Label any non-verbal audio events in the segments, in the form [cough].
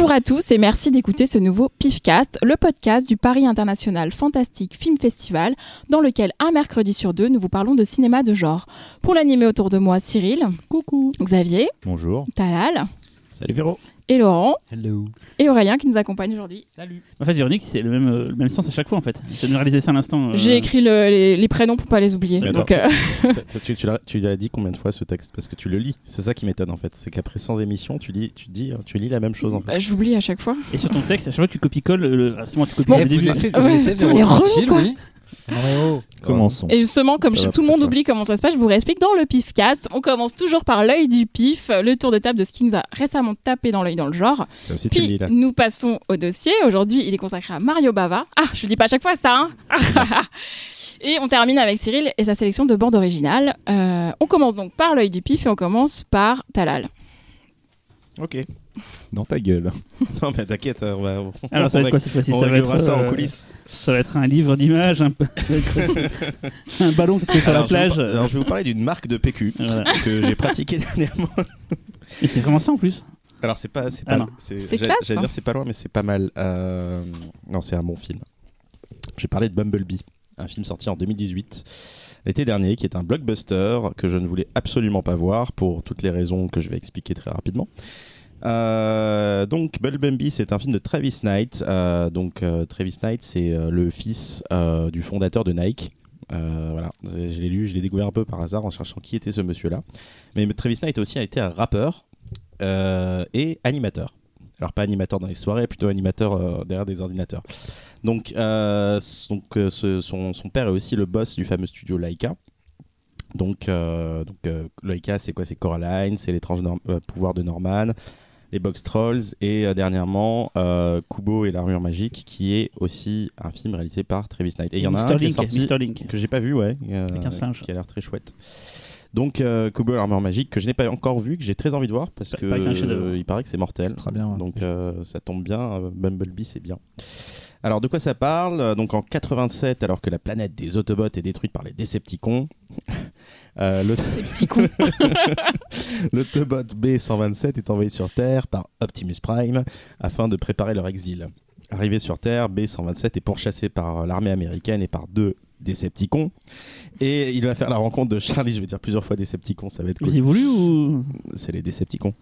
Bonjour à tous et merci d'écouter ce nouveau PIFcast, le podcast du Paris International Fantastic Film Festival, dans lequel un mercredi sur deux, nous vous parlons de cinéma de genre. Pour l'animer autour de moi, Cyril. Coucou. Xavier. Bonjour. Talal. Salut Véro. Et Laurent. Hello. Et Aurélien qui nous accompagne aujourd'hui. Salut. En fait, Véronique, c'est le même, euh, le même sens à chaque fois en fait. Me réaliser ça à l'instant. euh, J'ai écrit le- les, les prénoms pour pas les oublier. Mais Donc, euh, [laughs] tu, tu l'as- tu l'as dit combien de fois ce texte? Parce que tu le lis. C'est ça qui m'étonne en fait. C'est qu'après 100 émissions, tu lis, tu dis, tu lis la même chose en fait. bah, je l'oublie à chaque fois. Et sur ton texte, à chaque fois que tu copies-colles, le... ah, c'est moi qui copie Bon. le début. laissez, Ouais, les oui. Commençons. Et justement, comme je- tout le monde oublie comment ça se passe, je vous réexplique dans le PIFcast. On commence toujours par l'œil du PIF, le tour de table de ce qui nous a récemment tapé dans l'œil dans le genre. Ça aussi Puis lis là. nous passons au dossier. Aujourd'hui, il est consacré à Mario Bava. Ah, je le dis pas à chaque fois ça. Hein [laughs] et on termine avec Cyril et sa sélection de bandes originales. Euh, on commence donc par l'œil du pif et on commence par Talal. Ok. Dans ta gueule. [laughs] non mais t'inquiète, on va. on- Alors, ça va être quoi cette fois-ci? on ça, va réglera être, ça en euh, coulisses. ça va être un livre d'images, un, [laughs] ça va être aussi un ballon que tu trouves sur la je plage. par- alors, je vais vous parler d'une marque de PQ Voilà. [laughs] que j'ai pratiquée dernièrement. Et c'est vraiment ça en plus? Alors c'est pas, c'est Ah pas, J'allais hein. dire c'est pas loin, mais c'est pas mal. Euh, Non, c'est un bon film. J'ai parlé de Bumblebee, un film sorti en 2018, l'été dernier, qui est un blockbuster que je ne voulais absolument pas voir pour toutes les raisons que je vais expliquer très rapidement. Euh, donc Bumblebee, c'est un film de Travis Knight. Euh, donc euh, Travis Knight, c'est euh, le fils du fondateur de Nike. Voilà, je l'ai lu, je l'ai découvert un peu par hasard en cherchant qui était ce monsieur-là. Mais Travis Knight aussi a été un rappeur et animateur. Alors pas animateur dans les soirées, plutôt animateur derrière des ordinateurs. Donc, son, père est aussi le boss du fameux studio Laika. Donc, donc Laika, c'est quoi? C'est Coraline, c'est l'étrange pouvoir de Norman, les Box Trolls et euh, dernièrement euh, Kubo et l'armure magique, qui est aussi un film réalisé par Travis Knight. Et il y en a un qui est sorti. Link. que j'ai pas vu, ouais, euh, Avec un singe. qui a l'air très chouette. Donc Kubo et l'armure magique que je n'ai pas encore vu, que j'ai très envie de voir parce Pa- que paraît que c'est un chef-d'œuvre. euh, il paraît que c'est mortel. Très bien. ouais. Donc ça tombe bien, Bumblebee c'est bien. Alors de quoi ça parle? Donc en 87, alors que la planète des Autobots est détruite par les Decepticons, euh, le- [laughs] Petit con. [laughs] l'autobot B127 est envoyé sur Terre par Optimus Prime afin de préparer leur exil. Arrivé sur Terre, B127 est pourchassé par l'armée américaine et par deux Decepticons. Et il va faire la rencontre de Charlie, je vais dire plusieurs fois Decepticons, ça va être cool. c'est voulu ou C'est les Decepticons.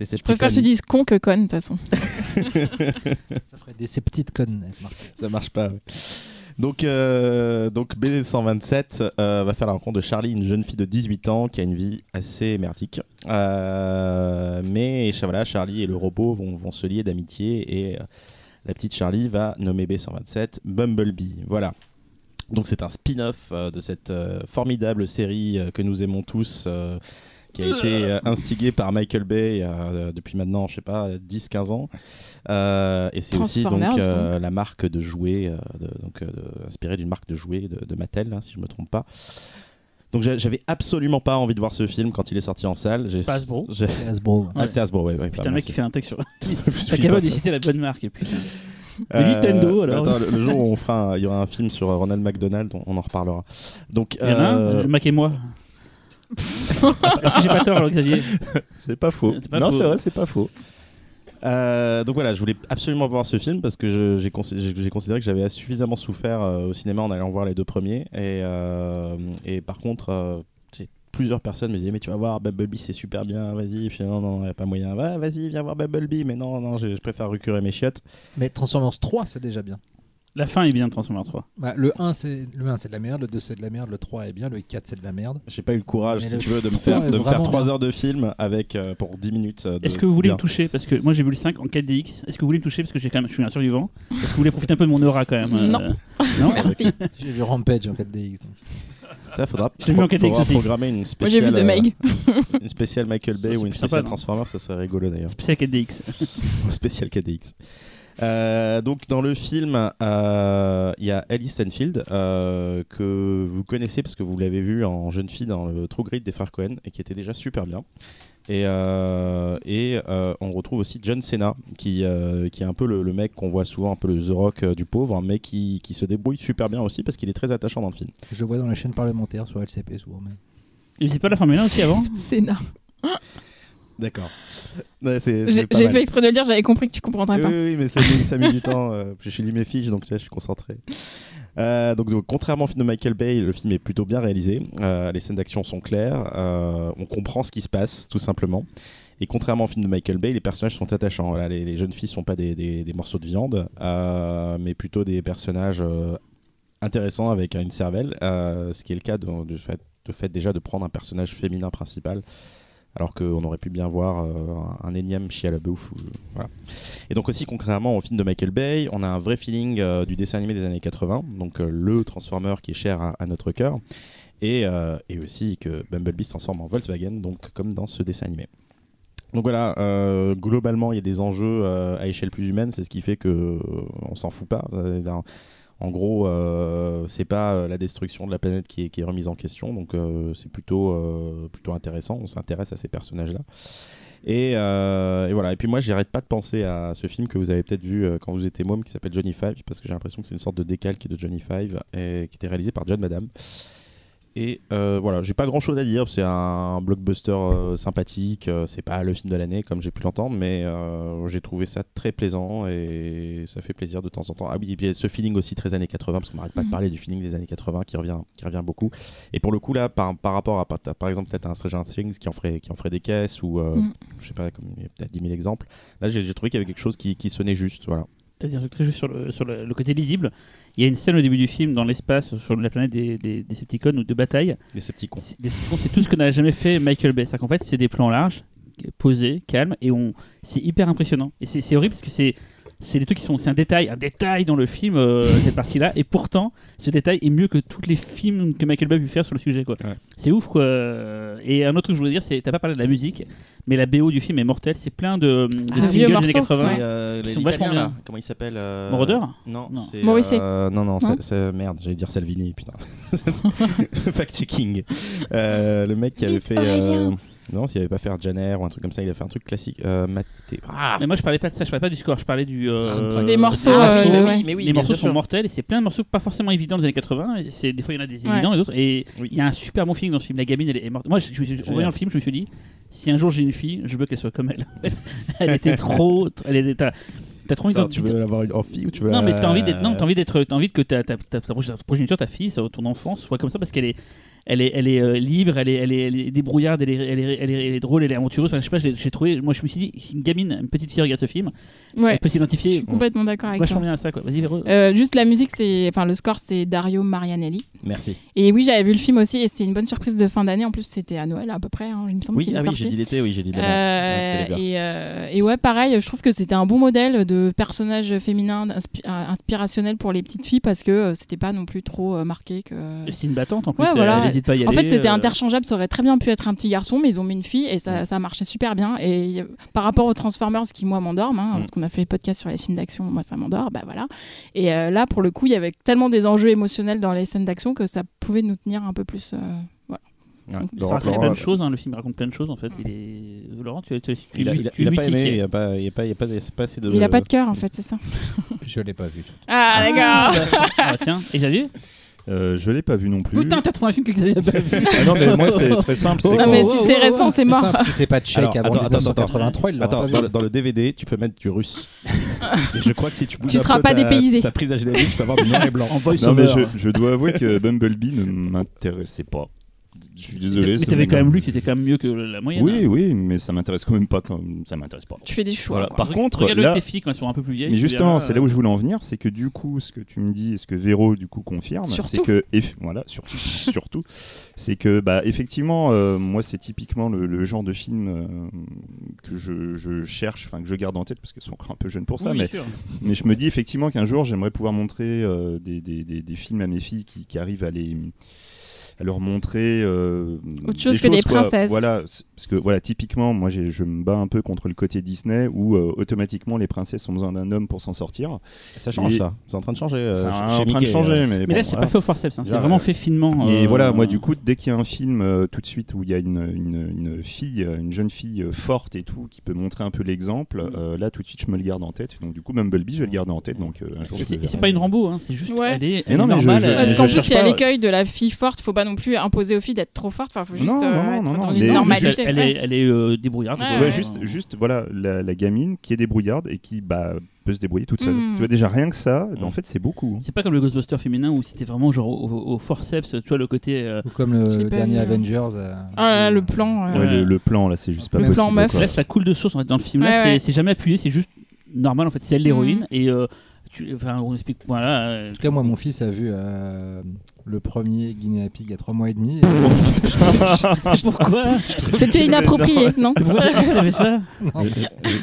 Je préfère que tu dises con que con de toute façon. [laughs] Ça ferait des ces petites connes. ça marche. ça marche pas. ouais. Donc, euh, donc B127 euh, va faire la rencontre de Charlie, une jeune fille de 18 ans qui a une vie assez merdique. Euh, mais voilà, Charlie et le robot vont, vont se lier d'amitié et euh, la petite Charlie va nommer B127 Bumblebee. Voilà. Donc c'est un spin-off de cette formidable série que nous aimons tous. Euh, qui a été euh, instigée par Michael Bay euh, depuis maintenant, je sais pas, 10-15 ans. Euh, et c'est aussi donc euh, la marque de jouets, euh, de- donc, euh, de- inspirée d'une marque de jouets de, de Mattel, hein, si je me trompe pas. Donc j'a- j'avais absolument pas envie de voir ce film quand il est sorti en salle. Hasbro C'est Hasbro. Ah, c'est Hasbro, ouais. ouais, Putain, le mec qui fait un texte sur. [laughs] T'as capable de citer la bonne marque, putain. Euh, Nintendo, alors. attends, le, le jour où on fera un- il y aura un film sur Ronald McDonald, on, on en reparlera. Donc, Il y en a un, euh, Mac et moi. Est-ce que j'ai pas tort, alors, Xavier? C'est pas faux. C'est pas non, c'est vrai, c'est pas faux. Euh, donc voilà, je voulais absolument voir ce film parce que je- j'ai consi- j'ai j'ai considéré que j'avais suffisamment souffert euh, au cinéma en allant voir les deux premiers. Et, euh, et par contre, euh, plusieurs personnes me disaient Mais tu vas voir, Bumblebee c'est super bien, vas-y. Puis non, non, il n'y a pas moyen. Ouais, vas-y, viens voir Bumblebee. Mais non, non, je, je préfère recurer mes chiottes. Mais Transformers 3, c'est déjà bien. La fin est bien de Transformers 3. Bah, le 1, c'est le 1, c'est de la merde. Le 2, c'est de la merde. Le 3 est bien. Le 4, c'est de la merde. J'ai pas eu le courage, Mais si le tu veux, de me faire, de me faire vraiment 3 bien. heures de film avec, euh, pour 10 minutes. euh, de Est-ce que vous voulez bien. me toucher? Parce que moi j'ai vu le 5 en 4DX. Est-ce que vous voulez me toucher? Parce que j'ai quand même, je suis un survivant. Est-ce que vous voulez profiter un peu de mon aura quand même euh, Non. Non [laughs] Merci. J'ai vu Rampage en 4DX. donc. Putain, faudra, Je l'ai vu en 4DX faudra aussi. programmer une Moi spéciale, j'ai vu The euh, Meg. une spéciale Michael Bay Ça, ou une sympa, spéciale non Transformers, ça serait rigolo d'ailleurs. Spécial 4DX. [laughs] spécial KDX. Euh, donc dans le film, euh, il y a Ellie Stanfield euh, que vous connaissez parce que vous l'avez vu en jeune fille dans le True Grit des frères Cohen et qui était déjà super bien. Et, euh, et euh, on retrouve aussi John Cena qui, euh, qui est un peu le, le mec qu'on voit souvent, un peu le The Rock euh, du pauvre, mais qui, qui se débrouille super bien aussi parce qu'il est très attachant dans le film. Je le vois dans la chaîne parlementaire sur LCP souvent. même. Il faisait pas la Formule 1 aussi [laughs] avant Sénat. D'accord. Ouais, J'ai fait exprès de le dire, j'avais compris que tu comprendrais Oui, pas. oui, oui, mais ça, met- ça met du temps. euh, [laughs] je suis mes fiches, donc vois, je suis concentré. Euh, donc, donc, contrairement au film de Michael Bay, le film est plutôt bien réalisé. Euh, les scènes d'action sont claires. on comprend ce qui se passe, tout simplement. Et contrairement au film de Michael Bay, les personnages sont attachants. Voilà, les, les jeunes filles sont pas des, des- des morceaux de viande, mais plutôt des personnages intéressants avec une cervelle. ce qui est le cas de, de fait, de fait déjà de prendre un personnage féminin principal. Alors qu'on aurait pu bien voir euh, un énième ou- Voilà. Et donc aussi, contrairement au film de Michael Bay, on a un vrai feeling euh, du dessin animé des années 80, donc euh, le Transformer qui est cher à, à notre cœur, et, et aussi que Bumblebee se transforme en Volkswagen, donc comme dans ce dessin animé. Donc voilà, globalement, il y a des enjeux à échelle plus humaine, c'est ce qui fait que euh, s'en fout pas. En gros, euh, c'est pas euh, la destruction de la planète qui est, remise en question, donc euh, c'est plutôt, euh, plutôt intéressant. On s'intéresse à ces personnages-là. Et, et voilà. Et puis moi, j'arrête pas de penser à ce film que vous avez peut-être vu quand vous étiez môme, qui s'appelle Johnny Five, parce que j'ai l'impression que c'est une sorte de décalque de Johnny Five, qui était réalisé par John Madame. Et euh, voilà, j'ai pas grand chose à dire. C'est un blockbuster euh, sympathique. euh, c'est pas le film de l'année comme j'ai pu l'entendre, mais euh, j'ai trouvé ça très plaisant et ça fait plaisir de temps en temps. Ah oui, et puis il y a ce feeling aussi très années 80, parce qu'on n'arrête pas de Mhm. parler du feeling des années 80 qui revient, qui revient beaucoup. Et pour le coup, là, par, par rapport à par, exemple peut-être un Stranger Things qui en ferait, qui en ferait des caisses ou Mhm. je sais pas, comme il y a peut-être 10 000 exemples. Là, j'ai j'ai trouvé qu'il y avait quelque chose qui, qui sonnait juste. Voilà. C'est-à-dire très juste sur, le, sur le, le côté lisible. Il y a une scène au début du film dans l'espace, sur la planète des, des, des Decepticons ou de bataille. Et ces petits cons. C'est des- tout ce que n'a jamais fait Michael Bay. C'est qu'en fait, c'est des plans larges, posés, calmes, et on, c'est hyper impressionnant. Et c'est horrible parce que c'est c'est des trucs qui sont c'est un détail un détail dans le film euh, [laughs] cette partie là et pourtant ce détail est mieux que tous les films que Michael Bay a pu faire sur le sujet quoi Ouais. c'est ouf quoi et un autre truc que je voulais dire c'est t'as pas parlé de la musique mais la BO du film est mortelle c'est plein de, de Ah, singles des années morceaux, 80 ouais. euh, Qui sont vachement bien. là. Comment il s'appelle euh, Moroder Non, Non. euh, non, non, Non c'est- c'est. Merde, j'allais dire Salvini, putain. [laughs] Fact-checking. Euh, le mec qui avait fait. Euh, Non, s'il avait pas fait un Janer ou un truc comme ça, il a fait un truc classique. Euh, Maté- Ah mais moi je parlais pas de ça je parlais pas du score je parlais du euh. Des morceaux, Ah, euh, oui, mais ouais. oui, mais oui, les morceaux sûr. sont mortels et c'est plein de morceaux pas forcément évidents des années 80 et c'est des fois il y en a des Ouais. évidents et d'autres et Oui. il y a un super bon feeling dans ce film la gamine elle est morte moi je, je en voyant le film je me suis dit si un jour j'ai une fille je veux qu'elle soit comme elle elle était trop elle était t'as trop envie d'en- tu veux l'avoir en fille ou tu veux non mais t'as envie d'être non t'as envie d'être t'as envie que ta, ta, ta, ta progéniture ta fille ton enfant soit comme ça parce qu'elle est elle est, elle est euh, libre, elle est, elle, est, elle est débrouillarde, elle est, elle, est, elle, est, elle est drôle, elle est aventureuse. Enfin, je sais pas, je l'ai- j'ai trouvé. Moi, je me suis dit, une gamine, une petite fille regarde ce film, Ouais, elle peut je s'identifier suis complètement d'accord avec vachement toi. bien à ça. Quoi. Vas-y. Euh, juste la musique, c'est, enfin le score, c'est Dario Marianelli. Merci. Et oui, j'avais vu le film aussi, et c'était une bonne surprise de fin d'année. En plus, c'était à Noël à peu près. hein, il me semble Oui, ah oui, j'ai dit l'été, oui, j'ai dit la Euh, et, euh, et ouais, pareil, je trouve que c'était un bon modèle de personnage féminin inspi- inspirationnel pour les petites filles parce que euh, c'était pas non plus trop euh, marqué que. C'est une battante en plus. Voilà. Pas y En aller. fait, c'était euh, interchangeable, ça aurait très bien pu être un petit garçon, mais ils ont mis une fille et ça, ça marchait super bien. Et par rapport aux Transformers qui, moi, m'endorment, hein, Mm. parce qu'on a fait le podcast sur les films d'action, moi, ça m'endort, bah voilà. Et euh, là, pour le coup, il y avait tellement des enjeux émotionnels dans les scènes d'action que ça pouvait nous tenir un peu plus. euh, Ouais, donc, Ça Laurent- raconte Laurent- plein de choses, hein, le film raconte plein de choses en fait. Il est... Laurent, tu, tu, tu, Il a, tu- il a- tu il a lui pas aimé, il n'y a pas, il y a pas, il y a pas, c'est pas assez de. Il a pas de [laughs] cœur, en fait, c'est ça. Je l'ai pas vu. Ah, d'accord Ah, tiens, et t'as vu? Euh, je l'ai pas vu non plus. Putain, t'as trouvé un film que Xavier a pas vu. Ah non, mais moi c'est très simple. c'est Ah, mais si c'est récent, c'est mort. simple, si c'est pas check Alors, avant attends, attends, attends, 1983, il l'aura Attends, dans dans le DVD, tu peux mettre du russe. [laughs] Et je crois que si tu bouges Tu seras pas dépaysé. Ta prise HDMI, tu peux avoir du noir et blanc. [laughs] Non, mais je, je dois avouer que Bumblebee ne m'intéressait pas. Je suis désolé. Mais t'avais quand même lu que c'était quand même mieux que la moyenne. Oui, hein. oui, mais ça m'intéresse quand même pas. Quand... Ça m'intéresse pas. Tu fais des choix. Voilà. quoi. Par contre, Regarde-le là, avec tes filles quand elles sont un peu plus vieilles. mais justement, c'est là où je voulais en venir, c'est que du coup, ce que tu me dis et ce que Véro du coup confirme, c'est que eff- voilà, surtout, [laughs] surtout, c'est que bah effectivement, euh, moi c'est typiquement le, le genre de film euh, que je, je cherche, enfin que je garde en tête parce qu'elles sont encore un peu jeunes pour ça, Oui, mais bien sûr. mais je me dis effectivement qu'un jour j'aimerais pouvoir montrer euh, des, des, des, des films à mes filles qui, qui arrivent à les à leur montrer euh, Autre chose des que des choses, quoi. princesses. Voilà, parce que voilà, typiquement, moi je me bats un peu contre le côté Disney où euh, automatiquement les princesses ont besoin d'un homme pour s'en sortir. Ça change, Et- ça. C'est en train de changer. euh, c'est en train de changer, mais, Mais bon, là, c'est voilà. pas fait au forceps, hein, c'est vraiment fait finement. Mais voilà, moi du coup, dès qu'il y a un film euh, tout de suite où il y a une, une, une fille, une jeune fille forte et tout, qui peut montrer un peu l'exemple, Mm. euh, là tout de suite je me le garde en tête. Donc du coup, Bumblebee, je vais le garder en tête. Donc euh, un jour, Et je c'est pas une Rambo, hein, c'est juste. Ouais. Elle est, Mais elle non, est mais je- normale. je- elle- Parce je qu'en plus, il y a l'écueil de la fille forte, faut pas non plus imposer aux filles d'être trop fortes. Enfin, faut juste Non, non, euh, non, être non, dans non, une mais Elle, normalité. elle ouais. est, elle est euh, débrouillarde. Ouais, quoi. Ouais, ouais. juste, juste voilà, la, la gamine qui est débrouillarde et qui bah, peut se débrouiller toute seule. Mm. Tu vois, déjà rien que ça, Mm. en fait, c'est beaucoup. C'est pas comme le Ghostbuster féminin où c'était vraiment genre au, au forceps, tu vois le côté. euh, Ou comme le dernier. Avengers. là là, le plan. euh, Ouais, le, le plan, là, c'est juste pas Le possible. plan meuf. quoi. Là, ça coule de sauce en fait, dans le film. Là, Ouais, c'est- ouais. c'est jamais appuyé, c'est juste normal en fait. C'est elle l'héroïne Mhm. et tu, enfin, on explique. Voilà. En tout cas, moi, mon fils a vu euh, le premier Guinea Pig il y a trois mois et demi. et- pourquoi C'était inapproprié, non ça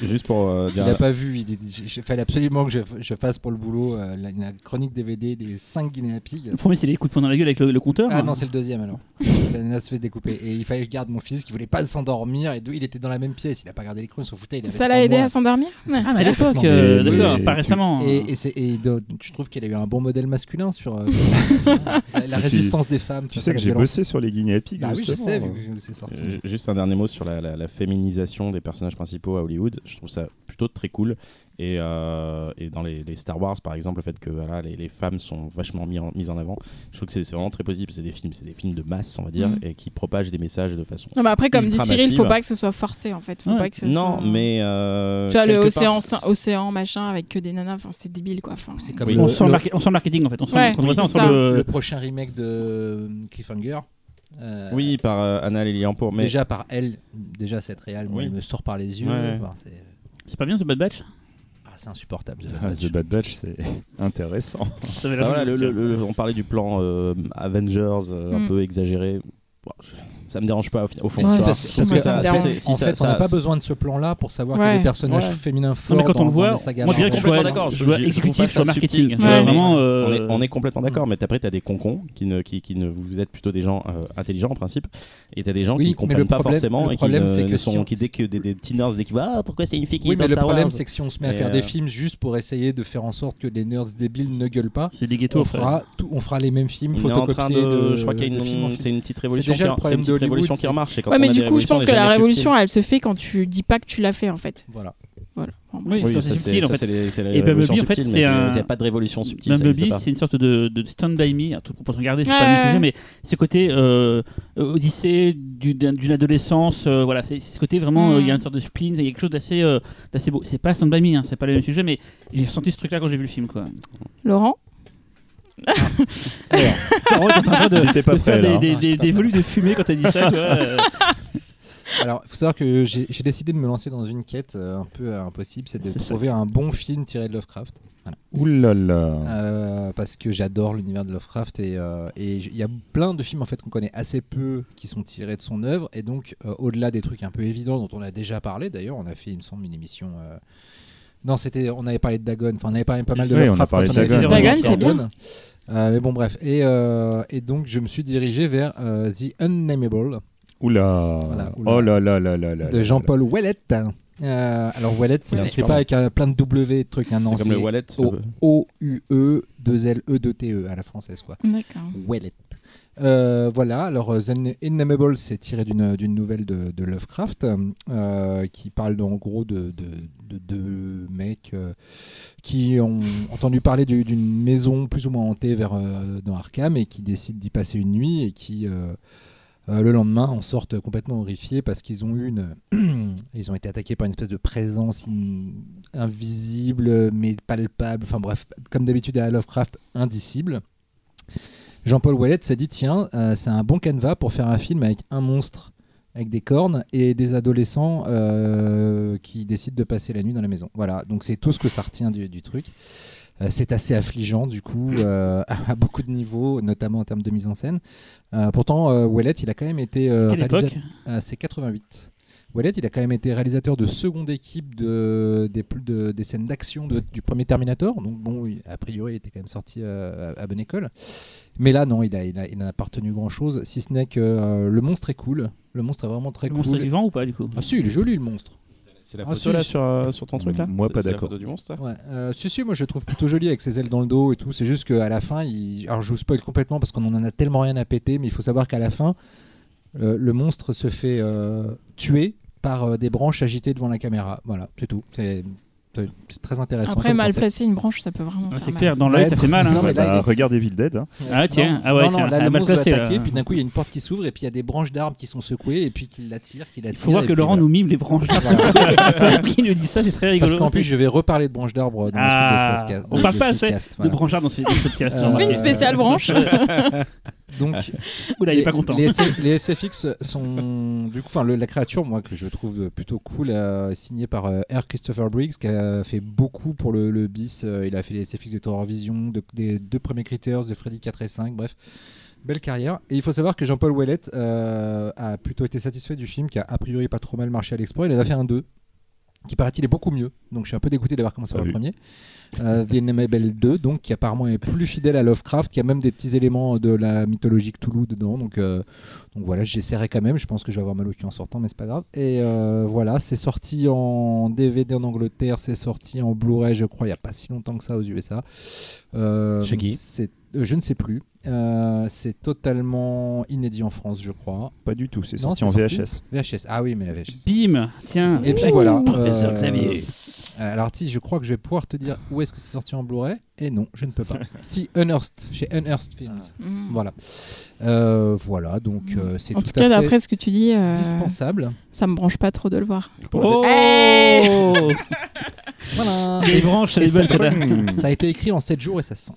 Juste pour euh, il dire. n'a pas vu. Il il fallait absolument que je, je fasse pour le boulot euh, la, la chronique DVD des 5 Guinea Pigs. Le premier, c'est les coups de poing dans la gueule avec le, le compteur. Ah hein. non, c'est le deuxième alors. C'est celui où La nana se fait découper. Et il fallait que je garde mon fils qui voulait pas s'endormir. Et il était dans la même pièce. Il a pas gardé l'écran, il s'en foutait. Il avait Ça l'a aidé mois. à s'endormir Ouais. Ah, mais à l'époque, euh, d'accord, pas récemment. Et, hein. et, et je trouve qu'il a eu un bon modèle masculin sur la, Tu- résistance des femmes. Tu à sais que j'ai bossé sur les guinea pigs. Bah oui, je sais, c'est sorti. Euh, Juste un dernier mot sur la, la- la féminisation des personnages principaux à Hollywood. Je trouve ça plutôt très cool. Et, euh, et dans les, les Star Wars, par exemple, le fait que voilà, les, les femmes sont vachement mis en- mises en avant, je trouve que c'est vraiment très positif. C'est des films, c'est des films de masse, on va dire, Mhm. et qui propagent des messages de façon. Non, mais après, comme dit Cyril, faut massive. pas que ce soit forcé en fait. Faut Ouais. pas que ce Non, soit- mais euh, Tu vois, le océan, part, océan machin avec que des nanas, enfin, c'est débile quoi. Enfin, C'est comme Oui. le, on, sent le- on sent le marketing en fait. On sent, Ouais, on sent le. le prochain remake de Cliffhanger. euh, Oui, par euh, Anna Liliampour, mais Déjà par elle, déjà cette réal, moi, Oui. elle me sort par les yeux. Ouais. Enfin, c'est pas bien ce Bad Batch? C'est insupportable. The Bad [laughs] Ah, Batch. The Bad Batch, c'est [laughs] intéressant. Ça avait l'air voilà, de- le- le- le- on parlait du plan euh, Avengers euh, un Mm. peu exagéré. Bon, je- ça me dérange pas au, fond. Ouais, si, Ça- parce, ça- parce que ça me en fait, si en ça- fait, on n'a ça- pas besoin de ce plan-là pour savoir qu'il y a Ouais. des personnages Ouais. féminins Non, forts mais quand dans, on le voit, moi je dirais que Complètement je vois, d'accord, je je- exécutif sur ça marketing. on, euh, est, on est complètement d'accord, mais après, tu as des concons qui ne, qui, qui ne vous êtes plutôt des gens euh, intelligents en principe, et tu as des gens Oui, qui comprennent pas problème- forcément le et qui problème, ne, c'est sont si on- qui dès que des, des teeners dès qu'ils voient ah pourquoi c'est une fille qui est dans le problème, c'est que si on se met à faire des euh, films juste pour essayer de faire en sorte que les nerds débiles ne gueulent pas, C'est des ghettos, on fera, tout, on fera les mêmes films on est en train photocopiés de, de, je crois qu'il y a de une, c'est petite révolution, déjà qui, le c'est problème une petite d'Hollywood, révolution qui c'est- remarche. et quand Ouais, on mais a du des coup, je pense que la révolution, elle se fait quand tu dis pas que tu l'as fait en fait. Voilà. Voilà. Oui, Oui, c'est ça, c'est subtil en fait. c'est les- c'est Et révolution Bumblebee, en fait, subtile, c'est un- il n'y a pas de révolution subtile. Bumblebee, c'est une sorte de, de stand by me, à toute proportion gardée, c'est Ouais, pas le même sujet, mais ce côté euh, Odyssée du- d'un- d'une adolescence, euh, voilà, c'est c'est ce côté vraiment, euh, il y a Mm. une sorte de spleen, il y a quelque chose d'assez euh, d'assez beau. C'est pas stand by me, hein, c'est pas le même sujet, mais j'ai ressenti ce truc-là quand j'ai vu le film, quoi. Laurent? Alors, t'es en train de, de faire prêt, là, des, des, des, des volutes de fumée quand t'as dit ça, quoi. euh. [laughs] Alors, il faut savoir que j'ai décidé de me lancer dans une quête euh, un peu euh, impossible, c'est de C'est ça. trouver un bon film tiré de Lovecraft. Ouh là là. Euh, parce que j'adore l'univers de Lovecraft et euh, il y a plein de films en fait qu'on connaît assez peu qui sont tirés de son œuvre et donc euh, au-delà des trucs un peu évidents dont on a déjà parlé d'ailleurs on a fait il me semble une émission euh, non c'était on avait parlé de Dagon enfin on avait parlé pas mal de Oui, on a Lovecraft parlé quand de Dagon. c'est Dagon. Euh, mais bon bref et, euh, et donc je me suis dirigé vers euh, The Unnameable Ouh là. Voilà, oula. Oh là là là là là. de Jean-Paul Wellet Euh, alors Wellet ça s'écrit pas avec un- plein de W de trucs un non C'est comme le c'est wallet. O- O-U-E 2 L E 2 T E à la française quoi D'accord. Wellet. Euh, voilà, alors euh, The Innamable, c'est tiré d'une d'une nouvelle de, de Lovecraft euh, qui parle en gros de deux de, de mecs euh, qui ont entendu parler du- d'une maison plus ou moins hantée vers, euh, dans Arkham et qui décident d'y passer une nuit et qui euh, le lendemain en sortent complètement horrifiés parce qu'ils ont eu une [clears throat] ils ont été attaqués par une espèce de présence in- invisible mais palpable enfin bref comme d'habitude à Lovecraft indicible. Jean-Paul Ouellet s'est dit tiens, c'est un bon canevas pour faire un film avec un monstre avec des cornes et des adolescents euh, qui décident de passer la nuit dans la maison. Voilà, donc c'est tout ce que ça retient du, du truc. Euh, c'est assez affligeant du coup euh, [laughs] à beaucoup de niveaux, notamment en termes de mise en scène. Pourtant, Ouellet, il a quand même été c'est 88. Ouellet, il a quand même été réalisateur de seconde équipe de, des, plus- de- des scènes d'action de- du premier Terminator. Donc bon, a priori, il était quand même sorti euh, à, à bonne école. Mais là, non, il a, il a- il n'a pas retenu grand-chose, si ce n'est que euh, le monstre est cool. Le monstre est vraiment très Le cool. monstre est vivant ou pas, du coup? Ah si, il est joli le monstre. C'est la Ah, photo si, là sur, euh, sur ton truc là Moi, pas c'est la d'accord. du monstre Ouais, euh, si, si, moi je le trouve plutôt joli avec ses ailes dans le dos et tout. C'est juste qu'à la fin, il... alors je vous spoil complètement parce qu'on en a tellement rien à péter, mais il faut savoir qu'à la fin, euh, le monstre se fait euh, tuer par euh, des branches agitées devant la caméra. Voilà, c'est tout. C'est c'est très intéressant. Après, mal concept. placer une branche, ça peut vraiment faire c'est mal. clair, dans l'œil Ouais, ça fait mal. hein. non, mais là, Bah, est- regarde Evil Dead. hein. Ah, tiens. Non, Ah ouais, non, non, tiens. là, Ah, le mal monstre va placé, là. attaquer, puis d'un coup, il y a une porte qui s'ouvre, et puis il y a des branches d'arbres qui sont secouées, et puis qui l'attirent, qui Il faut voir que puis Laurent voilà. nous mime les branches d'arbres. [laughs] Il nous dit ça, c'est très rigolo. Parce qu'en plus, je vais reparler de branches d'arbres dans Ah, le ce podcast. on parle pas assez de voilà. branchard dans ce podcast. Euh, On fait une Euh, spéciale branche. [laughs] Donc, [laughs] Oula, il est les- pas content. Les, SF les SFX sont du coup, enfin le- la créature, moi que je trouve plutôt cool, euh, signée par euh, R. Christopher Briggs, qui a fait beaucoup pour le, le bis. euh, il a fait les SFX de Terror Vision, de- des deux premiers Critters, de Freddy 4 et 5, bref. Belle carrière. Et il faut savoir que Jean-Paul Ouellet euh, a plutôt été satisfait du film, qui a a priori pas trop mal marché à l'export. Il en a fait un 2, qui paraît-il est beaucoup mieux. Donc je suis un peu dégoûté d'avoir commencé par le premier. Euh, The Ineffable 2, donc qui apparemment est plus fidèle à Lovecraft, qui a même des petits éléments de la mythologie Cthulhu dedans. Donc, euh, donc voilà, j'essaierai quand même. Je pense que je vais avoir mal au cul en sortant, mais c'est pas grave. Et euh, voilà, c'est sorti en DVD en Angleterre, c'est sorti en Blu-ray, je crois, il n'y a pas si longtemps que ça aux USA. Euh, Chez qui? c'est- Je ne sais plus. Euh, c'est totalement inédit en France, je crois. Pas du tout, c'est sorti en sorti VHS. VHS. Ah oui, mais la VHS. Bim, tiens. Et puis voilà. Professeur euh, Xavier. euh, Alors, si, je crois que je vais pouvoir te dire où est-ce que c'est sorti en Blu-ray. Et non, je ne peux pas. [laughs] si, Unearthed, chez Unearthed Films. Mm. Voilà. Euh, voilà, donc euh, c'est En tout, tout cas, à fait d'après ce que tu dis, euh, dispensable. ça me branche pas trop de le voir. Oh Hey [laughs] Voilà. Les branches, les ça, bonnes, ça a été écrit en 7 jours et ça se sent.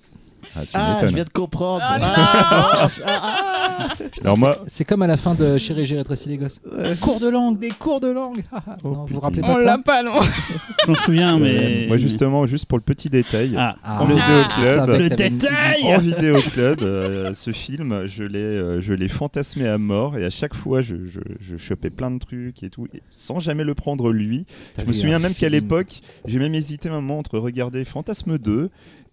Ah, tu Ah, je viens de comprendre. Ah, Ah. Ah, ah. [laughs] Alors moi, C'est comme à la fin de Chéri, j'ai rétréci les gosses. Cours de langue, des cours de langue. [laughs] Oh, non, vous vous rappelez pas On l'a pas, non Je m'en souviens, mais. euh, moi justement, juste pour le petit détail, en Ah, vidéo club, le détail en vidéo club, euh, ce film, je l'ai, euh, je l'ai fantasmé à mort et à chaque fois, je, je, je chopais plein de trucs et tout, et sans jamais le prendre lui. T'as Je me souviens même qu'à l'époque, j'ai même hésité un moment entre regarder Fantasme 2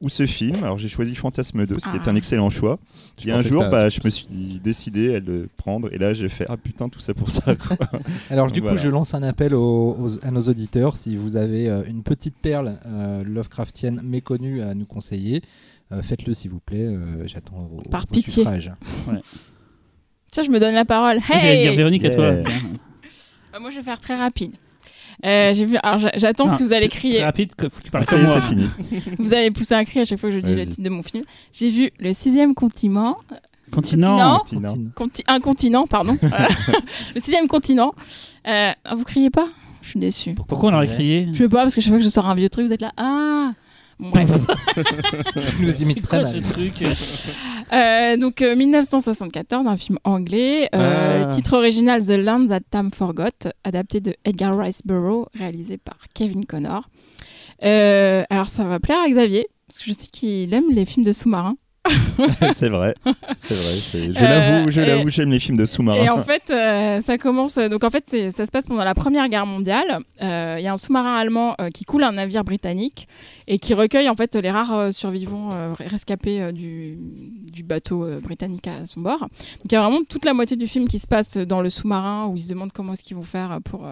ou ce film. Alors j'ai choisi Fantasme 2, ce qui est Ah. un excellent choix. Puis un jour, bah, je me suis décidé à le prendre et là j'ai fait ah putain tout ça pour ça quoi. [laughs] Alors du Voilà. coup, je lance un appel aux- aux- à nos auditeurs. Si vous avez euh, une petite perle euh, Lovecraftienne méconnue à nous conseiller, euh, faites-le s'il vous plaît. Euh, J'attends vos, Par vos pitié. suffrages. Tiens, je me donne la parole. J'allais dire Hey Véronique à toi. Euh, Moi, je vais faire très rapide. Euh, j'ai vu. Alors, j'a- j'attends ce que vous allez Très crier. rapide, que- faut que tu parles Ah, ça comme y est, moi. c'est fini. [laughs] Vous allez pousser un cri à chaque fois que je dis le titre de mon film. J'ai vu le sixième continent. Continent. Tina. Continue. Conti- un continent, pardon. [laughs] [laughs] Le sixième continent. Euh, vous criez pas? Je suis déçue. Pourquoi on aurait crié? Je sais pas parce que chaque fois que je sors un vieux truc, vous êtes là. Ah. Bref. Tu [laughs] nous imites très mal. ce truc [laughs] Euh, donc euh, 1974, un film anglais. Euh, Ah. Titre original The Land That Time Forgot, adapté de Edgar Rice Burroughs, réalisé par Kevin Connor. Euh, alors ça va plaire à Xavier, parce que je sais qu'il aime les films de sous-marins. [laughs] c'est vrai, c'est vrai. Je Euh, l'avoue, je et- l'avoue, j'aime les films de Et sous-marins. en fait, euh, ça commence. Donc en fait, ça se passe pendant la Première Guerre mondiale. Euh, Il y a un sous-marin allemand euh, qui coule un navire britannique et qui recueille en fait les rares euh, survivants euh, rescapés euh, du, du bateau euh, britannique à son bord. Donc il y a vraiment toute la moitié du film qui se passe dans le sous-marin où ils se demandent comment est-ce qu'ils vont faire pour.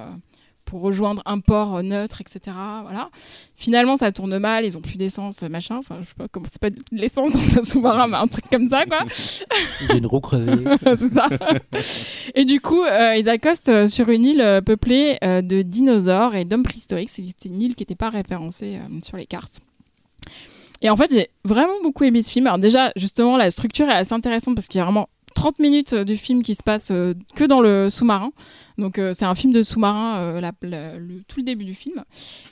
Pour rejoindre un port neutre, etc. Voilà. Finalement, ça tourne mal, ils ont plus d'essence, machin. Enfin, je sais pas comment c'est pas de l'essence dans un sous-marin, mais un truc comme ça, quoi. [laughs] J'ai une roue crevée. [laughs] C'est ça. [laughs] Et du coup, euh, ils accostent euh, sur une île euh, peuplée euh, de dinosaures et d'hommes préhistoriques. C'était une île qui n'était pas référencée euh, sur les cartes. Et en fait, j'ai vraiment beaucoup aimé ce film. Alors déjà, justement, la structure est assez intéressante parce qu'il y a vraiment 30 minutes du film qui se passe que dans le sous-marin. Donc euh, c'est un film de sous-marin, euh, la- la- le- tout le début du film.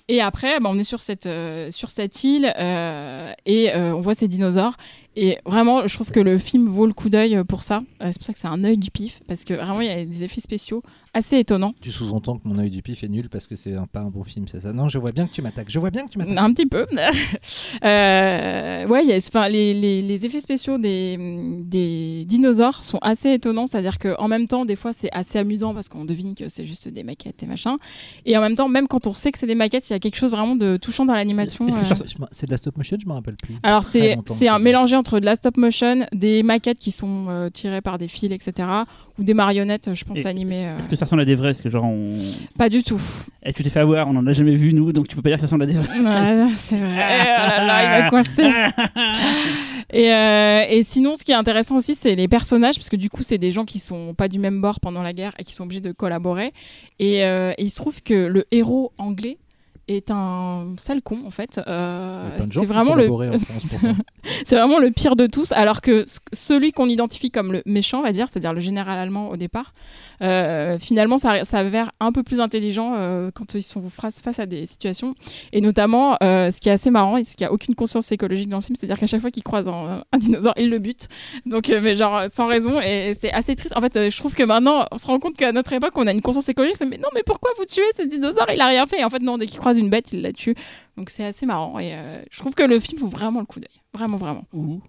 Et après, bah, on est sur cette, euh, sur cette île et on voit ces dinosaures. Et vraiment, je trouve que le film vaut le coup d'œil pour ça. C'est pour ça que c'est un œil du pif, parce que vraiment, il y a des effets spéciaux assez étonnants. tu sous-entends que mon œil du pif est nul parce que c'est pas un bon film, c'est ça? Non, je vois bien que tu m'attaques. Je vois bien que tu m'attaques. Un petit peu. [laughs] Ouais, il y a, enfin, les, les- les effets spéciaux des, des dinosaures sont assez étonnants. C'est-à-dire qu'en même temps, des fois, c'est assez amusant parce qu'on devine que c'est juste des maquettes et machin. Et en même temps, même quand on sait que c'est des maquettes, il y a quelque chose vraiment de touchant dans l'animation. Est-ce que euh. C'est de la stop motion, je me rappelle plus. Alors c'est un mélangé entre de la stop motion, des maquettes qui sont euh, tirées par des fils, etc. Ou des marionnettes, je pense, Et- animées. euh, Est-ce que ça ressemble à des vrais? Est-ce que genre on. Pas du tout. Eh, tu t'es fait avoir, on en a jamais vu nous, donc tu peux pas dire que ça ressemble à des vrais. Ouais, c'est vrai. [laughs] Oh là là, il va coincer. [laughs] Et, euh, et sinon, ce qui est intéressant aussi, c'est les personnages, parce que du coup, c'est des gens qui sont pas du même bord pendant la guerre et qui sont obligés de collaborer. Et, euh, et il se trouve que le héros anglais est un sale con en fait. Euh, c'est vraiment le ça. [laughs] c'est vraiment le pire de tous. Alors que celui qu'on identifie comme le méchant, on va dire, c'est-à-dire le général allemand au départ, euh, finalement ça s'avère un peu plus intelligent euh, quand ils sont face, face à des situations. Et notamment, ce qui est assez marrant et ce qui a aucune conscience écologique dans le film, c'est-à-dire qu'à chaque fois qu'il croise un, un dinosaure, il le bute. Donc, mais genre sans raison. Et c'est assez triste. En fait, je trouve que maintenant, on se rend compte qu'à notre époque, on a une conscience écologique. Mais non, mais pourquoi vous tuez ce dinosaure? Il a rien fait. Et en fait, non, dès qu'il croise une bête, il la tue. Donc c'est assez marrant. Et euh, je trouve que le film vaut vraiment le coup d'œil. Vraiment, vraiment. Où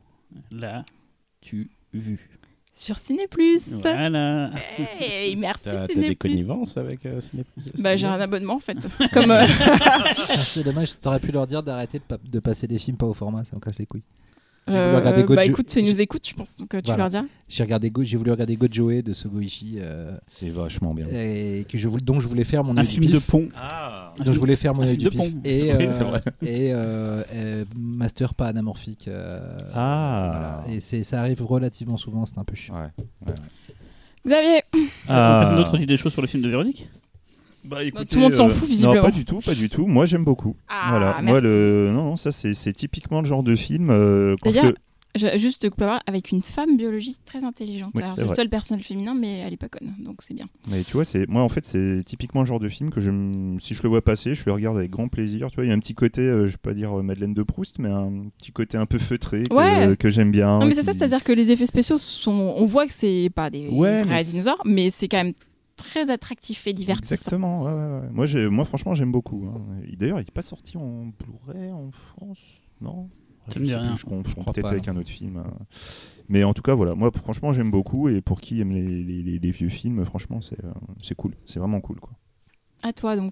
l'as-tu vu? Sur Ciné Plus. Voilà. Hey, merci T'as t'as des Ciné connivences avec euh, Ciné+. Bah j'ai un abonnement en fait. [laughs] Comme euh, Ah, C'est dommage, t'aurais pu leur dire d'arrêter de, pa- de passer des films pas au format, ça me casse les couilles. J'ai voulu euh, regarder bah écoute, ils nous écoutent, je pense. Donc euh, tu Voilà. leur diras. J'ai regardé Go- j'ai voulu regarder Gojoe de Sogoichi euh, C'est vachement bien. et que je voulais, donc je voulais faire mon Un film de pont. Ah Donc je voulais faire mon un œil film du de pif pont. et, [laughs] Oui, euh, et euh, euh, master pas anamorphique. euh, Ah. voilà. Et c'est ça arrive relativement souvent, c'est un peu chiant. Ouais. Xavier, Ah. Personne d'autre dit des choses sur le film de Véronique? Bah, écoutez, tout le monde s'en euh, fout, visiblement. Non, pas du tout, pas du tout. Moi, j'aime beaucoup. Ah, voilà. merci. Moi, le non, non, ça c'est c'est typiquement le genre de film. euh, quand D'ailleurs, je le- je, juste avec une femme biologiste très intelligente. Oui, Alors c'est c'est le vrai. seul personnage féminin, mais elle est pas conne, donc c'est bien. Mais tu vois, c'est moi en fait, c'est typiquement le genre de film que je, si je le vois passer, je le regarde avec grand plaisir. Tu vois, il y a un petit côté, euh, je vais pas dire euh, Madeleine de Proust, mais un petit côté un peu feutré que, Ouais. que j'aime bien. non mais c'est qui- ça, c'est-à-dire que les effets spéciaux sont, on voit que c'est pas des Ouais, vrais mais c'est- dinosaures, mais c'est quand même très attractif et divertissant. Exactement. ouais, ouais, ouais. Moi, j'ai- moi, franchement, j'aime beaucoup. hein. D'ailleurs, il n'est pas sorti en Blu-ray en France, non? Je me dit sais rien. plus, je confonds crois peut-être pas, avec un autre film. euh. Mais en tout cas, voilà. Moi, franchement, j'aime beaucoup. Et pour qui aime les, les- les- les vieux films, franchement, c'est euh, c'est cool. C'est vraiment cool, quoi. À toi donc.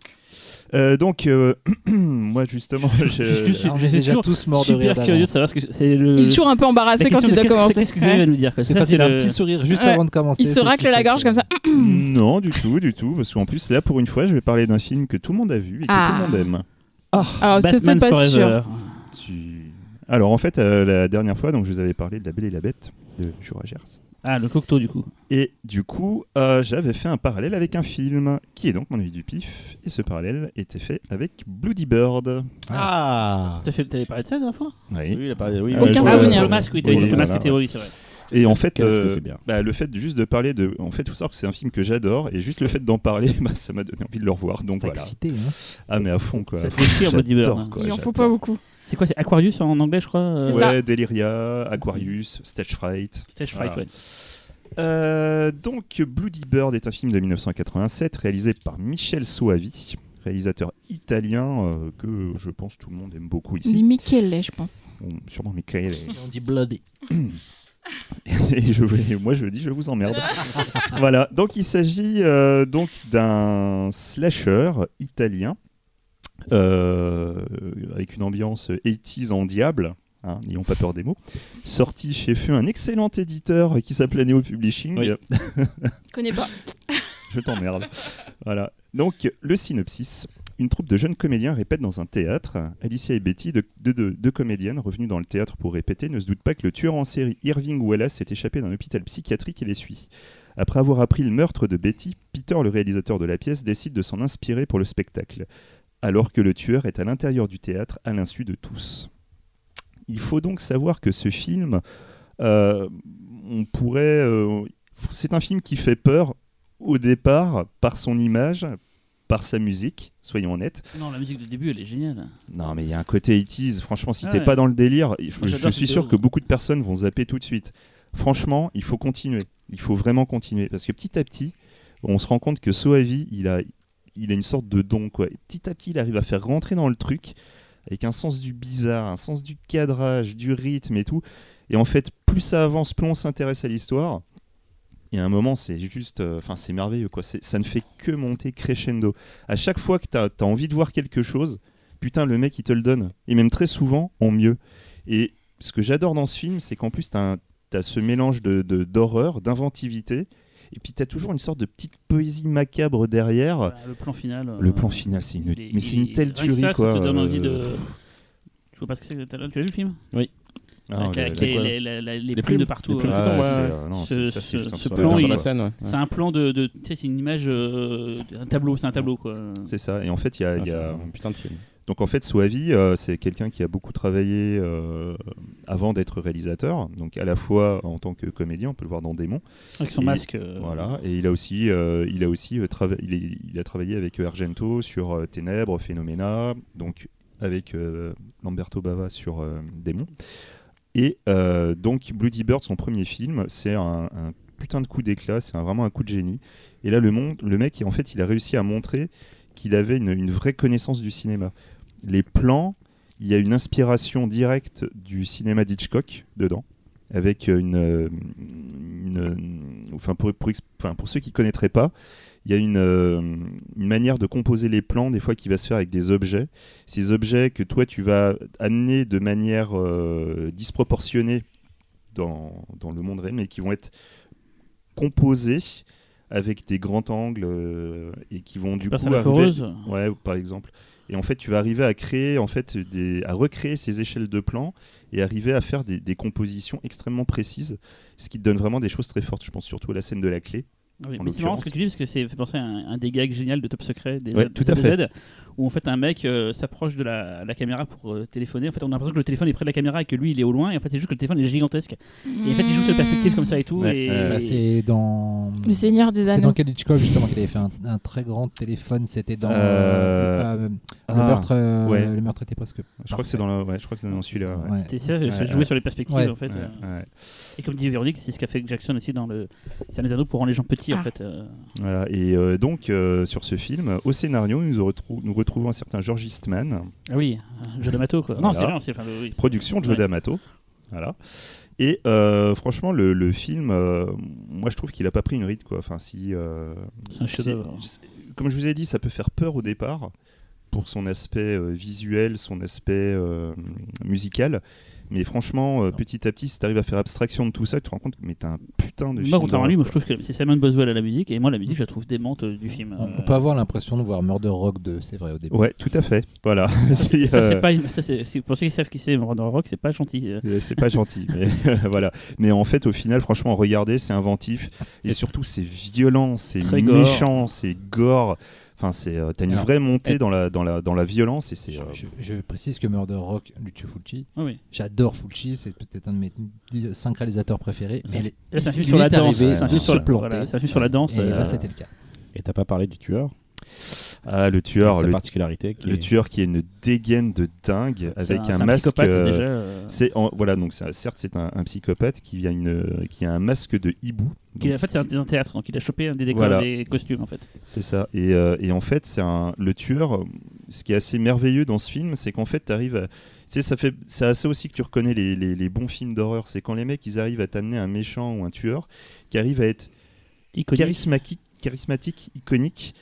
Euh, donc, euh, [clears throat] moi, justement, [laughs] je- Je suis- Alors, on je est suis déjà tous morts de rire Super curieux de savoir ce que c'est le. Il est toujours un peu embarrassé quand il doit commencer. Qu'est-ce que Xavier va nous dire. Parce que quand il a un petit sourire juste Ouais. avant de commencer. Il se racle la gorge comme ça. [clears throat] non, du tout, du tout. Parce qu'en plus, là, pour une fois, je vais parler d'un film que tout le monde a vu et que Ah. tout le monde aime. Alors c'est pas sûr. Alors en fait, euh, la dernière fois, donc je vous avais parlé de La Belle et la Bête de Jura Gers. Ah, le cocteau du coup. Et du coup, euh, j'avais fait un parallèle avec un film, qui est donc Mon œil du pif. Et ce parallèle était fait avec Bloody Bird. Ah T'as fait- T'avais parlé de ça la dernière fois Oui, il a parlé. Oui, Aucun oui, souvenir. Le masque, oui, t'avais Oui, dit le masque voilà, était oui, c'est vrai. Et en fait, Qu'est-ce que euh, c'est bien. bah, le fait juste de parler de. En fait, il faut savoir que c'est un film que j'adore. Et juste le fait d'en parler, [laughs] bah, ça m'a donné envie de le revoir. Donc T'es voilà. excité, hein. Ah, mais à fond, quoi. Ça fait chier, Bloody Bird, hein. quoi, Il en faut j'adore. pas beaucoup. C'est quoi C'est Aquarius en anglais, je crois euh, ça. Ouais, Deliria, Aquarius, Stage Fright. Stage Fright, Voilà. ouais. Euh, donc, Bloody Bird est un film de 1987 réalisé par Michel Soavi, réalisateur italien euh, que je pense tout le monde aime beaucoup On dit ici. Michele, je pense. Bon, sûrement Michael. [laughs] On dit bloody. [coughs] Et je, et moi je dis je vous emmerde. [laughs] voilà, donc il s'agit euh, donc d'un slasher italien avec une ambiance 80s en diable. hein, N'ayons pas peur des mots. Sorti chez Feu, un excellent éditeur qui s'appelait Neo Publishing. Oui. [laughs] Je connais pas. Je t'emmerde. voilà. Donc, le synopsis. Une troupe de jeunes comédiens répète dans un théâtre. Alicia et Betty, deux, deux- deux- deux comédiennes revenues dans le théâtre pour répéter, ne se doutent pas que le tueur en série Irving Wallace s'est échappé d'un hôpital psychiatrique et les suit. Après avoir appris le meurtre de Betty, Peter, le réalisateur de la pièce, décide de s'en inspirer pour le spectacle, alors que le tueur est à l'intérieur du théâtre à l'insu de tous. Il faut donc savoir que ce film, euh, on pourrait, euh, c'est un film qui fait peur au départ par son image, par sa musique, soyons honnêtes. Non, la musique de début, elle est géniale. Non, mais il y a un côté 80s. Franchement, si Ah t'es ouais. pas dans le délire, je, je suis sûr que beaucoup de personnes vont zapper tout de suite. Franchement, il faut continuer. Il faut vraiment continuer. Parce que petit à petit, on se rend compte que Soavi, il a, il a une sorte de don. Quoi. Et petit à petit, il arrive à faire rentrer dans le truc avec un sens du bizarre, un sens du cadrage, du rythme et tout. Et en fait, plus ça avance, plus on s'intéresse à l'histoire. Et à un moment, c'est juste. euh, Enfin, c'est merveilleux. Quoi. Ça ne fait que monter crescendo. À chaque fois que tu as, envie de voir quelque chose, putain, le mec, il te le donne. Et même très souvent, en mieux. Et ce que j'adore dans ce film, c'est qu'en plus, tu as, ce mélange d'horreur, de, d'horreur, d'inventivité. Et puis, tu as toujours une sorte de petite poésie macabre derrière. Voilà, le plan final. euh, Le plan final, c'est une, il est- mais c'est une telle tuerie, ça, quoi. Ça te donne envie de. euh, Je vois pas ce que c'est. que t'as- Tu as vu le film? Ah, avec, le- avec le- les, les, les- les Les plumes plumes. de partout. Les plumes euh. Ah, ouais, euh, non, Ce- c'est- ça, c'est ce- ce plan, Sur il- la scène, ouais. C'est un plan de, de tu sais, c'est une image, euh, un tableau, c'est un tableau quoi. C'est ça. Et en fait, il y a, Ah, y c'est a- un putain de film. Donc en fait, Soavi, euh, c'est quelqu'un qui a beaucoup travaillé euh, avant d'être réalisateur, donc à la fois en tant que comédien, on peut le voir dans Démon, Avec son Et- masque. euh, voilà, et il a aussi, il a aussi trava- il, est- il a travaillé avec Argento sur Ténèbres, Phénoména, donc avec Lamberto Bava sur Démon. Et donc Bloody Bird, son premier film, c'est un, un putain de coup d'éclat, c'est vraiment un coup de génie. Et là, le, monde, le mec, en fait, il a réussi à montrer qu'il avait une, une vraie connaissance du cinéma. Les plans, il y a une inspiration directe du cinéma d'Hitchcock dedans, avec une, euh, une- enfin pour, pour, ex- enfin, pour ceux qui connaîtraient pas, il y a une, euh, une manière de composer les plans des fois qui va se faire avec des objets. Ces objets que toi tu vas amener de manière euh, disproportionnée dans, dans le monde réel, mais qui vont être composés avec des grands angles euh, et qui vont du coup arriver-. Ouais, par exemple. Et en fait, tu vas arriver à créer, en fait, à recréer ces échelles de plans et arriver à faire des, des compositions extrêmement précises, ce qui te donne vraiment des choses très fortes. Je pense surtout à la scène de la clé. Oui, mais c'est marrant ce que tu dis parce que c'est fait penser à un, un des gags génial de Top Secret des Ouais, Z- tout à fait. Z, où en fait un mec euh, s'approche de la, la caméra pour euh, téléphoner. En fait, on a l'impression que le téléphone est près de la caméra et que lui il est au loin. Et en fait, c'est juste que le téléphone est gigantesque. Et en fait, il joue sur la perspective comme ça et tout. Ouais, et... euh, Bah, c'est dans. Le Seigneur des C'est Anneaux. dans quel Hitchcock justement qu'il avait fait un, un très grand téléphone C'était dans Euh, euh, euh, le ah, meurtre. euh, ouais. Le meurtre était presque. Je crois que c'est dans, ouais, je crois que c'est dans celui-là. C'était ça, c'est jouer sur les perspectives en fait. Et comme dit Véronique, c'est ce qu'a fait Jackson aussi dans le C'est des anneaux pour rendre les gens petits en Ah. fait. euh. Voilà. Et euh, donc, euh, sur ce film, au scénario, nous, retrou- nous retrouvons un certain George Eastman, Ah oui, jeu d'amato quoi. Non, Voilà. c'est non, c'est enfin, oui. production de Joe Ouais. D'Amato. Voilà. Et euh, franchement, le, le film, euh, moi je trouve qu'il a pas pris une ride quoi. Enfin, si, euh, C'est un chef-d'œuvre. c'est- Comme je vous ai dit, ça peut faire peur au départ pour son aspect euh, visuel, son aspect euh, musical. Mais franchement, euh, petit à petit, si tu arrives à faire abstraction de tout ça, tu te rends compte que mais t'as un putain de film. Moi, contrairement à lui, moi, je trouve que c'est Simon Boswell à la musique et moi la musique, je la trouve démente euh, du film. On, Euh, on peut avoir l'impression de voir Murder Rock 2, c'est vrai au début. Ouais, tout à fait. Voilà. [laughs] C'est, Ça, c'est pas, ça, c'est, c'est- pour ceux qui savent qui c'est, Murder Rock, c'est pas gentil. C'est pas gentil, mais [laughs] voilà. Mais en fait, au final, franchement, regardez, c'est inventif et surtout c'est violent, c'est Très gore. méchant, c'est gore. Enfin, c'est euh, t'as une Alors, vraie montée et- dans la dans la dans la violence et c'est. Je, euh, je- je précise que Murder Rock, Lucio Fulci, Ah oui. j'adore Fulci, c'est peut-être un de mes 5 réalisateurs préférés. Mais Là, un il sur la est danse. arrivé de se sur la- planter. voilà, c'est un film sur la danse. Et là, c'était le cas. Et t'as pas parlé du tueur? Ah, le tueur, Sa le, particularité. Qui le est- tueur qui a une dégaine de dingue c'est avec un, masque. psychopathe, euh, déjà, euh, c'est en- voilà donc c'est- certes c'est un, un psychopathe qui a une qui a un masque de hibou. Donc, en fait, c'est un, théâtre, donc il a chopé un des décors, Voilà. des costumes en fait. C'est ça. Et, euh, et en fait, c'est un le tueur. Ce qui est assez merveilleux dans ce film, c'est qu'en fait, tu arrives. Tu sais, ça fait. C'est assez aussi que tu reconnais les, les- les bons films d'horreur. C'est quand les mecs, ils arrivent à t'amener un méchant ou un tueur qui arrive à être charismatique, charismatique, iconique,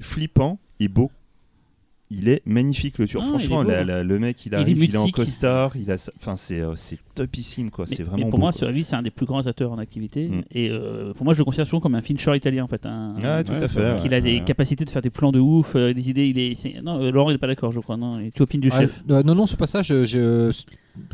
flippant et beau. Il est magnifique le tueur. Ah, Franchement, il est beau. la- la- le mec, il Il est arrive, il est, en costard, il a, sa- enfin c'est euh, c'est topissime quoi. Mais- C'est vraiment. pour beau, moi, quoi. sur la vie, c'est un des plus grands acteurs en activité. Mm. Et euh, pour moi, je le considère souvent comme un Fincher italien en fait. Un, Ah, tout Ouais, à fait. ouais. qu'il a des ouais. capacités de faire des plans de ouf, euh, des idées. Il est, c'est- non, euh, Laurent, il est pas d'accord, je crois. Non, et tu opines du Ah, chef? euh, non, non, c'est pas ça. Je, je,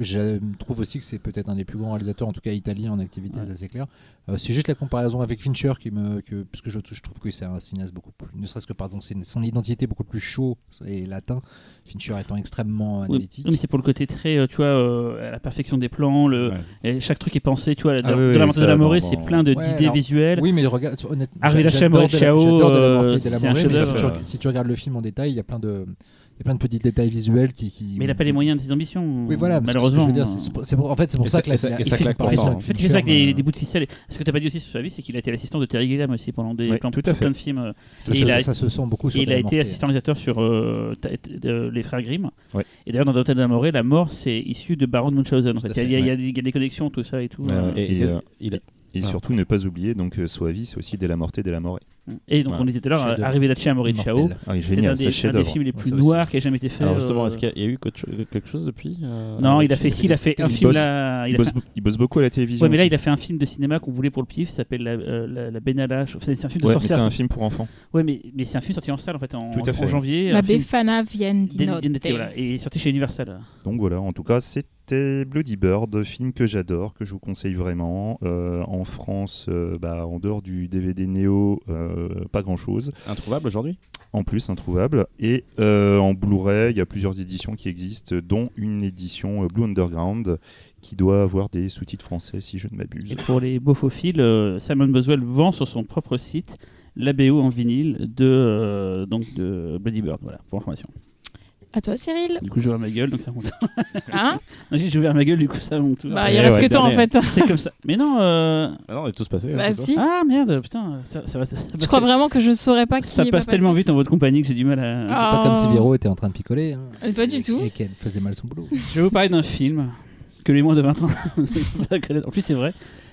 je trouve aussi que c'est peut-être un des plus grands réalisateurs, en tout cas italien en activité, Ouais. ça c'est clair. Euh, c'est juste la comparaison avec Fincher qui me. Que, parce que je, je trouve que c'est un cinéaste beaucoup plus. Ne serait-ce que par exemple, c'est son identité beaucoup plus chaud et latin. Fincher étant extrêmement analytique. oui, mais c'est pour le côté très, euh, tu vois, euh, à la perfection des plans, le, Ouais. et chaque truc est pensé, tu vois, de, Ah oui, de la montée de la Morée, c'est plein Ouais, d'idées visuelles. Oui, mais regarde, honnêtement, j'adore de de la- de de Morée, mais si tu, si tu regardes le film en détail, il y a plein de, y a plein de petits détails visuels qui. qui- Mais il n'a pas les moyens de ses ambitions. Oui, voilà. malheureusement. Ce que je veux dire, c'est- pour- en fait, c'est pour Et ça ça- que la, ça- la- Il fait, il en fait, il fait ça avec des, des bouts de ficelle. Ce que tu n'as pas dit aussi sur sa vie, c'est qu'il a été l'assistant de Terry Gilliam aussi pendant des Oui, plein, tout à fait. plein de films. euh, ça, Et se, il a- ça se sent beaucoup sur Et il de a la été assistant réalisateur sur euh, de- Les Frères Grimm. Ouais. Et d'ailleurs, dans L'Hôtel de la Morée, la mort, c'est issu de Baron de Munchausen. Il y, a- il des- il connexions, tout ça et tout. Euh. Et, euh, il Et Ah. surtout ne pas oublier donc euh, Soavi, c'est aussi Della Morte et Della More. Et donc, on disait tout à l'heure. Arrivé là-dessus à Maury de Chao. Ah, C'est un génial, des, c'est un des films les Ouais, plus noirs qui a jamais été fait. Alors justement, euh, est-ce qu'il y, a- il y a eu quelque cho- quelque chose depuis euh, Non, il a fait, si, il a fait un Il film bosse- là. Il, bosse, fait- beau- il bosse beaucoup à la télévision. Ouais, mais là, aussi. il a fait un film de cinéma qu'on voulait pour le pif, ça s'appelle La, euh, la, la Benalla. C'est un film de Ouais, c'est un film pour enfants. Ouais, mais, mais c'est un film sorti en salle en fait en, Tout à fait. en janvier. La Befana voilà, et sorti chez Universal. Donc voilà, en tout cas, c'est c'était Bloody Bird, film que j'adore, que je vous conseille vraiment. Euh, en France, euh, bah, en dehors du DVD Néo, euh, pas grand-chose. Introuvable aujourd'hui? En plus, introuvable. Et euh, en Blu-ray, il y a plusieurs éditions qui existent, dont une édition euh, Blue Underground qui doit avoir des sous-titres français, si je ne m'abuse. Et pour les bofophiles, euh, Simon Boswell vend sur son propre site la BO en vinyle de, euh, donc de Bloody Bird. Voilà, pour information. À toi, Cyril. Du coup, j'ai ouvert ma gueule, donc ça monte. Hein [laughs] j'ai ouvert ma gueule, du coup, ça monte. Bah, Ouais, il reste ouais, que toi en fait. C'est comme ça. Mais non, euh, Ah non, on est tous passés. Bah hein, c'est si. ah merde, putain, ça, ça va. Ça, ça Je crois vraiment que je saurais pas qui Ça passe pas tellement passé. vite en votre compagnie que j'ai du mal à. Ah. C'est pas comme si Oh. Véro était en train de picoler. hein. Euh, Pas du Et- tout. Et qu'elle faisait mal son boulot. Je vais vous parler d'un film que les moins de 20 ans. [laughs] En plus, c'est vrai.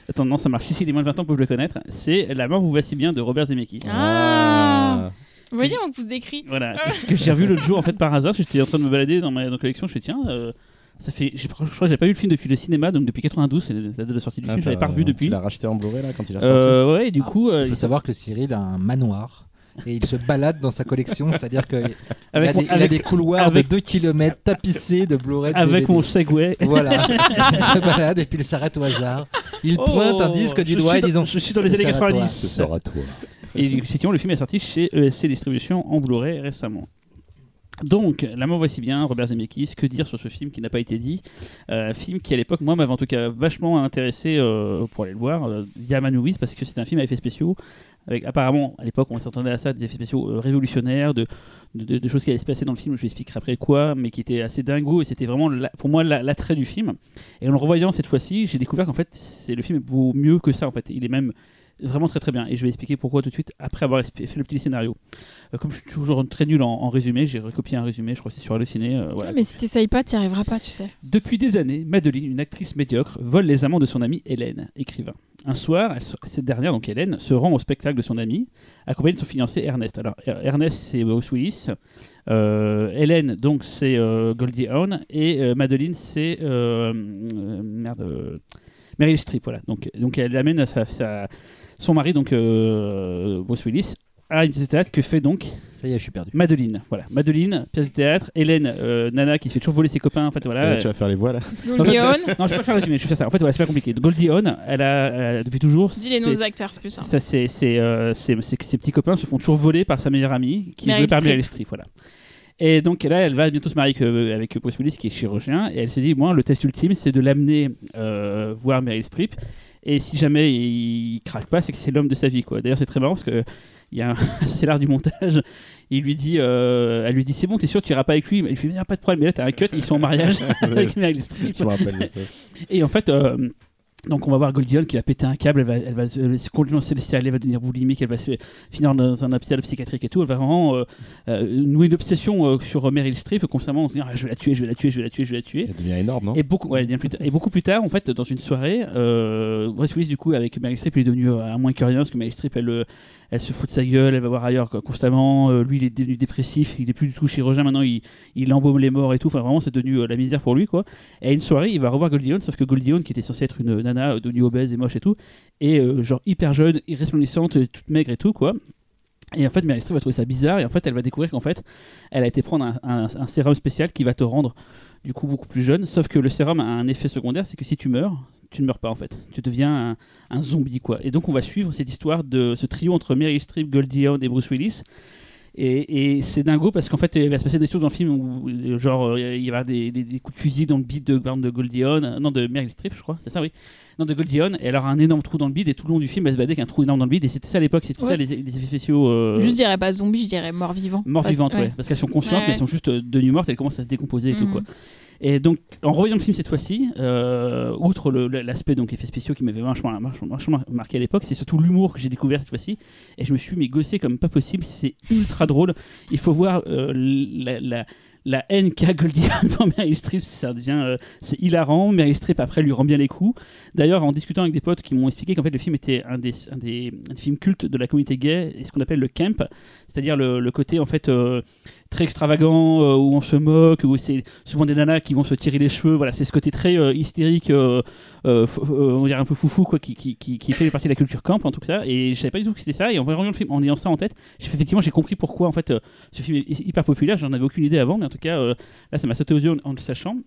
Attends, non, ça marche. Ici, les moins de 20 ans peuvent le connaître. C'est La mort vous va si bien de Robert Zemeckis. Ah. Vous voyez, on pousse des cris. Voilà, que j'ai revu l'autre jour en fait par hasard. J'étais en train de me balader dans ma dans collection. Je me suis dit, tiens, euh, ça fait. Je crois que j'ai pas vu le film depuis le cinéma, donc depuis 92, c'est la date de la sortie du Ah, film. J'avais t'as- pas revu Tu depuis. l'as racheté en Blu-ray là quand il a sorti Euh, ouais, et du Ah, coup, euh, Il faut savoir que Cyril a un manoir. Et il se balade dans sa collection, c'est-à-dire qu'il a, il a des couloirs avec- de 2 km tapissés de Blu-ray. avec DVD. mon Segway. Voilà, [laughs] il se balade et puis il s'arrête au hasard. Il Oh, pointe un disque du je doigt et disons Je suis dans les années sera toi. 90. Ce sera toi. Et effectivement, le film est sorti chez ESC Distribution en Blu-ray récemment. Donc, La mort voici bien, Robert Zemeckis, que dire sur ce film qui n'a pas été dit? Euh, Film qui à l'époque, moi, m'avait en tout cas vachement intéressé euh, pour aller le voir, euh, Yaman Movies, parce que c'était un film à effets spéciaux. Avec, apparemment, à l'époque, on s'entendait à ça, des effets spéciaux euh, révolutionnaires, de, choses qui allaient se passer dans le film, je vous expliquerai après quoi, mais qui étaient assez dingos, et c'était vraiment, pour moi, la- l'attrait du film. Et en le revoyant cette fois-ci, j'ai découvert qu'en fait, c'est, le film vaut mieux que ça, en fait. Il est même vraiment très très bien. Et je vais expliquer pourquoi tout de suite après avoir fait le petit scénario. Euh, comme je suis toujours très nul en, en résumé, j'ai recopié un résumé, je crois que c'est sur Halluciné. euh, voilà. Mais si t'essayes pas, t'y arriveras pas, tu sais. Depuis des années, Madeline, une actrice médiocre, vole les amants de son amie Hélène, écrivain. Un soir, elle cette dernière, donc Hélène, se rend au spectacle de son amie, accompagnée de son fiancé Ernest. Alors, Er- Ernest, c'est Bruce Willis. Euh, Hélène, donc, c'est euh, Goldie Hawn. Et Madeline, c'est. merde. Meryl Streep, voilà. Donc, donc elle amène à sa- sa- son mari, donc euh, Bruce Willis, à une pièce de théâtre que fait donc Ça y est, je suis perdu. Madeline. Voilà, Madeline, pièce de théâtre. Hélène, euh, Nana, qui se fait toujours voler ses copains. En fait, voilà. Là, tu vas faire les voix là. Goldie Hawn. [laughs] Non, je vais pas faire le résumé, je vais faire ça. En fait, voilà, c'est pas compliqué. Goldie Hawn, elle a, euh, depuis toujours. Dis les c'est- noms des acteurs, c'est plus ça, c'est, c'est, euh, c'est- c'est que ses petits copains se font toujours voler par sa meilleure amie, qui est Meryl jouée par Streep. Meryl Streep. Voilà. Et donc là, elle va bientôt se marier avec, avec Bruce Willis, qui est chirurgien. Et elle s'est dit, moi, le test ultime, c'est de l'amener euh, voir Meryl Streep. Et si jamais il craque pas, c'est que c'est l'homme de sa vie. Quoi. D'ailleurs, c'est très marrant parce que il y a un, [laughs] ça, c'est l'art du montage. Il lui dit, euh, elle lui dit, c'est bon, t'es sûr, tu iras pas avec lui? Mais il fait, il y a pas de problème. Mais là, t'as un cut, ils sont en mariage [laughs] avec Meryl Streep. Et en fait, euh, donc on va voir Goldie Hawn qui va péter un câble, elle va, elle va se, se complètement se laisser aller, elle va devenir boulimique, elle va se finir dans un hôpital psychiatrique et tout. Elle va vraiment euh, euh, nouer une obsession euh, sur Meryl Streep, constamment dire ah, je vais la tuer, je vais la tuer, je vais la tuer, je vais la tuer. Elle devient énorme, non? Et beaucoup, ouais, plus tard. et beaucoup plus tard, en fait, dans une soirée, euh, Bruce Willis, du coup, avec Meryl Streep, il est devenu euh, un moins que rien, parce que Meryl Streep, elle, euh, elle se fout de sa gueule, elle va voir ailleurs quoi, constamment. Euh, lui, il est devenu dépressif, il est plus du tout chirurgien maintenant, il, il embaume les morts et tout. Enfin, vraiment, c'est devenu euh, la misère pour lui, quoi. Et à une soirée, il va revoir Goldie Hawn, sauf que Goldie Hawn, qui était censée être une nana euh, obèse et moche et tout, et euh, genre hyper jeune, irresplendissante, euh, toute maigre et tout, quoi. Et en fait, Meryl Streep va trouver ça bizarre, et en fait, elle va découvrir qu'en fait, elle a été prendre un, sérum spécial qui va te rendre du coup beaucoup plus jeune. Sauf que le sérum a un effet secondaire, c'est que si tu meurs, tu ne meurs pas en fait. Tu deviens un, un zombie quoi. Et donc on va suivre cette histoire de ce trio entre Meryl Streep, Goldie Hawn et Bruce Willis. Et, et c'est dingo parce qu'en fait il va se passer des choses dans le film où genre euh, il va y avoir des, des- des coups de fusil dans le bide de, de Goldie Hawn, euh, non de Meryl Streep je crois, c'est ça oui. Non de Goldie Hawn et elle aura un énorme trou dans le bide et tout le long du film elle se balader avec un trou énorme dans le bide et c'était ça à l'époque, c'était ça Ouais. les, les effets spéciaux. euh, Juste, je dirais pas zombie, je dirais mort-vivant. Mort Parce- vivante, ouais. Parce qu'elles sont conscientes, Ouais, mais elles sont juste euh, devenues mortes, elles commencent à se décomposer et tout, Mhm. quoi. Et donc, en revoyant le film cette fois-ci, euh, outre l'aspect donc effets spéciaux qui m'avait vachement, vachement- marqué à l'époque, c'est surtout l'humour que j'ai découvert cette fois-ci. Et je me suis mis gossé comme pas possible. C'est ultra drôle. Il faut voir euh, la, haine qu'a Goldie Hawn [laughs] pour Meryl Streep. Ça devient, euh, c'est hilarant. Meryl Streep après lui rend bien les coups. D'ailleurs, en discutant avec des potes qui m'ont expliqué qu'en fait le film était un des, un films cultes de la communauté gay et ce qu'on appelle le camp, c'est-à-dire le, côté en fait très extravagant euh, où on se moque, où c'est souvent des nanas qui vont se tirer les cheveux. Voilà, c'est ce côté très euh, hystérique, euh, euh, on dirait un peu foufou quoi, qui, fait partie de la culture camp en tout cas. Et je savais pas du tout que c'était ça. Et en voyant le film, en ayant ça en tête, j'ai fait effectivement j'ai compris pourquoi en fait ce film est hyper populaire. J'en avais aucune idée avant, mais en tout cas là ça m'a sauté aux yeux en, en le sachant.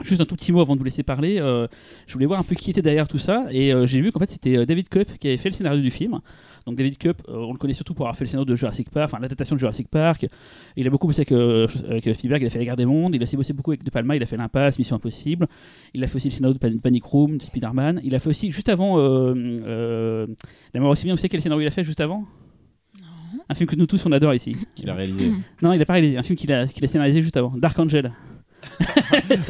Juste un tout petit mot avant de vous laisser parler. euh, je voulais voir un peu qui était derrière tout ça. Et euh, j'ai vu qu'en fait, c'était euh, David Cup qui avait fait le scénario du film. Donc, David Cup, euh, on le connaît surtout pour avoir fait le scénario de Jurassic Park, enfin l'adaptation de Jurassic Park. Il a beaucoup bossé avec, euh, avec Spielberg, il a fait La Guerre des Mondes. Il a aussi bossé beaucoup avec De Palma, il a fait L'Impasse, Mission Impossible. Il a fait aussi le scénario de Pan- Panic Room, de Spider-Man. Il a fait aussi, juste avant, euh, euh, La mort aussi bien, vous savez quel scénario il a fait juste avant? Un film que nous tous on adore ici. Qu'il a réalisé. Non, il a pas réalisé, un film qu'il a, qu'il a scénarisé juste avant, Dark Angel.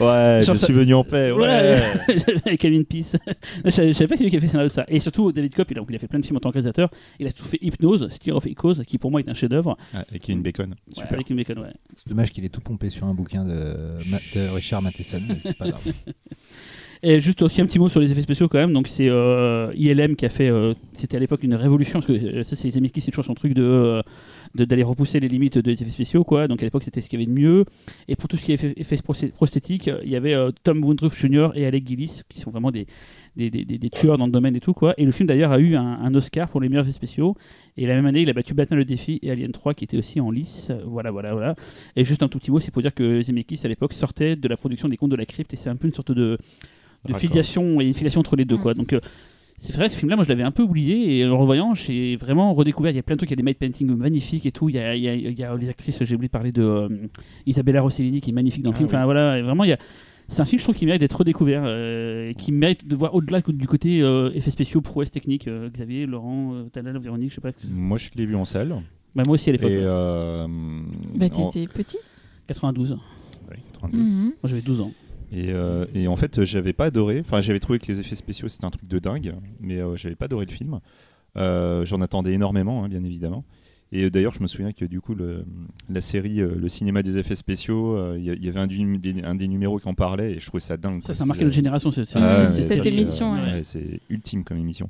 Ouais, Genre je ça- suis venu en paix. Ouais. [laughs] Kevin Peace. [laughs] je, savais, je savais pas que c'est lui qui a fait le scénario de ça. Et surtout, David Kopp, il a, il a fait plein de films en tant que réalisateur. Il a tout fait Hypnose, Steer of Echoes, qui pour moi est un chef-d'œuvre. Ouais, et Kevin Bacon. Ouais, Super. avec une bacon, ouais. C'est dommage qu'il ait tout pompé sur un bouquin de, Ma- de Richard Matheson, mais c'est pas grave. [laughs] Et juste aussi un petit mot sur les effets spéciaux quand même. Donc c'est euh, ILM qui a fait. euh, C'était à l'époque une révolution parce que euh, ça, c'est Zemeckis, c'est toujours son truc de euh, de- d'aller repousser les limites des effets spéciaux quoi. Donc à l'époque c'était ce qu'il y avait de mieux. Et pour tout ce qui est effets, effets prosthé- prosthétiques, il y avait euh, Tom Woodruff Jr. et Alec Gillis qui sont vraiment des des, des- des- tueurs dans le domaine et tout quoi. Et le film d'ailleurs a eu un, un Oscar pour les meilleurs effets spéciaux. Et la même année il a battu Batman le défi et Alien 3 qui était aussi en lice. Voilà voilà voilà. Et juste un tout petit mot, c'est pour dire que Zemeckis à l'époque sortait de la production des Contes de la Crypte et c'est un peu une sorte de de filiation et une filiation entre les deux quoi. Donc euh, c'est vrai que ce film-là, moi je l'avais un peu oublié et en le revoyant, j'ai vraiment redécouvert. Il y a plein de trucs, il y a des made paintings magnifiques et tout. Il y a, il y a- il y a les actrices, j'ai oublié de parler de euh, Isabella Rossellini qui est magnifique dans le Ah film. oui. Enfin voilà, et vraiment il y a. C'est un film, je trouve, qui mérite d'être redécouvert, euh, et qui mérite de voir au-delà du côté euh, effets spéciaux, prouesses techniques. euh, Xavier, Laurent, euh, Talal, Véronique, je sais pas. Moi, je l'ai vu en salle. Bah, moi aussi à Et l'époque, euh, Bah, en- t'étais petit. 92. ouais, 32. Mhm. Moi j'avais 12 ans. Et, euh, et en fait, j'avais pas adoré. Enfin, j'avais trouvé que les effets spéciaux c'était un truc de dingue, mais euh, j'avais pas adoré le film. Euh, J'en attendais énormément, hein, bien évidemment. Et d'ailleurs, je me souviens que du coup, le, la série, le cinéma des effets spéciaux, euh, il y, avait un, du- des, un des numéros qui en parlait et je trouvais ça dingue. Ça, ça a marqué notre génération. ce- ce- Ah ouais, cette émission, ouais. ouais, c'est ultime comme émission.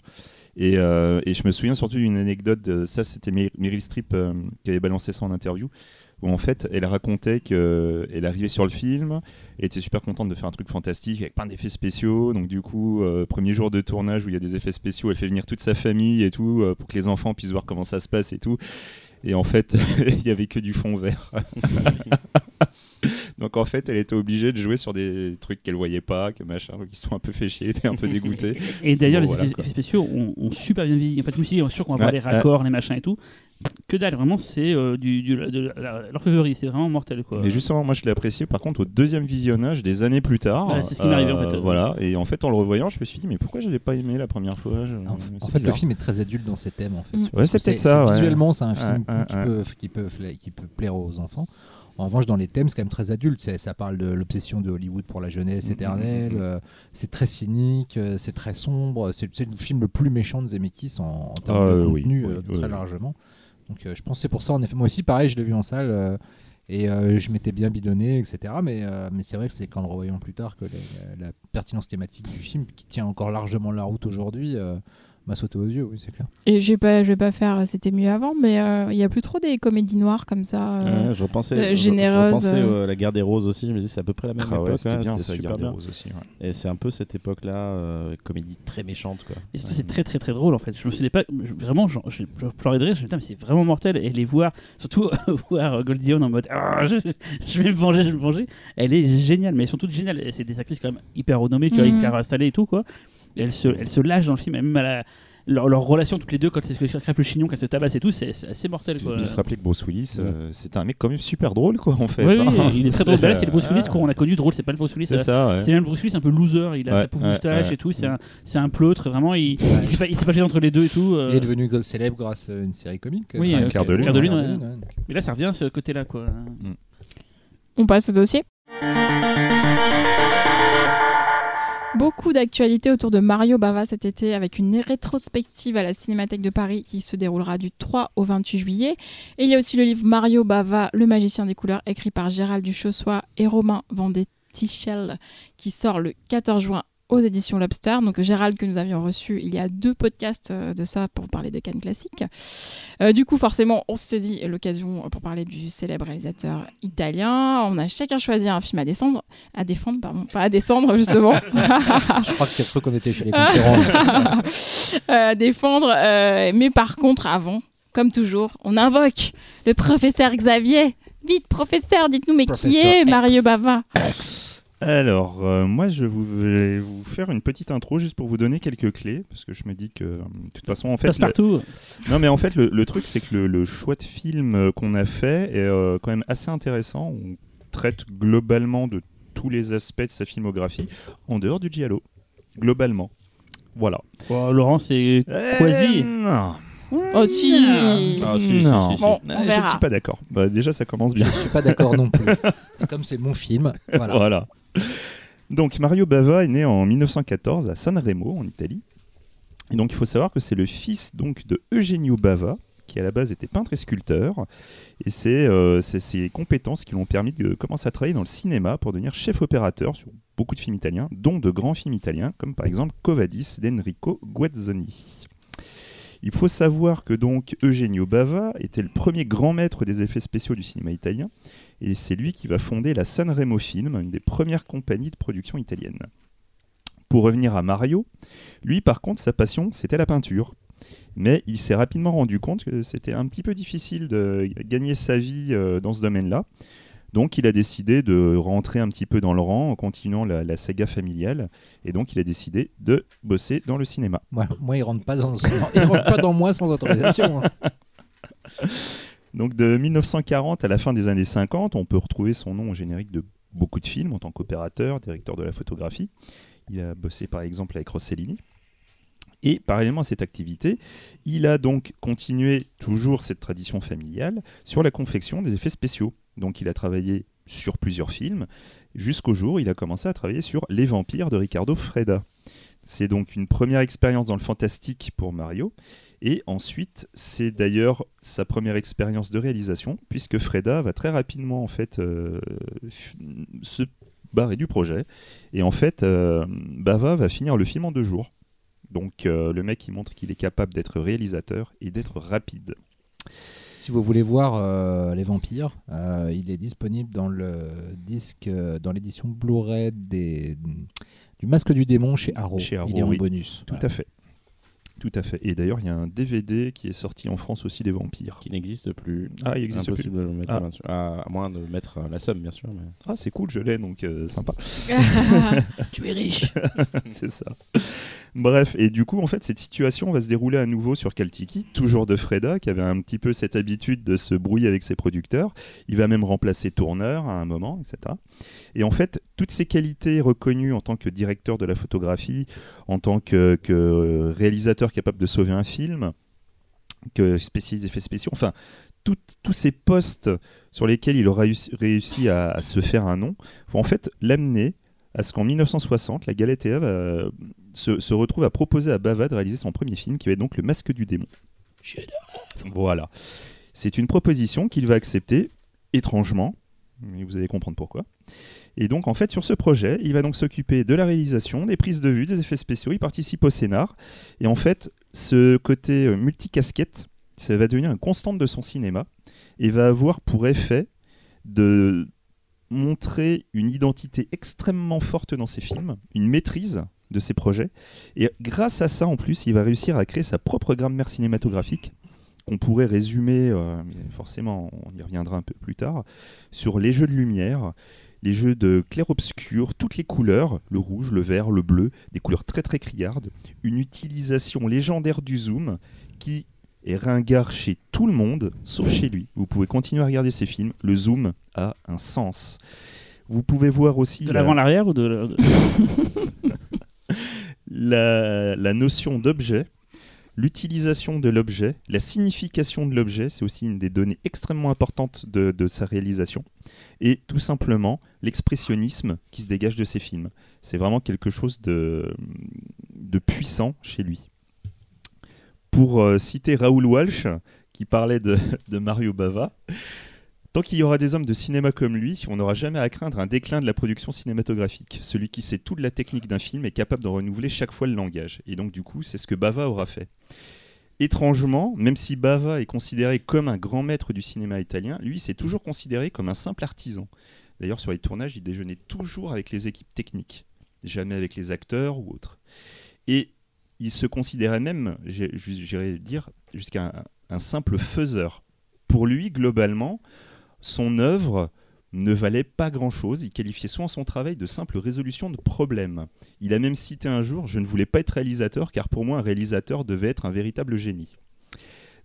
Et, euh, et je me souviens surtout d'une anecdote, ça c'était Mer- Meryl Streep euh, qui avait balancé ça en interview, où en fait elle racontait qu'elle arrivait sur le film, était super contente de faire un truc fantastique avec plein d'effets spéciaux, donc du coup, euh, premier jour de tournage où il y a des effets spéciaux, elle fait venir toute sa famille et tout, euh, pour que les enfants puissent voir comment ça se passe et tout. Et en fait, [laughs] il y avait que du fond vert. [laughs] Donc en fait, elle était obligée de jouer sur des trucs qu'elle voyait pas, que machin, donc ils sont un peu fait chier, [laughs] était un peu dégoûtés. Et d'ailleurs, Bon, les voilà, effets, spéciaux ont, ont super bien vieilli. En fait, je me suis dit, sûr qu'on va voir Ouais, les raccords, les machins et tout. Que dalle, vraiment, c'est euh, du, du- de la- l'orfèvrerie, c'est vraiment mortel. Quoi. Et justement, moi je l'ai apprécié par contre au deuxième visionnage des années plus tard. Ouais, c'est ce qui m'est arrivé, en fait. Voilà, et en fait en le revoyant, je me suis dit, mais pourquoi j'avais pas aimé la première fois? Je- En, fait, le film est très adulte dans ses thèmes. En fait. Mm. Ouais, c'est peut-être ça. Visuellement, c'est un film. Peut, peut, qui peut plaire aux enfants. En revanche, dans les thèmes, c'est quand même très adulte. Ça parle de l'obsession de Hollywood pour la jeunesse Mm, éternelle. mm, mm, mm. euh, C'est très cynique, euh, c'est très sombre. C'est le film le plus méchant de Zemeckis en, en termes Ah, de oui, contenu oui, euh, oui, très largement. Donc, je pense que c'est pour ça. En effet, moi aussi, pareil, je l'ai vu en salle. et euh, je m'étais bien bidonné, etc. Mais, euh, mais c'est vrai que c'est qu'en le revoyant plus tard que la, la- la pertinence thématique du film, qui tient encore largement la route aujourd'hui, euh, m'a sauté aux yeux, oui, c'est clair. Et je vais pas, je vais pas faire. euh, C'était mieux avant, mais euh, il y a plus trop des comédies noires comme ça. euh, Ouais, je repensais, euh, je- repensais, euh. euh, la guerre des roses aussi. Je me dis c'est à peu près la même Ah ouais, époque. c'était hein, bien c'était ça, super Garde des bien. Roses aussi. ouais. Et c'est un peu cette époque-là, euh, comédie très méchante quoi. Et surtout, c'est très très très drôle en fait. Je me suis dit pas, je- vraiment, je, je, je pleurais de rire. Je me putain, mais c'est vraiment mortel. Et les voir, surtout [laughs] voir Goldie Hawn en mode, Ah, je, je vais me venger, je vais me venger. Elle est géniale, mais elles sont toutes géniales. C'est des actrices quand même hyper renommées, tu vois, Mhm. hyper installées et tout quoi. Et elles se, elles se lâchent dans le film, même à la, leur, leur relation toutes les deux quand c'est ce que crêpe le chignon, quand elles se tabassent et tout, c'est c'est assez mortel quoi. puis se rappeler que Bruce Willis, euh, c'était un mec quand même super drôle quoi en fait. Oui, hein. il est très drôle. Bah là, c'est le Bruce [laughs] Willis Ah. qu'on a connu drôle. C'est pas le Bruce Willis. C'est euh, ça, ouais. C'est même le Bruce Willis un peu loser. Il a Ouais, sa pauvre ouais, moustache ouais. et tout. C'est un, c'est un pleutre. Vraiment, il, il s'est pas, il s'est pas gêné entre les deux et tout. euh. Il est devenu célèbre grâce à une série comique. Oui, Enfin, euh, Claire de Lune. De. Mais là, ça revient ce côté-là, quoi. On passe au dossier. Beaucoup d'actualités autour de Mario Bava cet été avec une rétrospective à la Cinémathèque de Paris qui se déroulera du 3 au 28 juillet. Et il y a aussi le livre Mario Bava, le magicien des couleurs, écrit par Gérald Duchossois et Romain Vendetichel, qui sort le 14 juin aux éditions Lobster. Donc Gérald que nous avions reçu il y a deux podcasts euh, de ça pour parler de Cannes classique. Euh, du coup, forcément, on se saisit l'occasion pour parler du célèbre réalisateur italien. On a chacun choisi un film à descendre, à défendre, pardon, pas à descendre [laughs] justement. [laughs] Je crois qu'il a cru qu'on était chez les concurrents. [laughs] à défendre. euh, mais par contre, avant, comme toujours, on invoque le professeur Xavier. Vite, professeur, dites-nous, mais qui est. Mario Bava? Alors, euh, moi, je vous- vais vous faire une petite intro juste pour vous donner quelques clés, parce que je me dis que, euh, de toute façon, en fait, Passe le- partout. non, mais en fait, le, le truc, c'est que le, le choix de film euh, qu'on a fait est euh, quand même assez intéressant. On traite globalement de tous les aspects de sa filmographie en dehors du giallo, globalement. Voilà. Oh, Laurent, c'est Quasi. Non. Oh si Ah, si, si, Non. si, si. Bon, on je ne suis pas d'accord. Bah, déjà, ça commence bien. Je suis pas d'accord non plus. [laughs] Comme c'est mon film, voilà. Voilà. [laughs] Donc Mario Bava est né en 1914 à San Remo en Italie. Et donc il faut savoir que c'est le fils donc de Eugenio Bava qui à la base était peintre et sculpteur et c'est euh, ses compétences qui l'ont permis de commencer à travailler dans le cinéma pour devenir chef opérateur sur beaucoup de films italiens dont de grands films italiens comme par exemple Covadis d'Enrico Guazzoni. Il faut savoir que donc Eugenio Bava était le premier grand maître des effets spéciaux du cinéma italien et c'est lui qui va fonder la San Remo Film, une des premières compagnies de production italienne. Pour revenir à Mario, lui par contre sa passion c'était la peinture. Mais il s'est rapidement rendu compte que c'était un petit peu difficile de gagner sa vie euh, dans ce domaine-là. Donc il a décidé de rentrer un petit peu dans le rang en continuant la, la saga familiale. Et donc il a décidé de bosser dans le cinéma. Moi, moi, il rentre pas dans, [laughs] il rentre pas dans moi sans autorisation. hein. [laughs] Donc de 1940 à la fin des années 50, on peut retrouver son nom au générique de beaucoup de films en tant qu'opérateur, directeur de la photographie. Il a bossé par exemple avec Rossellini. Et parallèlement à cette activité, il a donc continué toujours cette tradition familiale sur la confection des effets spéciaux. Donc il a travaillé sur plusieurs films jusqu'au jour où il a commencé à travailler sur Les Vampires de Ricardo Freda. C'est donc une première expérience dans le fantastique pour Mario. Et ensuite, c'est d'ailleurs sa première expérience de réalisation, puisque Freda va très rapidement en fait euh, se barrer du projet. Et en fait, euh, Bava va finir le film en deux jours. Donc euh, le mec, il montre qu'il est capable d'être réalisateur et d'être rapide. Si vous voulez voir Les Vampires, il est disponible dans le disque, dans l'édition Blu-ray des, du Masque du Démon chez Arrow. Chez Arrow, il est en oui. bonus. Tout Voilà. à fait. Tout à fait. Et d'ailleurs, il y a un DVD qui est sorti en France aussi des vampires. Qui n'existe plus. Ah, il existe Impossible de le mettre Ah. main. Ah, à moins de mettre euh, la somme, bien sûr. Mais... Ah, c'est cool, je l'ai, donc euh, sympa. [laughs] [laughs] Tu es riche. c'est ça. Bref, et du coup, en fait, cette situation va se dérouler à nouveau sur Kaltiki, toujours de Freda, qui avait un petit peu cette habitude de se brouiller avec ses producteurs. Il va même remplacer Tourneur à un moment, etc. Et en fait, toutes ces qualités reconnues en tant que directeur de la photographie, en tant que, réalisateur capable de sauver un film, que spécialiste d'effets spéciaux, enfin, tous ces postes sur lesquels il aura réussi, à se faire un nom, vont en fait l'amener à ce qu'en 1960, la Galatea va- se, se retrouve à proposer à Bava de réaliser son premier film, qui va être donc Le Masque du Démon. Voilà. C'est une proposition qu'il va accepter, étrangement, mais vous allez comprendre pourquoi. Et donc, en fait, sur ce projet, il va donc s'occuper de la réalisation, des prises de vue, des effets spéciaux, il participe au scénar. Et en fait, ce côté euh, multicasquette, ça va devenir une constante de son cinéma et va avoir pour effet de montrer une identité extrêmement forte dans ses films, une maîtrise de ses projets. Et grâce à ça, en plus, il va réussir à créer sa propre grammaire cinématographique qu'on pourrait résumer, euh, forcément, on y reviendra un peu plus tard, sur les jeux de lumière, les jeux de clair-obscur, toutes les couleurs, le rouge, le vert, le bleu, des couleurs très très criardes, une utilisation légendaire du zoom qui est ringard chez tout le monde, sauf chez lui. Vous pouvez continuer à regarder ses films, le zoom a un sens. Vous pouvez voir aussi De la- l'avant l'arrière ou de- [laughs] la, notion d'objet, l'utilisation de l'objet, la signification de l'objet, c'est aussi une des données extrêmement importantes de, sa réalisation, et tout simplement l'expressionnisme qui se dégage de ses films. C'est vraiment quelque chose de, puissant chez lui. Pour euh, citer Raoul Walsh, qui parlait de Mario Bava, Tant qu'il y aura des hommes de cinéma comme lui, on n'aura jamais à craindre un déclin de la production cinématographique. Celui qui sait toute la technique d'un film est capable de renouveler chaque fois le langage. Et donc du coup, c'est ce que Bava aura fait. Étrangement, même si Bava est considéré comme un grand maître du cinéma italien, lui s'est toujours considéré comme un simple artisan. D'ailleurs, sur les tournages, il déjeunait toujours avec les équipes techniques, jamais avec les acteurs ou autres. Et il se considérait même, j'irais dire, jusqu'à un simple faiseur. Pour lui, globalement, son œuvre ne valait pas grand-chose. Il qualifiait souvent son travail de simple résolution de problèmes. Il a même cité un jour Je ne voulais pas être réalisateur car pour moi un réalisateur devait être un véritable génie.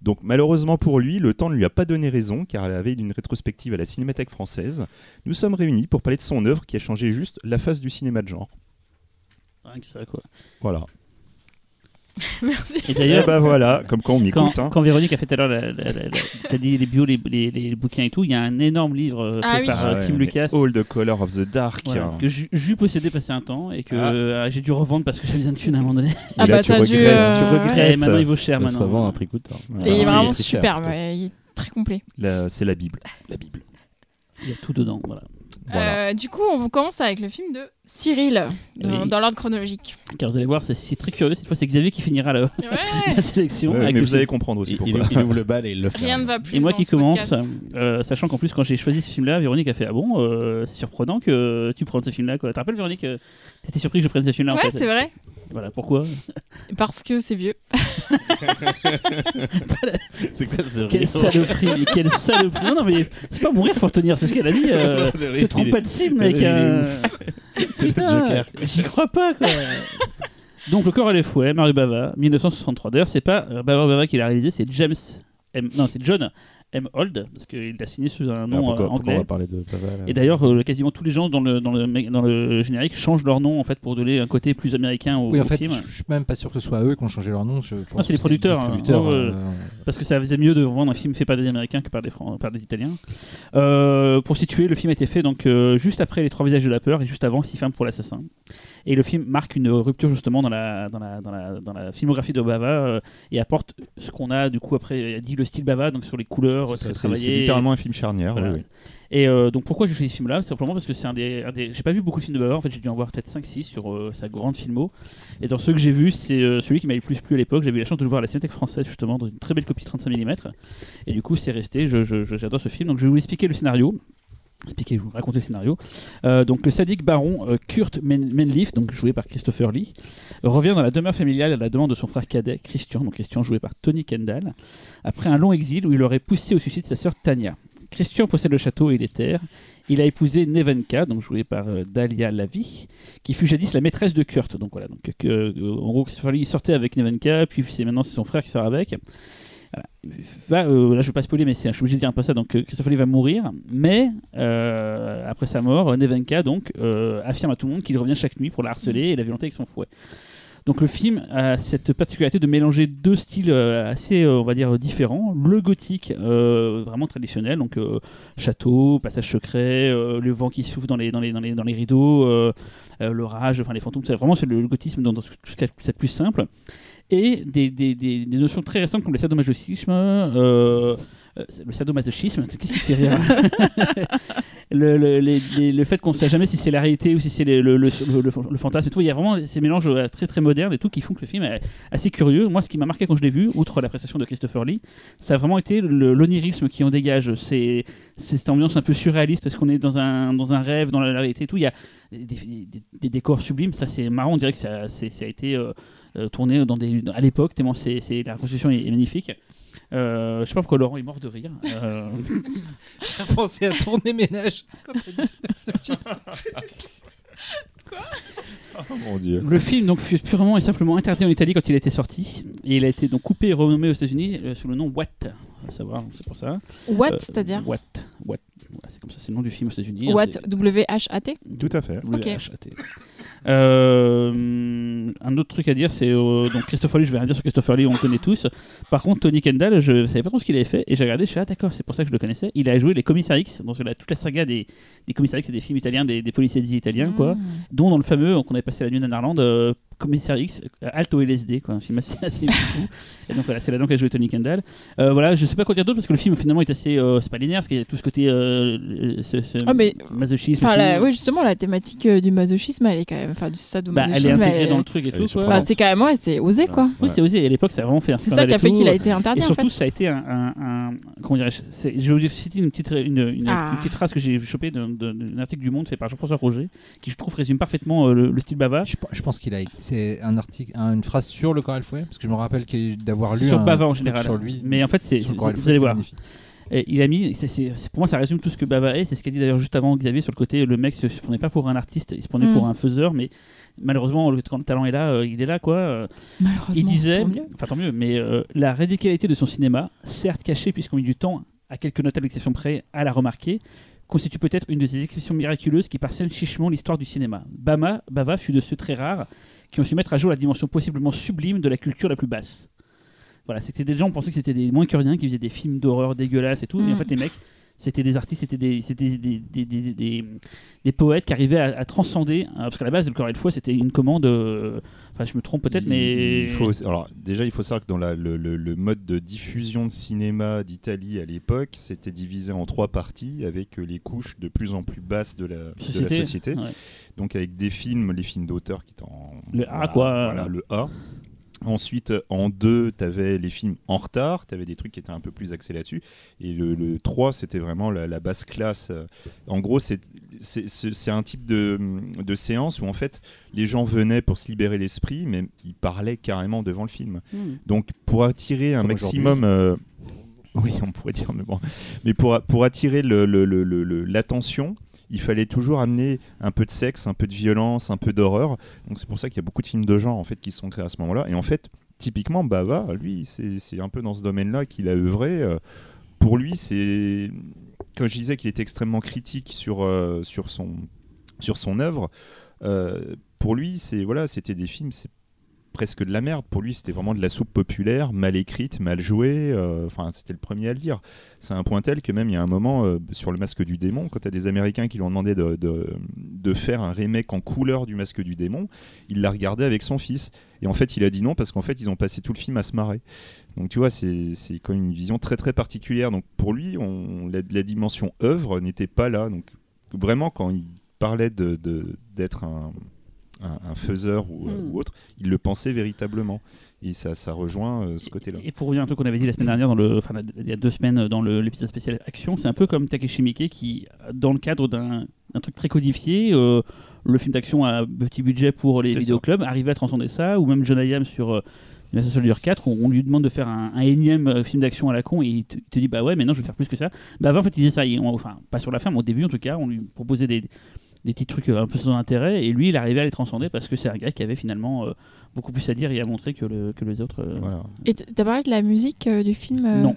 Donc malheureusement pour lui, le temps ne lui a pas donné raison car à la veille d'une rétrospective à la Cinémathèque française, nous sommes réunis pour parler de son œuvre qui a changé juste la face du cinéma de genre. Rien que ça, quoi. Voilà. [laughs] Merci. Et Et d'ailleurs, bah voilà, comme quand on quand, m'écoute. hein. quand Véronique a fait tout à l'heure, t'as dit les bios, les, les- les bouquins et tout, il y a un énorme livre euh, Ah fait oui. par euh, Ah ouais, Tim Lucas. All the Color of the Dark. voilà, que j'ai possédé passé un temps et que Ah. euh, j'ai dû revendre parce que [laughs] j'avais besoin de thunes à un moment donné. Et Ah là, bah, tu t'as dû, regrettes, tu euh, regrettes. Et maintenant il vaut cher Ça se maintenant. revend à prix coûtant. Et il est Ah, vraiment il est très cher, super, plutôt. ouais, il est très complet. C'est la Bible. La Bible. Il y a tout dedans. Voilà. Voilà. Euh, du coup, on commence avec le film de Cyril, dans, Oui. dans l'ordre chronologique. Car vous allez voir, c'est- très curieux. Cette fois, c'est Xavier qui finira la, Ouais, [laughs] la sélection. Ouais, avec mais vous film. allez comprendre aussi pourquoi. il- il ouvre le [laughs] bal et il le ferme. rien ne va plus. Et moi dans qui ce commence, euh, sachant qu'en plus quand j'ai choisi ce film-là, Véronique a fait ah bon, euh, c'est surprenant que tu prennes ce film-là. Tu te rappelles Véronique, euh, t'étais surpris que je prenne ce film-là en Ouais, fait. c'est vrai. Voilà pourquoi? Parce que c'est vieux. [laughs] C'est quoi ce Quelle rire? saloperie, mais quelle saloperie. Non non mais c'est pas mourir faut retenir, c'est ce qu'elle a dit. euh, te trompe pas de cible le mec. C'est le Joker. J'y crois pas quoi. Donc le corps et les fouets, Mario Bava, 1963. D'ailleurs c'est pas euh, Bava Bava qui l'a réalisé, c'est James M. Non c'est John M. Hold parce qu'il l'a signé sous un Ah, nom pourquoi, euh, pourquoi on anglais. va parler de Paval Et d'ailleurs, euh, quasiment tous les gens dans le, dans, le, dans le générique changent leur nom en fait pour donner un côté plus américain au, Oui, en au fait, film. je suis même pas sûr que ce soit eux qui ont changé leur nom. Je pense Ah, c'est les producteurs, hein. euh, Parce que ça faisait mieux de vendre un film fait par des Américains que par des, Fran- par des Italiens. Euh, pour situer, le film a été fait donc euh, juste après Les Trois Visages de la Peur et juste avant Six femmes pour l'assassin. Et le film marque une rupture justement dans la, dans la, dans la, dans la filmographie de Bava euh, et apporte ce qu'on a du coup après a dit le style Bava, donc sur les couleurs C'est littéralement un film charnière. Voilà. oui, oui. Et euh, donc pourquoi j'ai choisi ce film-là? Simplement parce que c'est un des, J'ai pas vu beaucoup de films de Bava, en fait j'ai dû en voir peut-être 5-6 sur euh, sa grande filmo. Et dans ceux que j'ai vus, c'est euh, celui qui m'a le plus plu à l'époque. J'avais eu la chance de le voir à la Cinémathèque française justement, dans une très belle copie 35 mm. Et du coup c'est resté, je- je- je- j'adore ce film. Donc je vais vous expliquer le scénario. Expliquer, vous raconter le scénario. Euh, donc le sadique baron euh, Kurt Men- donc joué par Christopher Lee, revient dans la demeure familiale à la demande de son frère cadet Christian, donc Christian joué par Tony Kendall, après un long exil où il aurait poussé au suicide sa sœur Tania. Christian possède le château et les terres. Il a épousé Nevenka, donc jouée par euh, Dahlia Lavi, qui fut jadis la maîtresse de Kurt. Donc voilà, donc en gros, Christopher Lee sortait avec Nevenka, puis c'est maintenant son frère qui sort avec. Voilà. Va, euh, là, je vais pas spoiler, mais je suis obligé de dire un peu ça. Donc, euh, Christopher Lee va mourir, mais euh, après sa mort, Nevenka donc euh, affirme à tout le monde qu'il revient chaque nuit pour la harceler et la violenter avec son fouet. Donc le film a cette particularité de mélanger deux styles euh, assez, on va dire, différents. Le gothique, vraiment traditionnel, donc château, passage secret, le vent qui souffle dans les, dans les, dans rideaux, l'orage, enfin les fantômes, c'est vraiment le, le gothisme dans, dans ce ce plus- plus simple. Et des, des, des, notions très récentes comme le sadomasochisme, euh, euh, le sadomasochisme, [laughs] qu'est-ce qui fait rire le, le, le fait qu'on ne sait jamais si c'est la réalité ou si c'est le, le, fantasme et tout. Il y a vraiment ces mélanges euh, très très modernes et tout qui font que le film est assez curieux. Moi, ce qui m'a marqué quand je l'ai vu, outre la prestation de Christopher Lee, ça a vraiment été l'onirisme qui en dégage. C'est cette ambiance un peu surréaliste. Est-ce qu'on est dans un, dans un rêve, dans la, réalité tout Il y a des, décors sublimes. Ça, c'est marrant. On dirait que ça, ça a été euh, tourné dans des, à l'époque, tellement c'est, c'est- la reconstitution est, est magnifique. Euh, je sais pas pourquoi Laurent est mort de rire. Euh, [laughs] J'ai pensé à tourner ménage quand dit ça. Oh mon dieu. Le film donc fut purement et simplement interdit en Italie quand il a été sorti et il a été donc coupé et renommé aux États-Unis euh, sous le nom What, à savoir, c'est pour ça. What, Euh, c'est-à-dire? What, What, Voilà, c'est comme ça, c'est le nom du film aux États-Unis. hein, What, Tout à fait. Euh, un autre truc à dire, c'est euh, donc Christopher Lee. Je vais rien dire sur Christopher Lee, on le connaît tous. Par contre, Tony Kendall, je savais pas trop ce qu'il avait fait et j'ai regardé. Je fais ah d'accord, c'est pour ça que je le connaissais. Il a joué les commissaires X, dans la- toute la saga des, des commissaires X, c'est des films italiens, des, des policiers italiens quoi Mmh. dont dans le fameux qu'on avait passé la nuit en Irlande, euh, Commissaire X, euh, Alto LSD, quoi, un film assez, [laughs] assez fou. Et donc voilà, c'est là-dedans qu'a joué Tony Kendall. Euh, voilà, je sais pas quoi dire d'autre parce que le film finalement est assez, euh, c'est pas linéaire, parce qu'il y a tout ce côté euh, ce, ce Ah, mais- masochisme. la- oui, justement, la thématique euh, du masochisme, elle est quand même. Enfin, du Bah, sadomasochisme. elle est intégrée elle- dans le truc et tout. Bah, c'est quand même, ouais, c'est osé, quoi. Oui, c'est osé. Et à l'époque, ça a vraiment fait un C'est ça qui a fait qu'il a été interdit, Et en surtout, fait. ça a été un. un- un- comment dirais-je Je vais vous citer une petite, une, une- Ah. une petite phrase que j'ai chopée d'un article du Monde fait par Jean-François Roger, qui je trouve résume parfaitement euh, le, le style bava. Je, je pense qu'il a. C'est un article, un- une phrase sur le corps et le fouet, parce que je me rappelle d'avoir lu sur un Bava en général. sur lui. Mais en fait, c'est- vous allez voir. Et il a mis, pour moi, ça résume tout ce que Bava est. C'est ce qu'a dit d'ailleurs juste avant Xavier sur le côté. Le mec se, se prenait pas pour un artiste, il se prenait Mm. pour un faiseur, mais malheureusement, le- quand le talent est là, euh, il est là, quoi. Euh, Malheureusement. il disait, enfin tant mieux, mais euh, la radicalité de son cinéma, certes cachée puisqu'on met du temps, à quelques notables exceptions près, à la remarquer, constitue peut-être une de ces exceptions miraculeuses qui parsèment chichement l'histoire du cinéma. Bama, Bava fut de ceux très rares qui ont su mettre à jour la dimension possiblement sublime de la culture la plus basse. Voilà, c'était des gens, on pensait que c'était des moins que rien, qui faisaient des films d'horreur dégueulasses et tout, mais en Mm. fait les mecs, c'était des artistes, c'était des, c'était des, des, des, des- des poètes qui arrivaient à, à transcender, hein, parce qu'à la base, le Corée de fois, c'était une commande, euh, enfin je me trompe peut-être, Il- mais... il faut, alors déjà il faut savoir que dans la- le, le- le mode de diffusion de cinéma d'Italie à l'époque, c'était divisé en trois parties avec euh, les couches de plus en plus basses de la, de la Société, société. ouais. Donc avec des films, les films d'auteur qui étaient en Le A, quoi. Voilà, le A. Ensuite, en 2, tu avais les films en retard, tu avais des trucs qui étaient un peu plus axés là-dessus. Et le, le 3, c'était vraiment la, la basse classe. En gros, c'est un type de, de séance où en fait les gens venaient pour se libérer l'esprit, mais ils parlaient carrément devant le film. Hmm. Donc pour attirer un Comme maximum... euh, [laughs] oui, on pourrait dire, mais bon. Mais pour, pour attirer le- le- le- le- le- l'attention, il fallait toujours amener un peu de sexe, un peu de violence, un peu d'horreur. Donc c'est pour ça qu'il y a beaucoup de films de genre en fait qui sont créés à ce moment-là. Et en fait, typiquement, Bava, lui, c'est un peu dans ce domaine-là qu'il a œuvré. Euh, Pour lui, c'est comme je disais qu'il était extrêmement critique sur, euh, sur, son, sur son œuvre. euh, pour lui, c'est voilà, c'était des films, presque de la merde. Pour lui, c'était vraiment de la soupe populaire, mal écrite, mal jouée. euh, Enfin, c'était le premier à le dire. C'est un point tel que même il y a un moment euh, sur le Masque du démon, quand tu as des Américains qui lui ont demandé de, de, faire un remake en couleur du Masque du démon, il l'a regardé avec son fils. Et en fait, il a dit non parce qu'en fait, ils ont passé tout le film à se marrer. Donc tu vois, c'est quand même une vision très très particulière. Donc pour lui, on, la, dimension œuvre n'était pas là. Donc vraiment, quand il parlait de- d'être un, un, un faiseur ou, euh, Hmm. ou autre, il le pensait véritablement. Et ça, ça rejoint euh, ce côté-là. Et pour revenir à un truc qu'on avait dit la semaine dernière, dans le, enfin, il y a deux semaines dans le- l'épisode spécial Action, c'est un peu comme Takeshi Miike qui, dans le cadre d'un un truc très codifié, euh, le film d'action à petit budget pour les vidéoclubs, arrivait à transcender ça, ou même John Hayam sur euh, Metal Soldier 4, où on lui demande de faire un, un énième euh, film d'action à la con, et il te, il te dit bah ouais, mais non, je vais faire plus que ça. Bah avant, en fait, il disait ça, on- enfin, pas sur la fin, mais au début en tout cas, on lui proposait des, des petits trucs euh, un peu sans intérêt, et lui, il arrivait à les transcender parce que c'est un gars qui avait finalement euh, beaucoup plus à dire et à montrer que, le- que les autres. euh, Voilà. Et t'as parlé de la musique euh, du film euh, Non.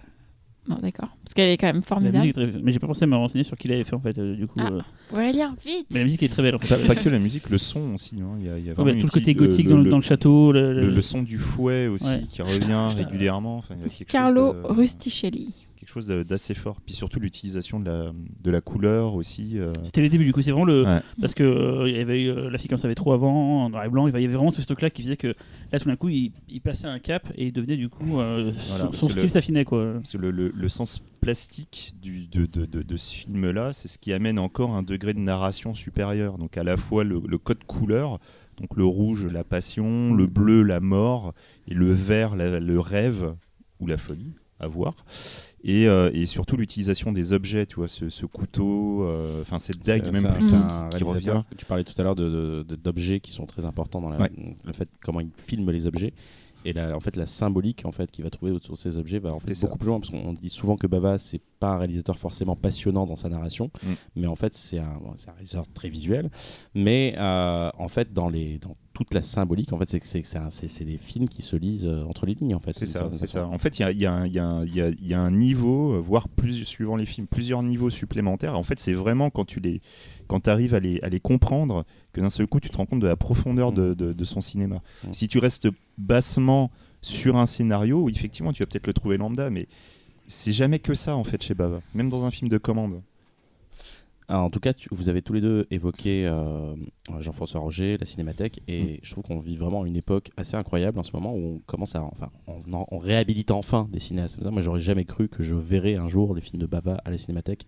Non, d'accord. Parce qu'elle est quand même La formidable. musique est très- Mais j'ai pas pensé à me renseigner sur qui l'avait fait en fait. euh, du coup, Ah. euh, Ouais, lire vite. mais la musique est très belle en fait. Pas, pas que la musique, le son aussi. hein. Il y a, il y a bah, tout le côté gothique le- dans, le, dans le château. le- le, le- le son du fouet aussi Ouais. qui revient régulièrement. Enfin, il y a quelque Carlo chose de- Rusticelli. Quelque chose d'assez fort. Puis surtout l'utilisation de la, de la couleur aussi. euh, C'était les débuts du coup, c'est vraiment le. Ouais. Parce que euh, il y avait eu euh, la fille qu'on savait trop avant, en noir et blanc, il y avait vraiment ce stock là qui faisait que là tout d'un coup il, il passait un cap et il devenait du coup. euh, son- style le- s'affinait quoi. Parce que le, le- le sens plastique du, de, de- de- de ce film-là, c'est ce qui amène encore un degré de narration supérieur. Donc à la fois le, le code couleur, donc le rouge, la passion, le bleu, la mort, et le vert, la- le rêve ou la folie, à voir. Et, euh, et surtout l'utilisation des objets, tu vois, ce, ce couteau, euh, enfin cette dague même plus un qui revient. Tu parlais tout à l'heure de- de- de- d'objets qui sont très importants dans la- Ouais. le fait comment il filme les objets. Et la, en fait, la symbolique en fait qu'il va trouver autour de ces objets va en fait beaucoup plus loin parce qu'on dit souvent que Bava c'est pas un réalisateur forcément passionnant dans sa narration, Mm. mais en fait c'est un, bon, un réalisateur très visuel. Mais euh, en fait dans les dans toute la symbolique en fait c'est que c'est des films qui se lisent euh, entre les lignes en fait. C'est ça, c'est ça. En fait, il y a, il y a y a y a un niveau, euh, voire plus, suivant les films, plusieurs niveaux supplémentaires. En fait, c'est vraiment quand tu les, quand arrives à les, à les comprendre que d'un seul coup, tu te rends compte de la profondeur de, de- de son cinéma. Mm. Si tu restes bassement sur un scénario, effectivement, tu vas peut-être le trouver lambda, mais c'est jamais que ça en fait chez Bava, même dans un film de commande. Ah, en tout cas, tu- vous avez tous les deux évoqué euh, Jean-François Roger, la Cinémathèque, et Mm. je trouve qu'on vit vraiment une époque assez incroyable en ce moment où on commence à, enfin, on, en- on réhabilite enfin des cinéastes. Moi, j'aurais jamais cru que je verrais un jour les films de Bava à la Cinémathèque,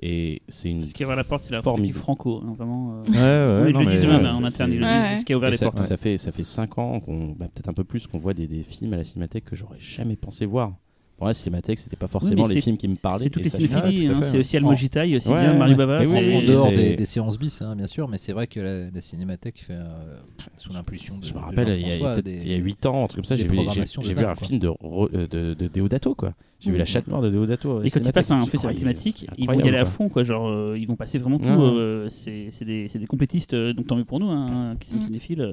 et c'est une. Ce qui a ouvert la porte, c'est la Formidable. franco, hein, vraiment. euh. Ouais, Oui, ils le disent eux-mêmes hein, en interne, ils Ouais, disent, c'est ouais. ce qui a ouvert et les ça, portes. ça fait ça fait cinq ans qu'on, bah, peut-être un peu plus, qu'on voit des, des films à la Cinémathèque que j'aurais jamais pensé voir. Pour moi, Cinémathèque, c'était pas forcément les films qui me parlaient. C'est toutes et les hein, fait. c'est aussi Almogita, il y a aussi Ouais, bien Mario ouais. Bava. Oui, en dehors des, des séances bis, hein, bien sûr, mais c'est vrai que la, la cinémathèque fait euh, sous l'impulsion de. Je me de rappelle, il y, a, Jean-François, peut-être- des- il y a 8 ans, un truc comme ça, j'ai vu, j'ai- de vu un film de, euh, de, de Deodato, quoi. J'ai vu. La chatte noire de Deodato. Et quand ils passent un Incroyable, thématique, ils vont y aller à fond, quoi. Genre, euh, ils vont passer vraiment tout. Ouais. euh, c'est c'est des, c'est des complétistes, euh, donc tant mieux pour nous, hein, qui sont Mm. cinéphiles. Euh,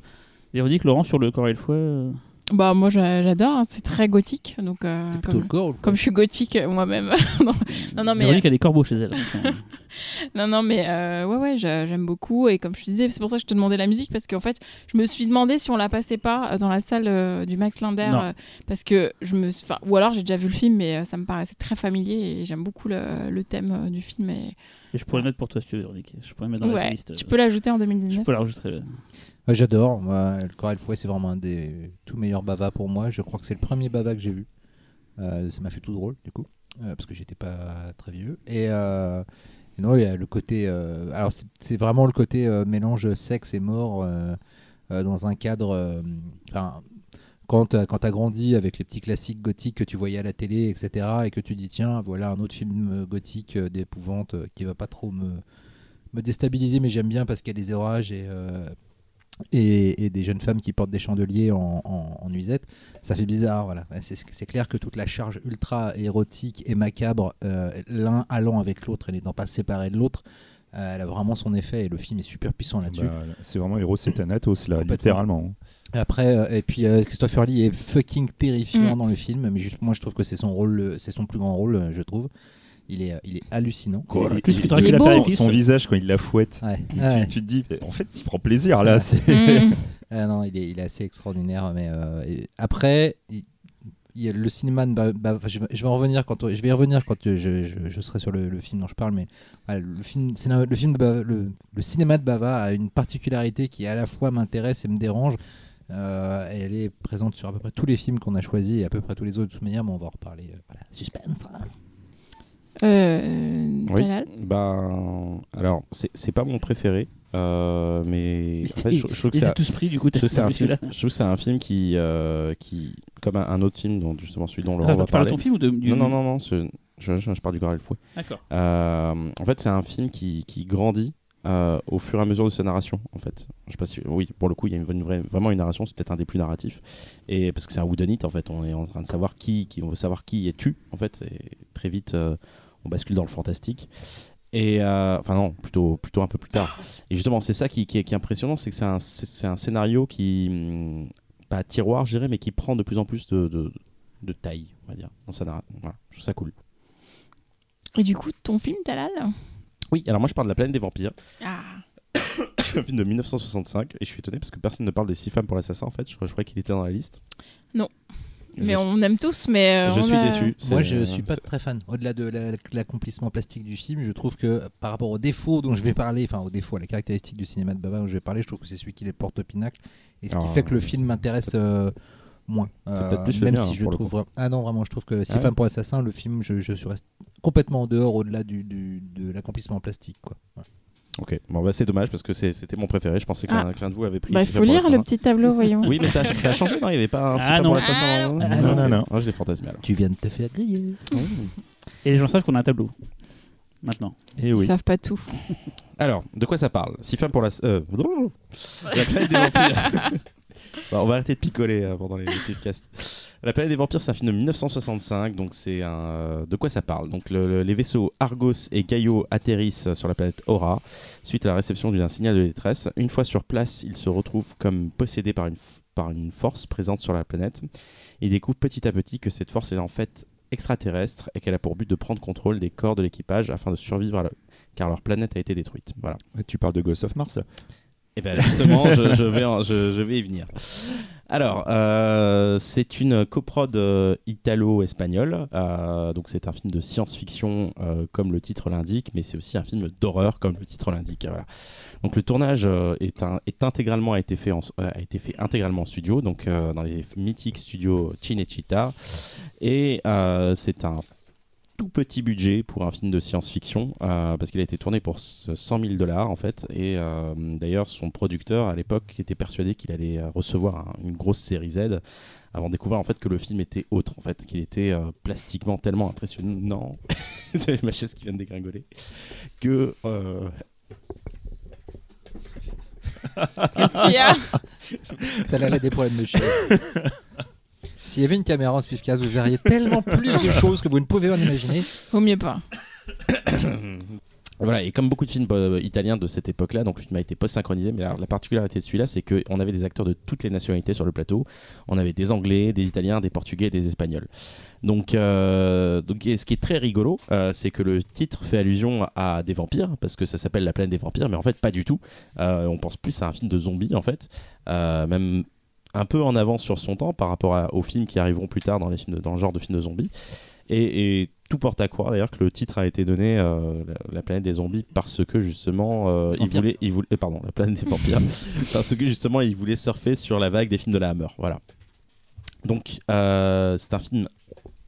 Véronique, Laurent, sur le corps et le fouet. Euh, Bah, moi, j'a- j'adore. hein, C'est très gothique. Donc, euh, C'est plutôt comme, le corps comme je suis gothique euh, moi-même. [laughs] non, non, non, mais, Véronique a des corbeaux chez elle. euh, [laughs] non, non, mais euh, ouais, ouais, j'a- j'aime beaucoup. Et comme je te disais, c'est pour ça que je te demandais la musique. Parce qu'en fait, je me suis demandé si on la passait pas euh, dans la salle euh, du Max Linder. Euh, parce que je me. enfin, Ou alors, j'ai déjà vu le film, mais euh, ça me paraissait très familier. Et j'aime beaucoup le, le thème euh, du film. Et... Et je pourrais le mettre pour toi si tu veux, Véronique. Je pourrais le mettre dans la Ouais, liste. tu peux l'ajouter en Je 2019. peux l'enregistrer. J'adore. Le corps fouet, c'est vraiment un des tout meilleurs bavas pour moi. Je crois que c'est le premier bava que j'ai vu. Euh, ça m'a fait tout drôle, du coup, euh, parce que j'étais pas très vieux. Et, euh, non, il y a le côté. alors, c'est- vraiment le côté mélange sexe et mort dans un cadre. Enfin. quand tu as grandi avec les petits classiques gothiques que tu voyais à la télé, etc., et que tu dis, tiens, voilà un autre film gothique d'épouvante qui va pas trop me, me déstabiliser, mais j'aime bien parce qu'il y a des orages et, euh, et, et des jeunes femmes qui portent des chandeliers en, en, en nuisette, ça fait bizarre. Voilà. C'est clair que toute la charge ultra érotique et macabre, euh, l'un allant avec l'autre et n'étant pas séparés de l'autre, euh, elle a vraiment son effet et le film est super puissant là-dessus. Bah, c'est vraiment Héros et Thanatos, là, littéralement. Après, euh, et puis euh, Christopher Lee est fucking terrifiant Mm. dans le film, mais juste, moi je trouve que c'est son rôle, c'est son plus grand rôle, je trouve. Il est, il est hallucinant. Il- Plus que il- t'aurais Il pu est la beau. périphérie, Son visage quand il la fouette. Ouais. Tu- Ouais. Tu, te dis, en fait, il prend plaisir là. c'est- Mm. [laughs] Ah non, il est, il est assez extraordinaire. Mais euh, et après, il, il y a le cinéma. de Ba- Ba- je, vais, je vais en revenir quand je vais y revenir quand je, je- je serai sur le, le film dont je parle. Mais voilà, le film, le film de Bava- le, le cinéma de Bava a une particularité qui à la fois m'intéresse et me dérange. Euh, elle est présente sur à peu près tous les films qu'on a choisis et à peu près tous les autres de toute manière, mais on va en reparler. euh, voilà, suspense. Euh, Oui. Bah, alors, c'est c'est pas mon préféré, euh, mais en fait, je, je trouve que c'est tous pris, du coup, je trouve que c'est un, film, je trouve que c'est un film qui, euh, qui, comme un, un autre film, dont justement celui dont Laurent Attends, va tu parles de parler. ton film ou de. du- Non, non, non, non, je, je, je parle du Corps et le Fouet. D'accord. Euh, en fait, c'est un film qui, qui grandit euh, au fur et à mesure de sa narration. En fait, je sais pas si, oui, pour le coup, il y a une, une vraie- vraiment une narration. C'est peut-être un des plus narratifs, et parce que c'est un whodunit en fait. On est en train de savoir qui, qui on veut savoir qui est tu en fait. Et très vite, euh, on bascule dans le fantastique. Et euh, enfin non, plutôt plutôt un peu plus tard. Et justement, c'est ça qui, qui est, qui est impressionnant, c'est que c'est un, c'est un scénario qui hum, pas tiroir, je dirais, mais qui prend de plus en plus de, de, de taille, on va dire, dans sa narration. Voilà, je trouve ça cool. Et du coup, ton film, Talal? Oui, alors moi je parle de la planète des vampires. Ah. un [coughs] film de 1965 et je suis étonné parce que personne ne parle des six femmes pour l'assassin en fait je, je croyais qu'il était dans la liste Non. Je, Mais on aime tous, mais. euh, je on suis a- déçu Moi, je suis pas c'est- très fan. Au-delà de la- l'accomplissement plastique du film, je trouve que par rapport aux défauts dont je vais parler, enfin aux défauts, à la caractéristique du cinéma de Bava dont je vais parler, je trouve que c'est celui qui les porte au pinacle. Et ce qui Ah, fait que le film m'intéresse euh, moins. Euh, plus même si je trouve. Ah non, vraiment, je trouve que Six Ah ouais femmes pour assassin, le film, je, je suis reste complètement en dehors au-delà du, du- de l'accomplissement plastique. Quoi. Ouais. Ok bon bah c'est dommage parce que c'était mon préféré je pensais qu'un Ah. qu'un de vous avait pris Bah, il faut lire le petit tableau, voyons. oui mais ça, a- ça a changé non il n'y avait pas un Ah non. pour l'assassin Ah non. Ah non, non, non. Moi, je l'ai fantasmé alors Tu viens de te faire griller. Et les gens savent qu'on a un tableau. Maintenant. Et Ils oui. savent pas tout. alors de quoi ça parle? Six femmes pour la euh, [laughs] la planète des vampires [laughs] Bah, on va arrêter de picoler euh, pendant les, podcasts. La planète des vampires, c'est un film de 1965, donc c'est un. euh, de quoi ça parle Donc le- le- les vaisseaux Argos et Gaio atterrissent sur la planète Aura suite à la réception d'un signal de détresse. Une fois sur place, ils se retrouvent comme possédés par une, par une force présente sur la planète. Ils découvrent petit à petit que cette force est en fait extraterrestre et qu'elle a pour but de prendre contrôle des corps de l'équipage afin de survivre car leur planète a été détruite. Voilà. Tu parles de Ghost of Mars Et bien justement, je, vais je, vais y venir. Alors, euh, c'est une coprode euh, italo-espagnole. euh, donc, c'est un film de science-fiction, comme le titre l'indique, mais c'est aussi un film d'horreur, comme le titre l'indique. Donc, le tournage est, intégralement a été fait été fait intégralement en studio, donc dans les mythiques studios Cinecittà. Et c'est un tout petit budget pour un film de science-fiction euh, parce qu'il a été tourné pour 100 000 dollars en fait et euh, d'ailleurs son producteur à l'époque était persuadé qu'il allait recevoir un- une grosse série Z avant de découvrir en fait que le film était autre, en fait, qu'il était euh, plastiquement tellement impressionnant. [laughs] C'est ma chaise qui vient de dégringoler. Que euh, Qu'est-ce qu'il y a? T'as l'air des problèmes de chaise. S'il y avait une caméra en Swiftcast, vous verriez tellement plus de choses que vous ne pouvez en imaginer. Vaut mieux pas. [coughs] Voilà, et comme beaucoup de films euh, italiens de cette époque-là, donc le film a été post-synchronisé, mais alors, la particularité de celui-là, c'est qu'on avait des acteurs de toutes les nationalités sur le plateau. On avait des Anglais, des Italiens, des Portugais, des Espagnols. Donc, euh, donc et ce qui est très rigolo, euh, c'est que le titre fait allusion à des vampires, parce que ça s'appelle La planète des vampires, mais en fait pas du tout. Euh, on pense plus à un film de zombies, en fait. Euh, même un peu en avance sur son temps par rapport à- aux films qui arriveront plus tard dans, les films de- dans le genre de films de zombies. Et, et tout porte à croire d'ailleurs que le titre a été donné euh, la, la planète des zombies parce que justement euh, il voulait, il voulait, euh, pardon, la planète des vampires, [laughs] parce que justement il voulait surfer sur la vague des films de la Hammer. Voilà. Donc euh, c'est un film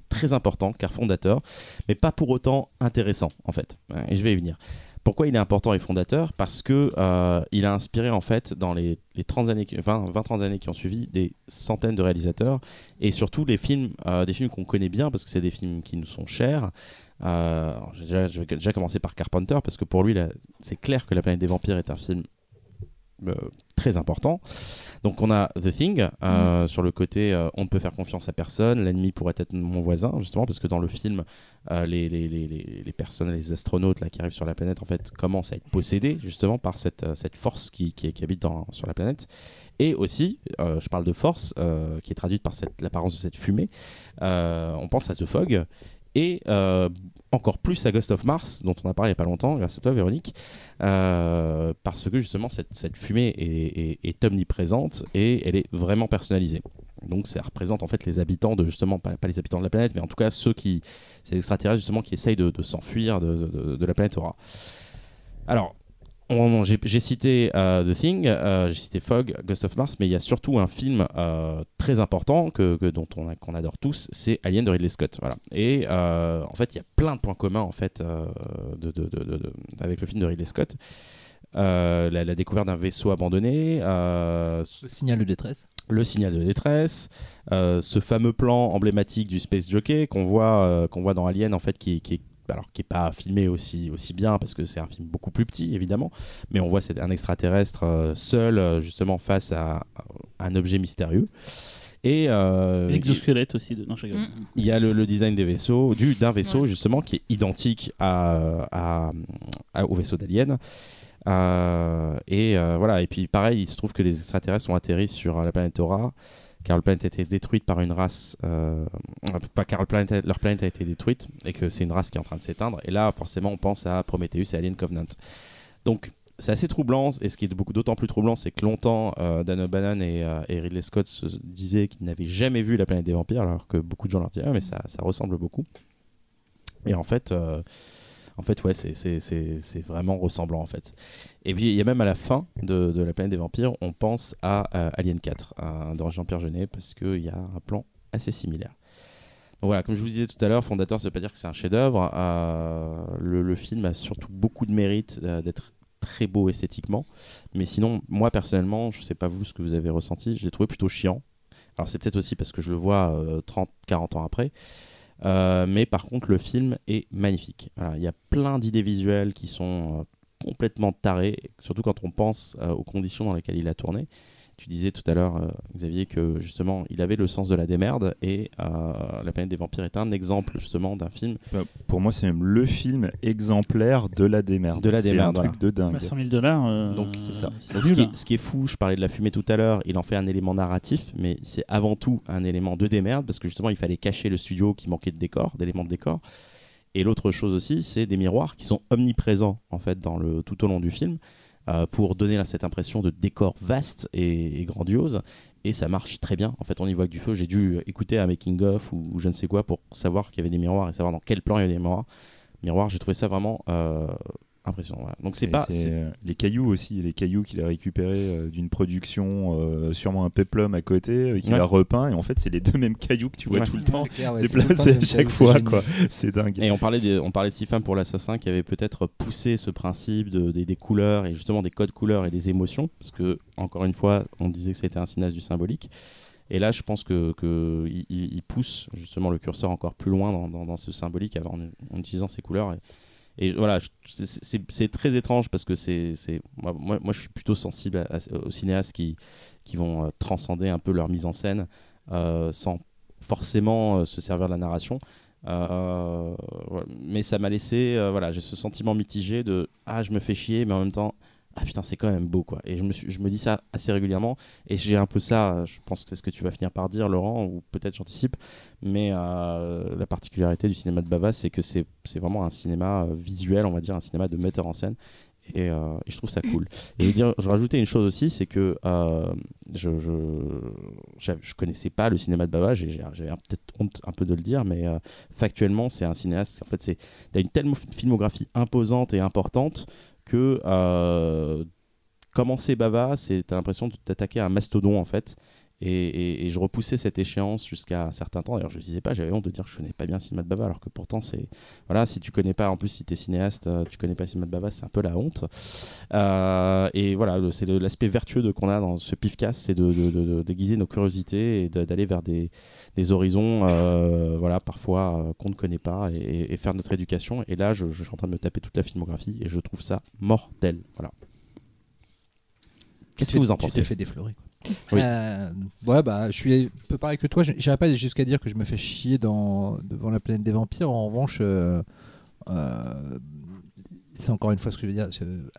très important car fondateur, mais pas pour autant intéressant en fait. Et je vais y venir. Pourquoi il est important et fondateur Parce que euh, il a inspiré en fait dans les, les 30 années, qui- 20, 20-30 années qui ont suivi des centaines de réalisateurs et surtout les films, euh, des films qu'on connaît bien parce que c'est des films qui nous sont chers. Euh, déjà- je vais déjà commencer par Carpenter parce que pour lui c'est clair que La planète des vampires est un film euh, très important. Donc on a The Thing euh, sur le côté euh, on ne peut faire confiance à personne, l'ennemi pourrait être mon voisin justement parce que dans le film euh, les, les, les, les, personnes, les astronautes là, qui arrivent sur la planète en fait commencent à être possédés justement par cette, cette force qui, qui, qui habite dans, sur la planète. Et aussi, je parle de force qui est traduite par l'apparence de cette fumée. On pense à The Fog et euh, encore plus à Ghost of Mars, dont on a parlé il n'y a pas longtemps, grâce à toi Véronique, euh, parce que justement cette, fumée est, omniprésente et elle est vraiment personnalisée. Donc ça représente en fait les habitants de justement, pas, les habitants de la planète, mais en tout cas ceux qui, ces extraterrestres justement qui essayent de, s'enfuir de, de- la planète Aura. Alors, j'ai j'ai cité euh, The Thing, euh, j'ai cité Fog, Ghost of Mars, mais il y a surtout un film euh, très important que, que- dont on qu'on adore tous, c'est Alien de Ridley Scott. Voilà. Et en fait, il y a plein de points communs en fait de, de- de- de- de- avec le film de Ridley Scott. La, la découverte d'un vaisseau abandonné, Le signal de détresse. le signal de détresse, ce fameux plan emblématique du Space Jockey qu'on voit, qu'on voit dans Alien, en fait, qui, qui est alors qui est pas filmé aussi aussi bien parce que c'est un film beaucoup plus petit évidemment, mais on voit c'est un extraterrestre euh, seul euh, justement face à, à un objet mystérieux. Et euh, L'exosquelette aussi. De... Non, je. Mm. il y a le, le design des vaisseaux, du d'un vaisseau Ouais. justement qui est identique à, à- à- au vaisseau d'Alien. Euh, et euh, voilà. Et puis pareil, il se trouve que les extraterrestres ont atterri sur la planète Aura, car la planète a été détruite par une race. euh, pas car leur planète a été détruite et que c'est une race qui est en train de s'éteindre. Et là, forcément, on pense à Prometheus et Alien Covenant. Donc c'est assez troublant, et ce qui est d'autant plus troublant, c'est que longtemps, euh, Dan O'Bannon et, euh, et Ridley Scott se disaient qu'ils n'avaient jamais vu la planète des vampires, alors que beaucoup de gens leur disaient, Ah, mais ça, ça ressemble beaucoup. Et en fait, euh, en fait ouais, c'est- vraiment ressemblant en fait. Et puis il y a même à la fin de, la planète des vampires, on pense à euh, Alien 4, euh, de Jean-Pierre Jeunet, parce qu'il y a un plan assez similaire. Donc voilà, comme je vous disais tout à l'heure, Fondateur, ça veut pas dire que c'est un chef-d'œuvre. Euh, le, film a surtout beaucoup de mérite euh, d'être très beau esthétiquement. Mais sinon, moi personnellement, je sais pas vous ce que vous avez ressenti, je l'ai trouvé plutôt chiant. Alors c'est peut-être aussi parce que je le vois euh, 30-40 ans après. Euh, mais par contre, le film est magnifique. Il y a plein d'idées visuelles qui sont euh, complètement tarées, surtout quand on pense euh, aux conditions dans lesquelles il a tourné. Tu disais tout à l'heure, euh, Xavier, que justement, il avait le sens de la démerde et euh, La planète des vampires est un exemple justement d'un film Bah, pour moi, c'est même le film exemplaire de la démerde. De la C'est démerde, un truc de dingue. Bah, 100 000 dollars. euh, Donc, c'est ça. Donc, ce, qui est, ce qui est fou, je parlais de la fumée tout à l'heure, il en fait un élément narratif, mais c'est avant tout un élément de démerde, parce que justement, il fallait cacher le studio qui manquait de décor, d'éléments de décor. Et l'autre chose aussi, c'est des miroirs qui sont omniprésents, en fait, dans le, tout au long du film, euh, pour donner là, cette impression de décor vaste et, et grandiose. Et ça marche très bien. En fait, on y voit que du feu. J'ai dû écouter un making-of ou, ou je ne sais quoi pour savoir qu'il y avait des miroirs et savoir dans quel plan il y avait des miroirs. Miroirs, j'ai trouvé ça vraiment euh, impressionnant. voilà. Donc, c'est pas. euh, les cailloux aussi, les cailloux qu'il a récupérés euh, d'une production, euh, sûrement un peplum à côté, euh, qu'il Ouais. a repeint, et en fait c'est les deux mêmes cailloux que tu vois Ouais. tout le temps clair, ouais, déplacés le à chaque fois, c'est quoi. [laughs] C'est dingue. Et on parlait, de, on parlait de pour l'assassin qui avait peut-être poussé ce principe de, des, des couleurs et justement des codes couleurs et des émotions, parce que, encore une fois, on disait que c'était un cinéaste du symbolique. Et là, je pense que, que il, il- il pousse justement le curseur encore plus loin dans, dans- dans ce symbolique en, en utilisant ces couleurs. Et, et voilà, c'est- très étrange parce que c'est moi, moi, je suis plutôt sensible aux cinéastes qui, qui vont euh, transcender un peu leur mise en scène euh, sans forcément euh, se servir de la narration. Mais ça m'a laissé, voilà, j'ai ce sentiment mitigé de ah je me fais chier, mais en même temps ah putain c'est quand même beau quoi. Et je me, suis, je me dis ça assez régulièrement et j'ai un peu ça, je pense que c'est ce que tu vas finir par dire Laurent ou peut-être j'anticipe, mais euh, la particularité du cinéma de Bava c'est que c'est vraiment un cinéma euh, visuel, on va dire un cinéma de metteur en scène. Et, euh, je trouve ça cool. Et je, veux dire, je rajoutais une chose aussi, c'est que euh, je, je, je connaissais pas le cinéma de Bava, j'avais peut-être honte un peu de le dire, mais euh, factuellement, c'est un cinéaste. En fait, c'est t'as une telle mo- filmographie imposante et importante que euh, commencer Bava, c'est l'impression à un mastodon en fait. Et, et- et je repoussais cette échéance jusqu'à un certain temps. D'ailleurs, je ne disais pas, j'avais honte de dire que je connais pas bien de Bava, alors que pourtant, c'est. Voilà, si tu connais pas, en plus, si tu es cinéaste, euh, tu connais pas de Bava, c'est un peu la honte. Euh, et voilà, c'est l'aspect vertueux qu'on a dans ce pifcast, c'est de, de- de- de déguiser nos curiosités et d'aller vers des, des horizons, euh, voilà, parfois euh, qu'on ne connaît pas et, et faire notre éducation. Et là, je, je suis en train de me taper toute la filmographie et je trouve ça mortel. Voilà. Qu'est-ce que vous en Tu pensez? t'es fait déflorer. quoi. Oui. Euh, bah, je suis un peu pareil que toi. Je n'irai pas jusqu'à dire que je me fais chier devant la planète des vampires. En revanche, euh, euh, c'est encore une fois ce que je veux dire.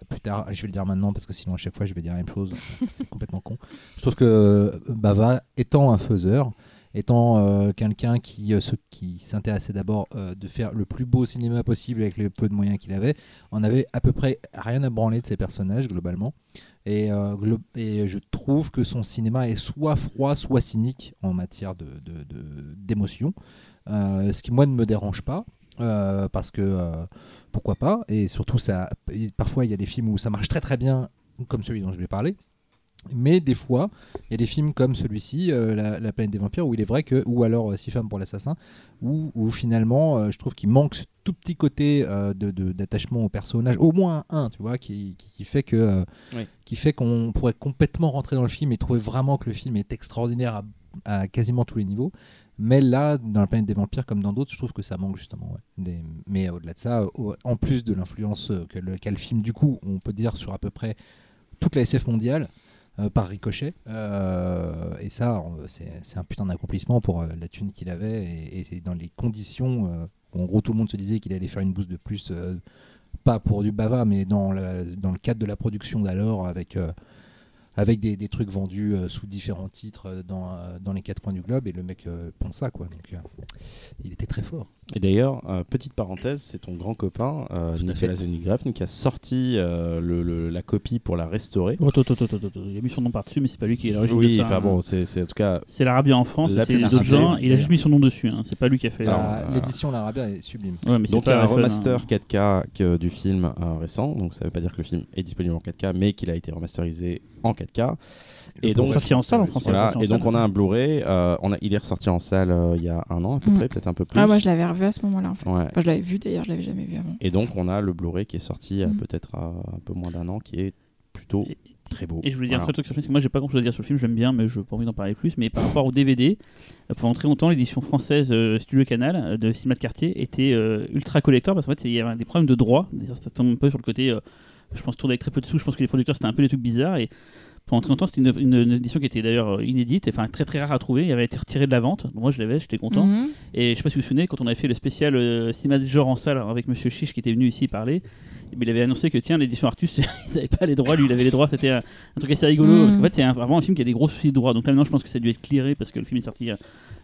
Plus tard, je vais le dire maintenant parce que sinon, à chaque fois, je vais dire la même chose. c'est complètement con. Je trouve que Bava, étant un faiseur, étant euh, quelqu'un qui, euh, qui s'intéressait d'abord euh, de faire le plus beau cinéma possible avec le peu de moyens qu'il avait, on avait à peu près rien à branler de ses personnages globalement. Et, euh, et je trouve que son cinéma est soit froid, soit cynique en matière d'émotion. Euh, ce qui, moi, ne me dérange pas. parce que pourquoi pas et surtout parfois il y a des films où ça marche très très bien comme celui dont je vais parler mais des fois il y a des films comme celui-ci euh, la, La planète des vampires où il est vrai que ou alors euh, Six femmes pour l'assassin où, où finalement euh, je trouve qu'il manque ce tout petit côté euh, de, de- d'attachement au personnage au moins un tu vois qui, qui, qui fait que Oui. qui fait qu'on pourrait complètement rentrer dans le film et trouver vraiment que le film est extraordinaire à, à quasiment tous les niveaux. Mais là, dans la planète des vampires, comme dans d'autres, je trouve que ça manque justement. ouais. Des- Mais au-delà de ça, en plus de l'influence le, qu'a le film, du coup, on peut dire sur à peu près toute la SF mondiale, euh, par ricochet. Euh, et ça, c'est, un putain d'accomplissement pour euh, la thune qu'il avait et, dans les conditions où en gros tout le monde se disait qu'il allait faire une bouse de plus, pas pour du bava, mais dans, le- dans le cadre de la production d'alors avec. des, trucs vendus sous différents titres dans, dans les quatre coins du globe et le mec pense ça quoi donc il était très fort Et d'ailleurs, euh, petite parenthèse, c'est ton grand copain, euh, Nicolas qui a sorti euh, le- le- la copie pour la restaurer. Oh, Il a mis son nom par-dessus, mais c'est pas lui qui est l'origine de Oui, ça, enfin hein. bon, c'est c'est en tout cas. C'est l'Arabia en France, La c'est les publicité, autres gens. Il a juste mis son nom dessus. hein. C'est pas lui qui a fait. Euh, l'édition l'Arabia est sublime Ouais, mais c'est Donc il y a un remaster hein. 4K que- du film euh, récent, donc ça veut pas dire que le film est disponible en 4K, mais qu'il a été remasterisé en 4K. Et donc, sorti en salle en France. voilà, en et donc on a un Blu-ray, euh, on a, il est ressorti en salle euh, il y a un an à peu Mm. près, peut-être un peu plus. Ah, moi je l'avais revu à ce moment-là en fait. Ouais. Enfin, je l'avais vu d'ailleurs, je l'avais jamais vu avant. Et donc on a le Blu-ray qui est sorti il y a Mm. peut-être euh, un peu moins d'un an, qui est plutôt Et- très beau. Et je voulais dire un Voilà. seul truc sur le film, parce que moi j'ai pas grand chose à dire sur le film, j'aime bien, mais je n'ai pas envie d'en parler plus. Mais par rapport au DVD, euh, pendant très longtemps, l'édition française euh, Studio Canal euh, de Cinéma de Quartier était euh, ultra collector parce qu'en fait il y avait des problèmes de droit. D'ailleurs, ça tombe un peu sur le côté, euh, je pense, tourner avec très peu de sous. Je pense que les producteurs c'était un peu des trucs bizarres. Et pendant très longtemps, c'était une, une- une édition qui était d'ailleurs euh, inédite, enfin très très rare à trouver. Il avait été retiré de la vente. Moi je l'avais, j'étais content. Mhm. Et je sais pas si vous vous souvenez, quand on avait fait le spécial euh, cinéma de genre en salle avec Monsieur Chiche qui était venu ici parler, mais il avait annoncé que tiens, l'édition Artus, [laughs] ils n'avaient pas les droits, lui il avait les droits, c'était un, un truc assez rigolo, parce qu'en fait c'est vraiment un film qui a des gros soucis de droits. Donc là maintenant je pense que ça a dû être clearé parce que le film est sorti euh,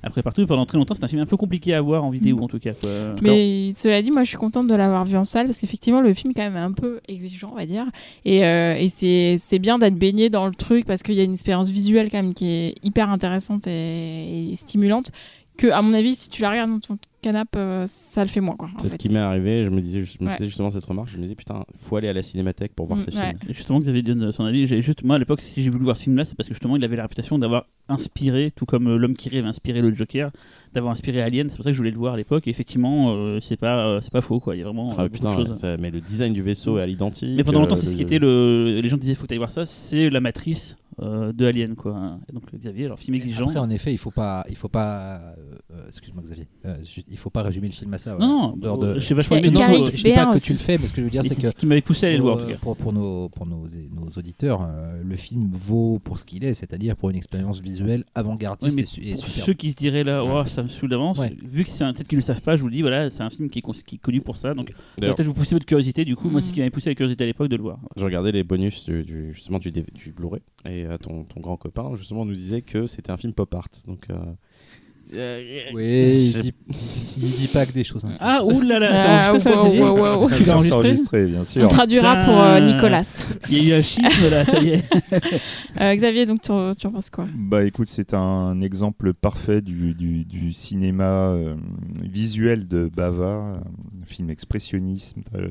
après partout. Pendant très longtemps c'était un film un peu compliqué à voir en vidéo en tout cas. quoi. Mais cela dit, moi je suis contente de l'avoir vu en salle parce qu'effectivement le film est quand même un peu exigeant, on va dire. Et, euh, et c'est c'est bien d'être baigné dans le truc parce qu'il y a une expérience visuelle quand même qui est hyper intéressante et, et stimulante. Que, à mon avis, si tu la regardes dans ton canapé, euh, ça le fait moins. quoi. en C'est ce fait. qui m'est arrivé, je me disais, je me Ouais. faisais justement cette remarque, je me disais putain, faut aller à la cinémathèque pour voir Mm, ces ouais. films. Justement, Xavier donne son avis. J'ai juste, moi, à l'époque, si j'ai voulu voir ce film-là, c'est parce que justement, il avait la réputation d'avoir inspiré, tout comme euh, l'homme qui rêve a inspiré le Joker, d'avoir inspiré Alien. C'est pour ça que je voulais le voir à l'époque. Et effectivement, euh, c'est pas, euh, c'est pas faux, quoi. Il y a vraiment Ah, euh, beaucoup putain, de choses. ça- mais le design du vaisseau est à l'identique. Mais pendant longtemps, euh, c'est ce qui était le. Les gens disaient faut que tu ailles voir ça, c'est la matrice euh, de Alien, quoi. Et donc Xavier, alors film exigeant. Après, en effet, il faut pas, il faut pas, euh, euh, excuse-moi Xavier, euh, je- il faut pas résumer le film à ça. non, voilà. non, de- je sais vachement non, non, je dis pas B1 que aussi. tu le fais, mais ce que je veux dire, c'est C'est que ce qui m'avait poussé à aller le voir, en pour, tout cas. pour, pour nos, pour nos, nos auditeurs, euh, le film vaut pour ce qu'il est, c'est-à-dire pour une expérience visuelle Oui, avant-gardiste mais et, su- et pour superbe. ceux qui se diraient là, oh, ça me saoule d'avance, Ouais. vu que c'est un peut-être qu'ils ne savent pas, je vous le dis, voilà, c'est un film qui est, con- qui est connu pour ça, donc ça va D'ailleurs, peut-être vous pousser votre curiosité. Du coup, moi, Mm. c'est ce qui m'avait poussé la curiosité à l'époque de le voir. je regardais les bonus du, du- justement du, du Blu-ray et euh, ton, ton grand copain justement nous disait que c'était un film pop art. Donc euh, Oui, il j'ai- dit, il dit pas que des choses. hein. Ah, oulala, c'est Ah, enregistré ça, wow, Xavier wow, wow. Tu l'as C'est enregistré enregistré, bien On sûr. traduira pour euh. Nicolas. Il y a eu un schisme là, ça y est. [laughs] Euh, Xavier, donc tu, tu en penses quoi? Bah écoute, c'est un exemple parfait du, du- du cinéma euh, visuel de Bava, un film expressionniste euh,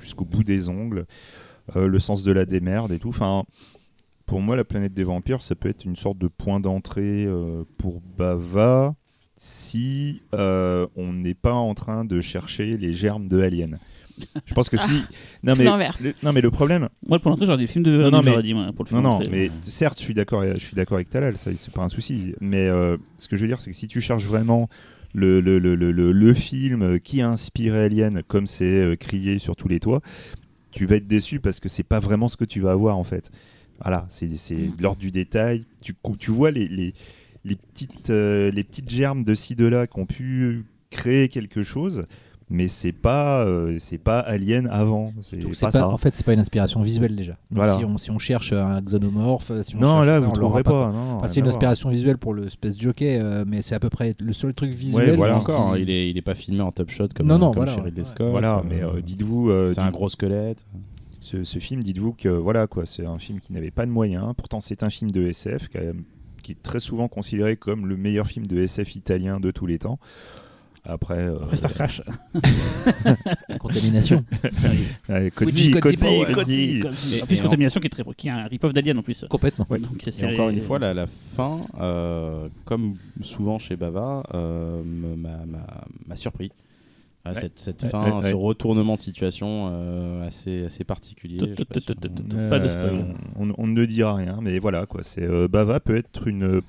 jusqu'au bout des ongles, euh, le sens de la démerde et tout. Enfin, pour moi, la planète des vampires, ça peut être une sorte de point d'entrée euh, pour Bava si euh, on n'est pas en train de chercher les germes de Alien. Je pense que si. Non Tout mais, l'inverse. le, non mais le problème, Moi, pour l'entrée, j'aurais dit le film de Non, non, mais- dit, moi, pour le non, film non, d'entrée. mais certes, je suis d'accord, je suis d'accord avec Talal, ça, c'est pas un souci. Mais euh, ce que je veux dire, c'est que si tu cherches vraiment le, le, le, le, le- le film qui a inspiré Alien, comme c'est euh, crié sur tous les toits, tu vas être déçu parce que c'est pas vraiment ce que tu vas avoir en fait. Voilà, c'est Mm. de l'ordre du détail. Tu, vois les, les, les petites, euh, les petites germes de ci, de là qui ont pu créer quelque chose. Mais c'est pas, euh, c'est pas Alien avant. C'est pas, pas- ça. en fait, c'est pas une inspiration visuelle déjà. Donc Voilà. si, on, si on cherche un xénomorphe, si on non, cherche là, ça, vous on trouverez pas. Enfin, rien c'est une inspiration visuelle pour le Space Jockey, euh, mais c'est à peu près le seul truc visuel. Ouais, voilà. qui- encore, il est, il est pas filmé en top shot comme, Non, non, comme voilà, chez ouais. Ridley Ouais. Scott. Voilà, euh, mais euh, dites-vous, euh, c'est un gros squelette. Ce, ce film, dites-vous que voilà quoi, c'est un film qui n'avait pas de moyens. Pourtant, c'est un film de SF quand même, qui est très souvent considéré comme le meilleur film de SF italien de tous les temps. Après, euh, Après Star Crash. [laughs] Contamination. [laughs] Cozzi, Cozzi, En plus, Contamination qui est, très, qui est un rip-off d'Alien en plus. Complètement. Ouais, donc Et encore une fois, la, la fin, euh, comme souvent chez Bava, euh, me- m'a- m'a m'a surpris. Ouais. Cette, cette Ouais, fin, ouais, ouais. ce retournement de situation euh, assez, assez particulier. Pas on- de spoil. on, on ne dira rien, mais voilà quoi. C'est euh, Bava peut être une,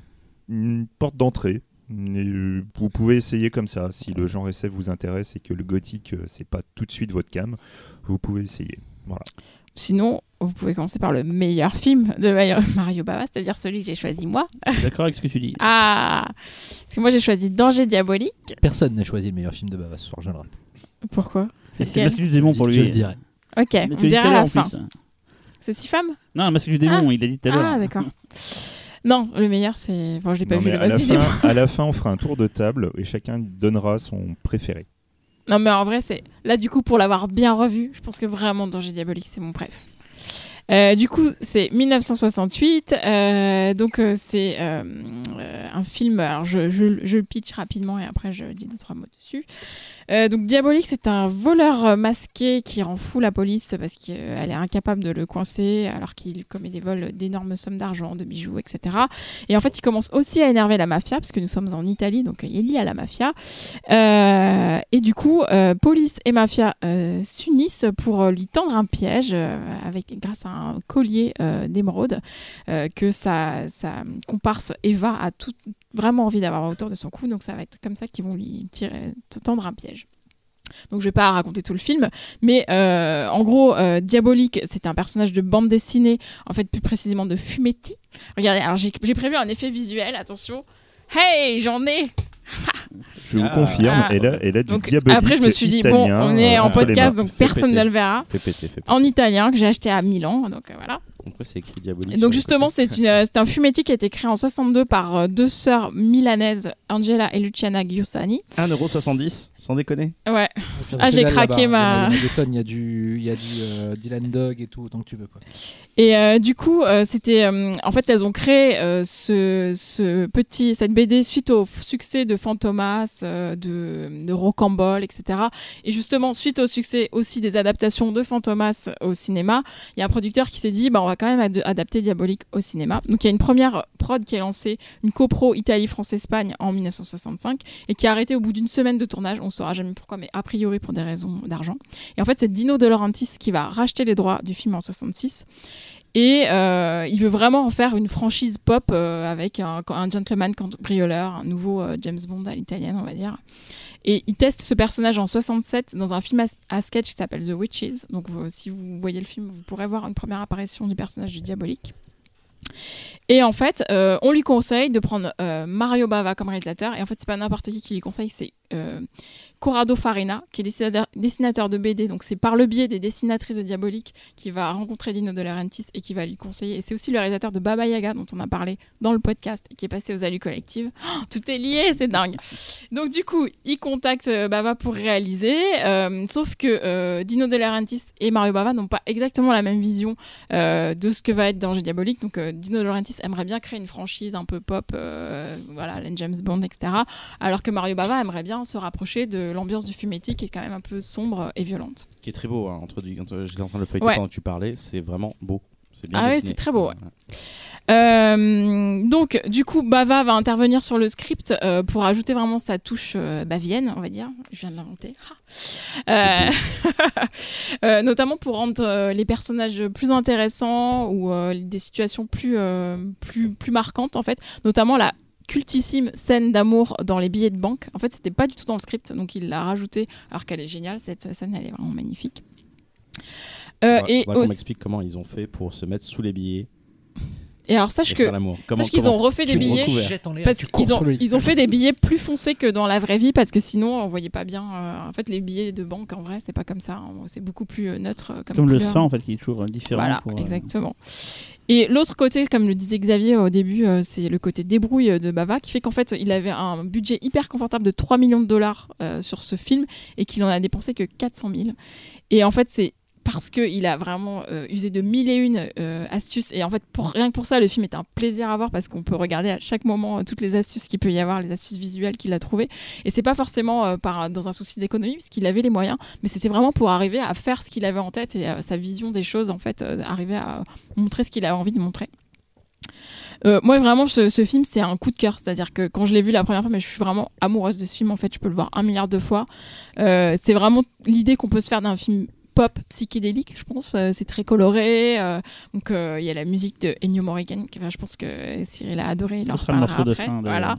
une porte d'entrée. Euh, Vous pouvez essayer comme ça. Si le genre SF vous intéresse et que le gothique c'est pas tout de suite votre cam, vous pouvez essayer. Voilà. Sinon, vous pouvez commencer par le meilleur film de [laughs] Mario- Bava, c'est-à-dire celui que j'ai choisi moi. Je suis d'accord avec ce que tu dis. [laughs] Ah Parce que moi j'ai choisi Danger Diabolique. Personne n'a choisi le meilleur film de Bava ce soir, je le rappelle. Pourquoi? C'est Masque du démon pour le lui. Je le dirai. Ok, on dira à la en fin. plus. C'est six femmes? Non, Masque du démon, il a dit tout à l'heure. Ah, d'accord. Non, le meilleur c'est. Bon, je l'ai pas Non, vu mais le à, la fin, à la fin, on fera un tour de table et chacun donnera son préféré. Non, mais en vrai, c'est. Là, du coup, pour l'avoir bien revu, je pense que vraiment Danger Diabolique, c'est mon préf. Euh, du coup, c'est 1968. euh, donc, euh, c'est un film. Alors, je, je- je le pitch rapidement et après, je dis deux, trois mots dessus. Euh, donc, Diabolique, c'est un voleur euh, masqué qui rend fou la police parce qu'elle est incapable de le coincer alors qu'il commet des vols d'énormes sommes d'argent, de bijoux, etc. Et en fait, il commence aussi à énerver la mafia parce que nous sommes en Italie, donc il est lié à la mafia. Euh, et du coup, police et mafia s'unissent pour lui tendre un piège avec, grâce à un collier d'émeraude que sa, sa comparse Eva a tout, vraiment envie d'avoir autour de son cou. Donc ça va être comme ça qu'ils vont lui tirer, tendre un piège. Donc je vais pas raconter tout le film, mais euh, en gros, euh, Diabolique, c'est un personnage de bande dessinée, en fait plus précisément de Fumetti. Regardez, alors j'ai prévu un effet visuel, attention. Hey, j'en ai Je vous Ah. confirme, Ah. elle, a, elle a du Donc diabolique après je me suis dit, bon, on est euh, en les podcast, donc personne ne le verra. Péter, péter. En italien, que j'ai acheté à Milan, donc euh, voilà. Pourquoi c'est écrit diabolique donc justement, c'est euh, c'est un fumetti qui a été créé en 62 par euh, deux sœurs milanaises, Angela et Luciana Giussani. 1,70€ Sans déconner Ouais, Ça Ah, j'ai craqué là-bas. ma- Il y a des tonnes, il y a du, il y a du euh, Dylan Dog et tout, autant que tu veux. Quoi. Et euh, du coup, euh, c'était, en fait, elles ont créé ce, ce petit, cette BD suite au succès de Fantomas, de, de Rocambole, etc. Et justement, suite au succès aussi des adaptations de Fantomas au cinéma, il y a un producteur qui s'est dit, bah, on va quand même ad- adapter Diabolique au cinéma. Donc il y a une première prod qui est lancée, une copro Italie, France, Espagne en 1965, et qui a arrêté au bout d'une semaine de tournage. On ne saura jamais pourquoi, mais a priori pour des raisons d'argent. Et en fait, c'est Dino De Laurentiis qui va racheter les droits du film en 66. Et euh, il veut vraiment en faire une franchise pop euh, avec un, gentleman cambrioleur, un nouveau euh, James Bond à l'italienne, on va dire. Et il teste ce personnage en 67 dans un film à, sketch qui s'appelle The Witches. Donc si vous voyez le film, vous pourrez voir une première apparition du personnage du diabolique. Et en fait, on lui conseille de prendre Mario Bava comme réalisateur. Et en fait, c'est pas n'importe qui qui lui conseille, c'est Corrado Farina, qui est dessinateur, de BD. Donc c'est par le biais des dessinatrices de Diabolique qui va rencontrer Dino De et qui va lui conseiller. Et c'est aussi le réalisateur de Baba Yaga, dont on a parlé dans le podcast qui est passé aux Alus Collectives. Oh, tout est lié, c'est dingue. Donc du coup, il contacte euh, Bava pour réaliser. euh, sauf que euh, Dino De et Mario Bava n'ont pas exactement la même vision euh, de ce que va être Danger Diabolique. Donc euh, Dino De aimerait bien créer une franchise un peu pop, euh, voilà, Len James Bond, etc. Alors que Mario Bava aimerait bien se rapprocher de l'ambiance du fumetti qui est quand même un peu sombre et violente. Qui est très beau, hein, entre, entre- j'étais en train de le feuilleter Ouais. pendant que tu parlais, c'est vraiment beau. C'est bien Ah dessiné. c'est très beau, ouais. Euh, donc, du coup, Bava va intervenir sur le script euh, pour ajouter vraiment sa touche euh, bavienne, on va dire. Je viens de l'inventer. Ah. Euh, [laughs] euh, notamment pour rendre euh, les personnages plus intéressants ou euh, des situations plus, euh, plus, plus marquantes, en fait. Notamment la cultissime scène d'amour dans les billets de banque. En fait, c'était pas du tout dans le script, donc il l'a rajouté, alors qu'elle est géniale. Cette scène, elle est vraiment magnifique. Euh, et qu'on aussi- m'explique comment ils ont fait pour se mettre sous les billets et alors sache et que sache qu'ils ont refait des billets parce qu'ils ont, ils ont fait des billets plus foncés que dans la vraie vie parce que sinon on voyait pas bien. euh, en fait, les billets de banque en vrai c'est pas comme ça. hein. C'est beaucoup plus euh, neutre comme, Comme le sang, en fait, qui est toujours différent. Voilà, pour, euh, exactement. Et l'autre côté, comme le disait Xavier au début, euh, c'est le côté débrouille de Bava qui fait qu'en fait il avait un budget hyper confortable de 3 millions de dollars euh, sur ce film et qu'il en a dépensé que 400 000. Et en fait, c'est parce qu'il a vraiment euh, usé de mille et une euh, astuces. Et en fait, pour, rien que pour ça, le film est un plaisir à voir parce qu'on peut regarder à chaque moment euh, toutes les astuces qu'il peut y avoir, les astuces visuelles qu'il a trouvées. Et c'est pas forcément dans un souci d'économie, parce qu'il avait les moyens, mais c'était vraiment pour arriver à faire ce qu'il avait en tête et sa vision des choses, en fait, arriver à montrer ce qu'il avait envie de montrer. Moi vraiment ce, film c'est un coup de cœur c'est à dire que quand je l'ai vu la première fois mais je suis vraiment amoureuse de ce film en fait je peux le voir un milliard de fois c'est vraiment l'idée qu'on peut se faire d'un film pop psychédélique je pense Euh, c'est très coloré euh, donc euh, il y a la musique de Ennio que enfin, je pense que Cyril a adoré il Ce en de après. fin. voilà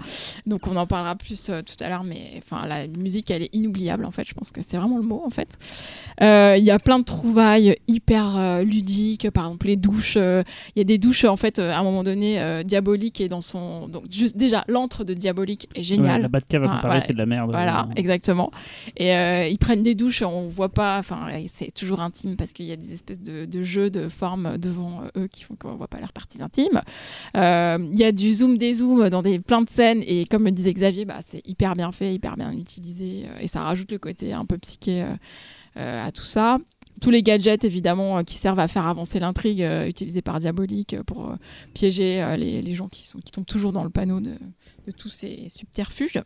donc on en parlera plus euh, tout à l'heure, mais enfin la musique elle est inoubliable en fait. Je pense que c'est vraiment le mot en fait. Il y a plein de trouvailles hyper ludiques, par exemple les douches. Il y a des douches en fait à un moment donné diabolique et dans son donc juste déjà l'antre de diabolique est Ouais, génial. la Batcave, Enfin, à comparer, voilà. c'est de la merde. Voilà, exactement. Et ils prennent des douches, on voit pas, enfin, toujours intime parce qu'il y a des espèces de, jeux de formes devant euh, eux qui font qu'on voit pas leurs parties intimes. Euh, Il y a du zoom des zooms dans des plein de scènes et comme me disait Xavier, bah, c'est hyper bien fait, hyper bien utilisé euh, et ça rajoute le côté un peu psyché à tout ça. Tous les gadgets évidemment qui servent à faire avancer l'intrigue euh, utilisés par Diabolique pour piéger les, les gens qui, sont, qui tombent toujours dans le panneau de, de tous ces subterfuges.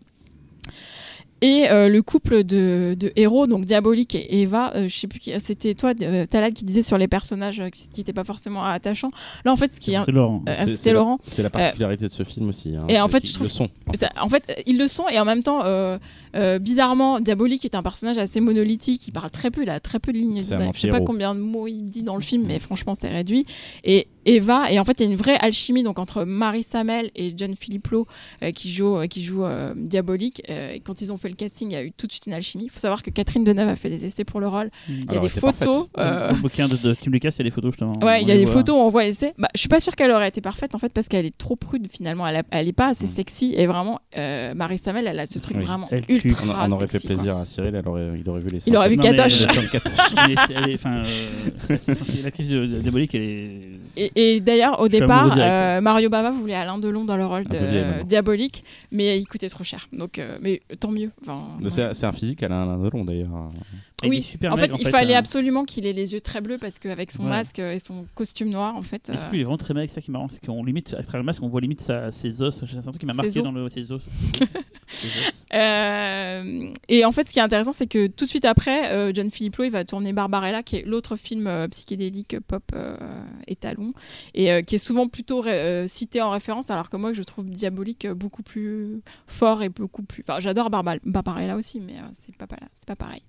Et euh, le couple de, de héros, donc Diabolique et Eva, euh, je sais plus qui, c'était toi, euh, Talal, qui disait sur les personnages euh, qui n'étaient pas forcément attachants. Là, en fait, ce qui est. C'est Laurent. Euh, C'est- c'était c'est la- Laurent. C'est la particularité de ce film aussi. hein, et en fait, je trouve- le sont. en fait. En fait, ils le sont et en même temps, euh, euh, bizarrement, Diabolique est un personnage assez monolithique. Il parle très peu, il a très peu de lignes. C'est un Je sais pas combien de mots il dit dans le film, mais franchement, c'est réduit. Et Eva, et en fait, il y a une vraie alchimie donc entre Marie Samel et John Philipplo euh, qui joue, euh, qui joue euh, Diabolique. Euh, et quand ils ont fait le casting, il y a eu tout de suite une alchimie. Il faut savoir que Catherine Deneuve a fait des essais pour le rôle. Il y a Alors, des photos. euh, Dans le bouquin de, de Tim Lucas, il y a des photos justement. Ouais, il y a On des voit. photos où on voit essai. Bah, je suis pas sûre qu'elle aurait été parfaite en fait parce qu'elle est trop prude finalement. Elle, a- elle est pas assez Mm. sexy et vraiment euh, Marie Samel, elle a ce truc Oui. vraiment Elle tue. ultra On, on aurait fait quoi. plaisir à Cyril, elle aurait, il aurait vu les Il aurait vu Katoche. L'actrice Diabolique, elle est. Et, et d'ailleurs, au départ, euh, Mario Bava voulait Alain Delon dans le rôle de. Diabolique, mais il coûtait trop cher. Donc, euh, mais tant mieux. Enfin, C'est un physique, elle a un Delon d'ailleurs. Elle oui, super en fait, il fallait hein. absolument qu'il ait les yeux très bleus parce qu'avec son Ouais. masque et son costume noir, en fait. Euh, il est vraiment très maigre, c'est ça qui est marrant, c'est qu'on limite, à travers le masque, on voit limite sa- ses os. C'est un truc qui m'a marqué os. dans le, ses os. [laughs] Ses os. Euh, et en fait, ce qui est intéressant, c'est que tout de suite après, euh, John Philippot, il va tourner Barbarella, qui est l'autre film euh, psychédélique pop euh, étalon, et euh, qui est souvent plutôt euh, cité en référence, alors que moi, je trouve Diabolique euh, beaucoup plus fort et beaucoup plus. Enfin, j'adore Barba- Barbarella aussi, mais euh, c'est pas, pas pareil.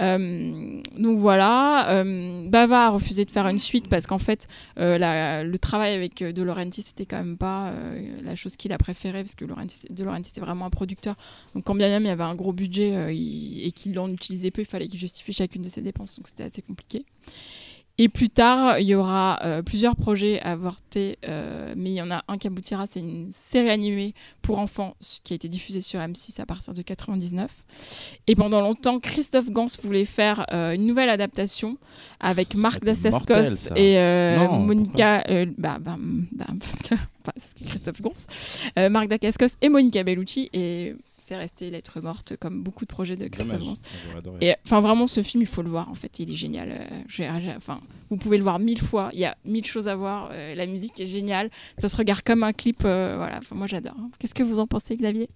Euh, donc voilà, euh, Bava a refusé de faire une suite parce qu'en fait, euh, le travail avec De Laurentiis, c'était quand même pas la chose qu'il a préférée, parce que De Laurentiis, c'est vraiment un producteur. Donc quand bien même il y avait un gros budget et qu'il en utilisait peu, il fallait qu'il justifie chacune de ses dépenses, donc c'était assez compliqué. Et plus tard, il y aura euh, plusieurs projets avortés, euh, mais il y en a un qui aboutira, c'est une série animée pour enfants qui a été diffusée sur M6 à partir de 99. Et pendant longtemps, Christophe Gans voulait faire euh, une nouvelle adaptation avec Marc Dacascos et euh, Non, Monica. bah, bah, bah, parce, que, [laughs] parce que Christophe Gans. Marc Dacascos et Monica Bellucci. Et c'est resté lettre morte, comme beaucoup de projets de Christophe Dommage. Gans. Et enfin, vraiment, ce film, il faut le voir. En fait, il est génial. Euh, enfin, vous pouvez le voir mille fois. Il y a mille choses à voir. Euh, la musique est géniale. Ça se regarde comme un clip. euh, voilà. Enfin, moi, j'adore. Qu'est-ce que vous en pensez, Xavier?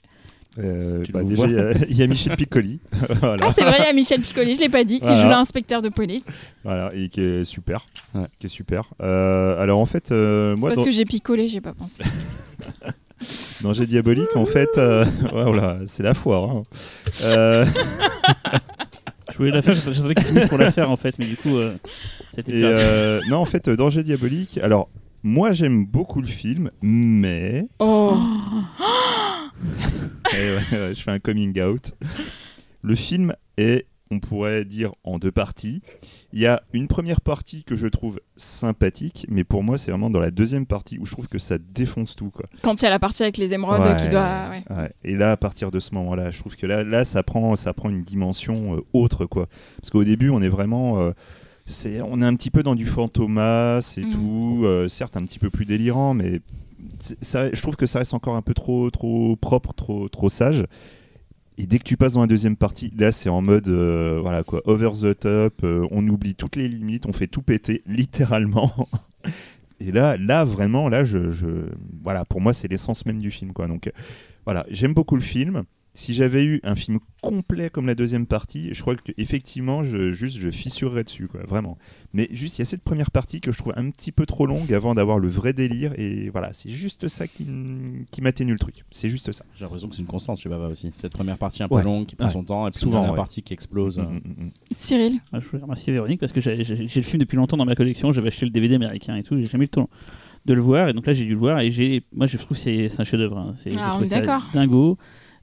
Euh, Tu bah, déjà, il y a- il y, a Michel Piccoli. [laughs] voilà. Ah, c'est vrai, il y a Michel Piccoli. Je l'ai pas dit. Qui Voilà. joue l'inspecteur de police. Voilà, et qui est super. Ouais. Qui est super. Euh, alors en fait, euh, C'est moi, parce dans, que j'ai picolé, j'ai pas pensé. [laughs] J'ai Diabolique, en fait, euh, [laughs] voilà, c'est la foire. hein. Euh, Je voulais la faire, j'attendais qu'il finisse pour la faire en fait, mais du coup, euh, c'était et euh, non, en fait, euh, Danger Diabolique, alors, moi j'aime beaucoup le film, mais. Oh, Eh ouais, ouais, je fais un coming out. Le film est, on pourrait dire, en deux parties. Il y a une première partie que je trouve sympathique, mais pour moi, c'est vraiment dans la deuxième partie où je trouve que ça défonce tout. Quoi. quand il y a la partie avec les émeraudes Ouais, qui doit. ouais. ouais. Et là, à partir de ce moment-là, je trouve que là, là ça, prend, ça prend une dimension euh, autre. quoi. Parce qu'au début, on est vraiment. euh, c'est, on est un petit peu dans du fantomas et Mhm. tout. euh, certes, un petit peu plus délirant, mais c'est- ça, je trouve que ça reste encore un peu trop, trop propre, trop, trop sage. Et dès que tu passes dans la deuxième partie, là c'est en mode euh, voilà quoi, over the top, euh, on oublie toutes les limites, on fait tout péter [laughs] littéralement. Et là, là vraiment, là je, voilà, pour moi c'est l'essence même du film quoi. Donc euh, voilà, j'aime beaucoup le film. Si j'avais eu un film complet comme la deuxième partie, je crois que effectivement, je, juste je fissurerais dessus quoi, vraiment. Mais juste il y a cette première partie que je trouve un petit peu trop longue avant d'avoir le vrai délire et voilà, c'est juste ça qui, qui m'atténue le truc. C'est juste ça. J'ai l'impression que c'est une constante chez Bava aussi. Cette première partie un peu Ouais. longue qui prend Ouais. son temps et puis Souvent, la ouais. partie qui explose. Mm, mm, mm. Cyril, Ah, je voulais remercier Véronique parce que j'ai le film depuis longtemps dans ma collection. J'avais acheté le DVD américain et tout. J'ai jamais eu le temps de le voir. Et donc là, j'ai dû le voir. Et j'ai, moi, je trouve que c'est un chef-d'œuvre. hein. C'est- Ah, d'accord. Dingo.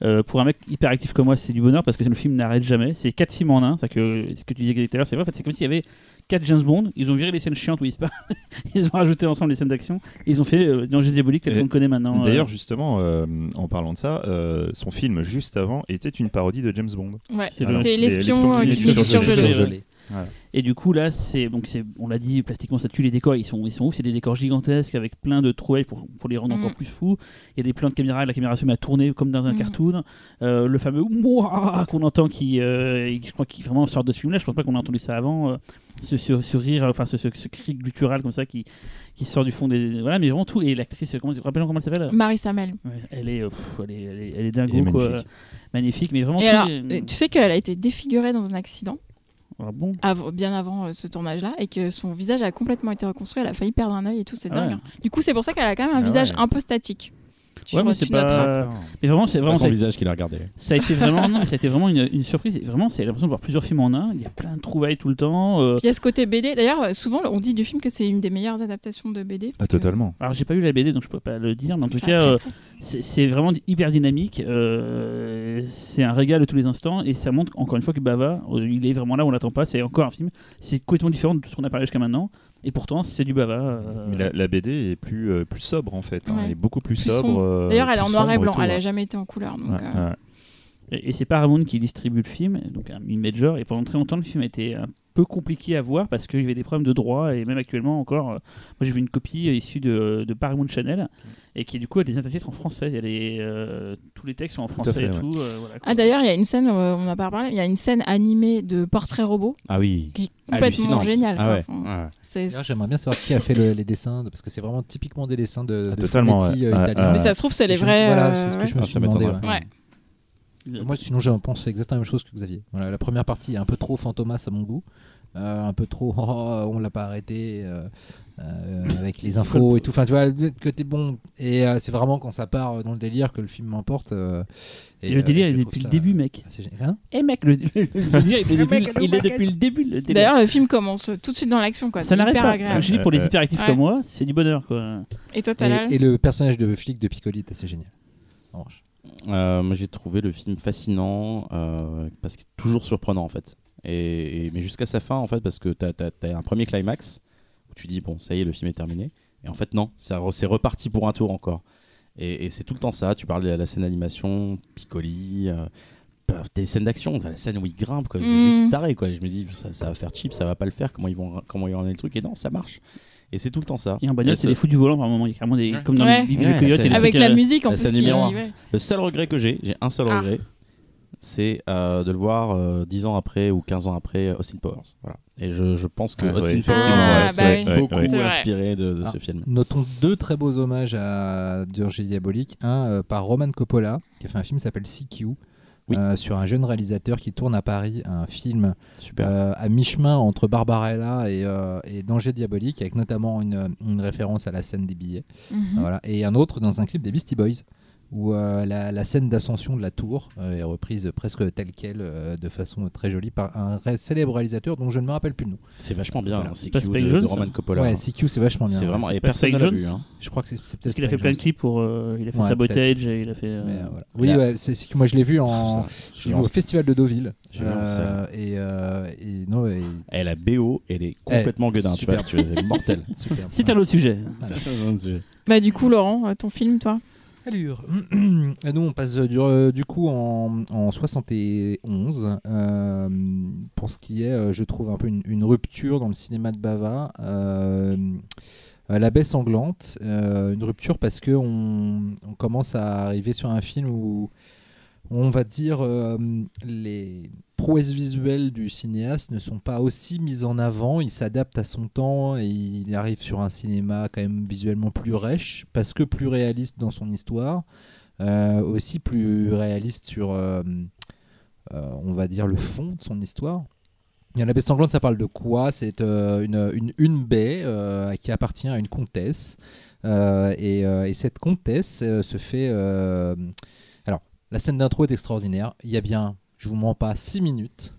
Euh, pour un mec hyper actif comme moi, c'est du bonheur parce que le film n'arrête jamais. C'est quatre films en un. C'est que ce que tu disais tout à l'heure, c'est vrai. En fait, c'est comme s'il y avait quatre James Bond. Ils ont viré les scènes chiantes où ils se parlent. [laughs] ils ont rajouté ensemble les scènes d'action. Et ils ont fait euh, Danger Diabolique, tel qu'on le connaît maintenant. D'ailleurs, euh, justement, euh, en parlant de ça, euh, son film juste avant était une parodie de James Bond. ouais, c'était le- l'espion qui qui vit Et du coup là, c'est donc c'est, on l'a dit, plastiquement ça tue les décors, ils sont ils sont ouf, c'est des décors gigantesques avec plein de trouvailles pour, pour les rendre encore plus fous. Il y a des plans de caméra, la caméra se met à tourner comme dans un Mhm. cartoon. Euh, le fameux Mouah qu'on entend qui, euh, je crois qu'il vraiment sort de ce film-là. Je pense pas qu'on a entendu ça avant. euh, ce, ce, ce rire, enfin ce, ce, ce cri guttural comme ça qui qui sort du fond des voilà, mais vraiment tout. Et l'actrice, comment rappelle comment elle s'appelle? Marie Samel. Ouais, Elle est, pff, elle est, elle est, elle est dingo, quoi. magnifique. magnifique, mais vraiment. Et tout alors, est- euh, tu sais qu'elle a été défigurée dans un accident? Ah bon? Av- bien avant euh, ce tournage-là et que son visage a complètement été reconstruit. Elle a failli perdre un œil et tout, c'est Ah dingue. ouais. hein. Du coup, c'est pour ça qu'elle a quand même un Ah visage ouais. un peu statique. Tu, Ouais, mais re- c'est tu noteras. pas. Mais vraiment, c'est C'est pas vraiment. son ça- visage qu'il a regardé. Ça a été vraiment, non, mais ça a été vraiment une, une surprise. Et Vraiment, c'est l'impression de voir plusieurs films en un. Il y a plein de trouvailles tout le temps. euh. Il y a ce côté BD. D'ailleurs, euh, souvent, on dit du film que c'est une des meilleures adaptations de BD. parce que- Ah, totalement. Alors, j'ai pas lu la BD, donc je peux pas le dire. Mais en tout cas, euh. C'est vraiment hyper dynamique. euh, c'est un régal de tous les instants. Et ça montre encore une fois que Bava, euh, il est vraiment là où on l'attend pas. C'est encore un film. C'est complètement différent de tout ce qu'on a parlé jusqu'à maintenant. Et pourtant, c'est du Bava. euh. Mais la, la BD est plus, euh, plus sobre en fait. hein. Ouais. Elle est beaucoup plus, Plus sobre. euh, D'ailleurs, elle est en noir et blanc. tout, elle ouais. a jamais été en couleur. Donc, Ouais, euh, ouais. Et, et c'est Paramount qui distribue le film, donc un mid-major. Et pendant très longtemps, le film a été peu compliqué à voir parce qu'il y avait des problèmes de droit. Et même actuellement, encore, euh, moi j'ai vu une copie euh, issue de, de Paramount Channel et qui, du coup, a des intertitres en français. Il y a les, euh, tous les textes sont en français fait, et ouais. tout. euh, voilà. Ah, d'ailleurs, il y a une scène, euh, on n'a pas parlé, il y a une scène animée de portrait robot Ah oui. qui est complètement Hallucinante. géniale. Ah ouais. Ouais. D'ailleurs, J'aimerais bien savoir qui a fait le- les dessins, de- parce que c'est vraiment typiquement des dessins de, Ah, de totalement, euh. Mais ça se trouve, c'est les Je- vrais. Voilà, c'est ce que ouais. je me Ah, suis ça demandé. m'étonnerait ouais. pas. Ouais. Moi, sinon, je pense exactement la même chose que Xavier. Voilà, la première partie est un peu trop fantomas à mon goût. Euh, un peu trop, [laughs] oh, on l'a pas arrêté euh, euh, avec [laughs] les infos et tout. Enfin, tu vois, le côté bon. Et euh, c'est vraiment quand ça part dans le délire que le film m'emporte. euh, Et le délire euh, il est depuis ça le début, mec. Hein Eh mec, le, [laughs] le- le délire, il est depuis, mec, le il est mec, depuis le début. D'ailleurs, le film commence tout de suite dans l'action, quoi. ça C'est n'arrête pas. agréable. Comme je dis, pour les hyperactifs Ouais. comme moi, c'est du bonheur, quoi. Et toi, et, et le personnage de flic de Piccoli est assez génial. En revanche. Euh, moi, j'ai trouvé le film fascinant euh, parce qu'il est toujours surprenant en fait. Et, et- mais jusqu'à sa fin en fait, parce que t'as as, un premier climax où tu dis bon, ça y est, le film est terminé. Et en fait, non, re- c'est reparti pour un tour encore. Et, et c'est tout le temps ça. Tu parles de la scène d'animation, Piccoli, euh, des scènes d'action, la scène où il grimpe, quoi. C'est Mm. juste taré, quoi. Je me dis ça, ça va faire cheap, ça va pas le faire. Comment ils vont, comment ils vont le truc? Et non, ça marche. Et c'est tout le temps ça. Et en bagnole, c'est ce- les fous du volant par moment. Il y a carrément des. Comme dans Ouais. les Bibi Ouais, le Coyote, c'est- il y a des Avec trucs, la euh, musique en plus. numéro un. ouais. Le seul regret que j'ai, j'ai un seul Ah. regret, c'est euh, de le voir euh, 10 ans après ou 15 ans après euh, Austin Powers. Voilà. Et je, je pense que Ah, Austin. Powers Ah, bah s'est oui. beaucoup inspiré de, de Ah. ce film. Notons deux très beaux hommages à Durgie Diabolique. Un euh, par Roman Coppola, qui a fait un film qui s'appelle CQ, Oui. euh, sur un jeune réalisateur qui tourne à Paris un film Super. euh, à mi-chemin entre Barbarella et, euh, et Danger Diabolique, avec notamment une, une référence à la scène des billets. Mhm. Voilà. Et un autre dans un clip des Beastie Boys, où euh, la, la scène d'ascension de la tour euh, est reprise presque telle qu'elle, euh, de façon très jolie, par un célèbre réalisateur dont je ne me rappelle plus le nom. c'est vachement bien. voilà. hein, c'est Pas Q Spike de, de Roman Coppola. Ouais, hein. CQ, c'est vachement bien. c'est vraiment ouais. et personne ne l'a vu. hein. Je crois que c'est peut-être Parce qu'il a fait plein de clips pour. euh, il a fait Ouais, Sabotage et il a fait. euh, Mais, euh, voilà. Oui, ouais, c'est moi je l'ai vu en. Ça, Je je l'ai vu au festival de Deauville. Euh, et, euh, et non, et- Et la BO, elle est complètement gueudin. Tu vois, tu mortelle. [laughs] super. C'est un autre sujet. Bah, du coup, Laurent, ton film, toi? Allure. [clears throat] Nous, on passe euh, du, euh, du coup en, en 71 euh, pour ce qui est, je trouve, un peu une, rupture dans le cinéma de Bava. La baie sanglante, une rupture parce que on, on commence à arriver sur un film où on va dire euh, les prouesses visuelles du cinéaste ne sont pas aussi mises en avant, il s'adapte à son temps et il arrive sur un cinéma quand même visuellement plus rêche parce que plus réaliste dans son histoire, euh, aussi plus réaliste sur euh, on va dire le fond de son histoire. Et la baie sanglante, ça parle de quoi? C'est une, une, baie qui appartient à une comtesse. Et, et cette comtesse se fait. La scène d'intro est extraordinaire. Il y a bien, je vous mens pas, 6 minutes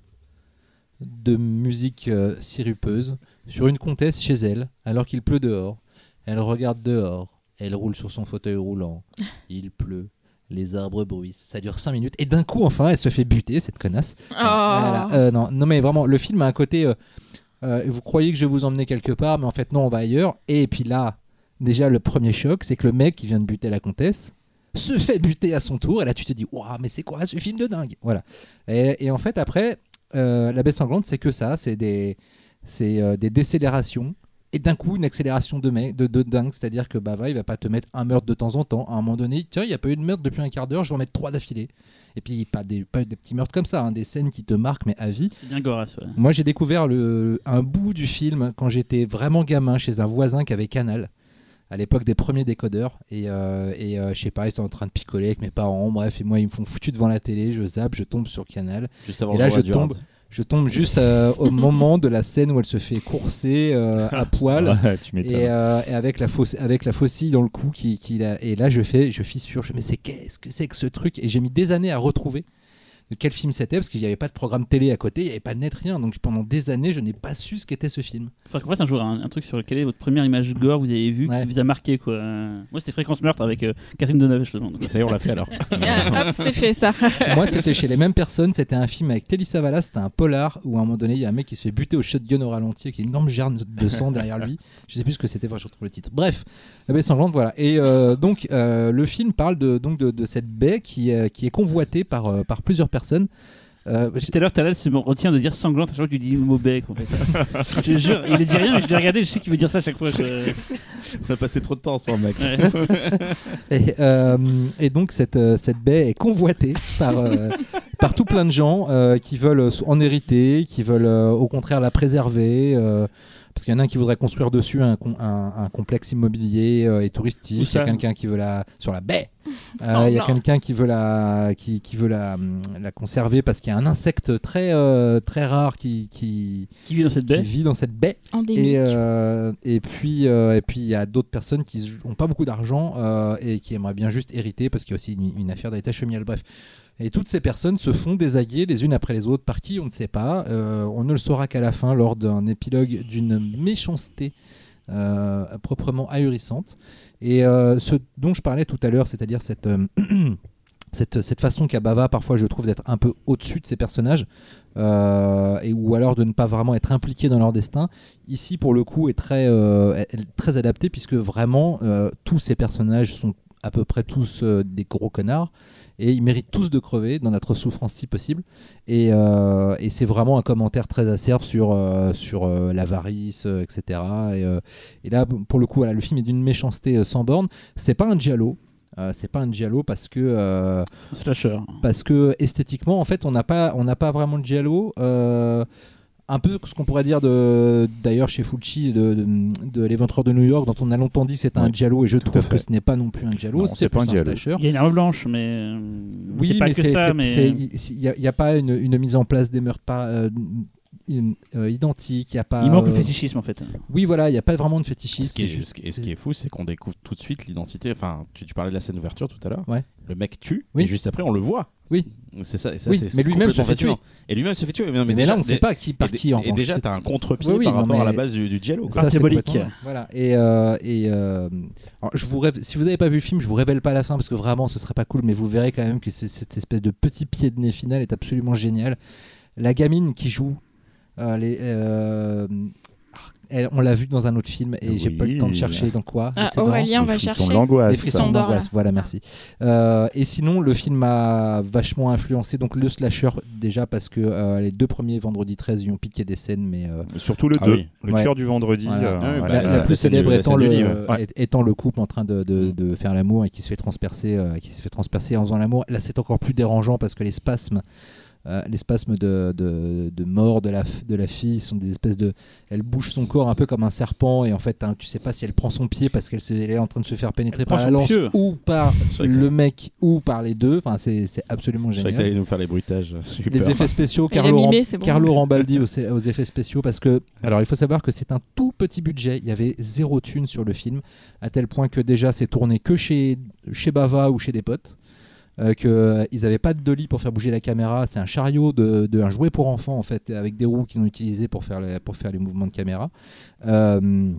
de musique euh, sirupeuse sur une comtesse chez elle, alors qu'il pleut dehors. Elle regarde dehors. Elle roule sur son fauteuil roulant. [laughs] Il pleut. Les arbres bruissent. Ça dure 5 minutes. Et d'un coup, enfin, elle se fait buter, cette connasse. Oh. Voilà. Euh, non, non, mais vraiment, le film a un côté. euh, vous croyez que je vais vous emmener quelque part, mais en fait, non, on va ailleurs. Et puis là, déjà, le premier choc, c'est que le mec qui vient de buter la comtesse se fait buter à son tour. Et là, tu te dis, waouh, mais c'est quoi ce film de dingue? Voilà. Et, et en fait, après, euh, La baie sanglante, c'est que ça. C'est des, c'est, euh, des décélérations. Et d'un coup, une accélération de, de, de dingue. C'est-à-dire que Bava, il va pas te mettre un meurtre de temps en temps. À un moment donné, tiens, il n'y a pas eu de meurtre depuis un quart d'heure, je vais en mettre trois d'affilée. Et puis, pas des, pas des petits meurtres comme ça, hein, des scènes qui te marquent, mais à vie. C'est bien Goras, ouais. Moi, j'ai découvert le, un bout du film quand j'étais vraiment gamin chez un voisin qui avait Canal, à l'époque des premiers décodeurs. Et, euh, et euh, je sais pas, ils étaient en train de picoler avec mes parents. Bref, et moi, ils me font foutu devant la télé. Je zappe, je tombe sur Canal. Juste avant Et là, je tombe. Je tombe juste euh, au moment de la scène où elle se fait courser euh, à poil. [laughs] Ouais, tu m'étonnes. Et, euh, et avec la fausse, avec la faucille dans le cou qui, qui l'a- et là je fais je fissure je mais c'est qu'est-ce que c'est que ce truc? Et j'ai mis des années à retrouver de quel film c'était parce qu'il n'y avait pas de programme télé à côté il n'y avait pas de net rien donc pendant des années je n'ai pas su ce qu'était ce film Enfin, qu'on fasse un jour un, un truc sur quelle est votre première image gore que vous avez vue Ouais. qui vous a marqué quoi. Moi c'était Fréquence Meurtre avec euh, Catherine Deneuve justement. Donc, Ça y est, on l'a fait alors. [laughs] Hop, c'est fait ça. [laughs] moi c'était chez les mêmes personnes c'était un film avec Telly Savalas c'était un polar où à un moment donné il y a un mec qui se fait buter au shotgun au ralenti avec une énorme germe de sang derrière lui je sais plus ce que c'était enfin, je retrouve le titre bref la baie sanglante voilà et euh, donc euh, le film parle de, donc de, de cette baie qui, euh, qui est convoitée par, euh, par plusieurs personnes Euh, Tout à l'heure, Talal se me retient de dire sanglante à chaque fois que tu dis le mot bec en fait. [laughs] je te jure, il ne dit rien, mais je l'ai regardé, je sais qu'il veut dire ça à chaque fois. On a passé trop de temps ensemble, mec. Ouais. [laughs] Et, euh, et donc cette, euh, cette baie est convoitée par, euh, par tout plein de gens euh, qui veulent en hériter, qui veulent euh, au contraire la préserver. euh, parce qu'il y en a un qui voudrait construire dessus un, un, un complexe immobilier euh, et touristique. Il y a quelqu'un qui veut la sur la baie. Euh, Il y a quelqu'un qui veut la, qui, qui veut la, la conserver parce qu'il y a un insecte très, euh, très rare qui, qui, Qui vit dans cette qui baie vit dans cette baie. Endémique. Et, euh, et puis euh, et puis il y a d'autres personnes qui n'ont pas beaucoup d'argent euh, et qui aimeraient bien juste hériter parce qu'il y a aussi une, une affaire d'héritage familial. Bref. Et toutes ces personnes se font désaguer les unes après les autres. Par qui On ne sait pas. Euh, on ne le saura qu'à la fin lors d'un épilogue d'une méchanceté euh, proprement ahurissante. Et euh, ce dont je parlais tout à l'heure, c'est-à-dire cette, euh, [clears throat] façon qu'a Bava parfois, je trouve, d'être un peu au-dessus de ses personnages, euh, ou alors de ne pas vraiment être impliqué dans leur destin, ici, pour le coup, est très, adapté, puisque vraiment, tous ces personnages sont à peu près tous des gros connards, et ils méritent tous de crever dans notre souffrance si possible. Et, euh, et c'est vraiment un commentaire très acerbe sur, euh, sur euh, l'avarice, etc. Et, et là, pour le coup, voilà, le film est d'une méchanceté sans borne. C'est pas un giallo. C'est pas un giallo parce que Slasher. parce que esthétiquement en fait on n'a pas on n'a pas vraiment de giallo un peu ce qu'on pourrait dire de d'ailleurs chez Fulci de, de, de l'éventreur de New York dont on a longtemps dit que c'était un giallo et je trouve que ce n'est pas non plus un giallo c'est c'est pas plus un giallo. slasher Il y a une arme blanche, mais. euh, oui c'est pas mais que c'est ça, c'est- mais. c'est- il n'y a, il y a pas une, une mise en place des meurtres pas euh, une- euh, identiques il y a pas Il manque le euh, fétichisme en fait. oui voilà il n'y a pas vraiment de Ce fétichisme qui, est, juste- ce et ce qui est fou, c'est qu'on découvre tout de suite l'identité. Enfin, tu, tu parlais de la scène d'ouverture tout à l'heure. Ouais. Le mec tue, Oui. et juste après, on le voit. Oui. C'est ça. Et ça Oui, mais lui-même se fait tuer. Et lui-même se fait tuer. Mais, mais, déjà, là on ne sait pas qui par qui en et déjà, C'est- t'as un contre-pied Oui, oui, par non, rapport à la base du, du Giallo. quoi. Ça, c'est Symbolique. complètement- Voilà. Et, euh, et euh, alors, je vous si vous n'avez pas vu le film, je vous révèle pas la fin parce que vraiment ce serait pas cool, mais vous verrez quand même que cette espèce de petit pied de nez final est absolument génial. La gamine qui joue, les, euh, elle- on l'a vu dans un autre film et j'ai pas eu le temps de chercher dans quoi. Ah, Aurélien, va chercher. les frissons d'angoisse, là. voilà, merci. Euh, et sinon, le film m'a vachement influencé, donc le slasher déjà parce que euh, les deux premiers vendredi 13 y ont piqué des scènes, mais euh, Surtout le Ah 2, oui. le Ouais. tueur du vendredi. Voilà. euh, Ah oui, voilà. la, bah, la la plus célèbre étant le, ouais. Étant couple en train de, de- de faire l'amour et qui se fait transpercer, euh, qui se fait transpercer en faisant l'amour. Là, c'est encore plus dérangeant parce que les spasmes, euh, les spasmes de, de, de mort de la, de la fille sont des espèces de, elle bouge son corps un peu comme un serpent et en fait, hein, tu sais pas si elle prend son pied parce qu'elle elle est en train de se faire pénétrer Elle par la son lance pieu. ou par C'est le mec ou par les deux. Enfin, c'est c'est absolument génial. t'allais nous faire les bruitages. Super. Les effets spéciaux, Carlo, mimé, c'est bon. Carlo Rambaldi aux, aux effets spéciaux parce que alors il faut savoir que c'est un tout petit budget, il y avait zéro thune sur le film à tel point que déjà c'est tourné que chez chez Bava ou chez des potes. Euh, que euh, n'avaient pas de dolly pour faire bouger la caméra, c'est un chariot de, de un jouet pour enfants en fait avec des roues qu'ils ont utilisé pour faire les, pour faire les mouvements de caméra. Euh,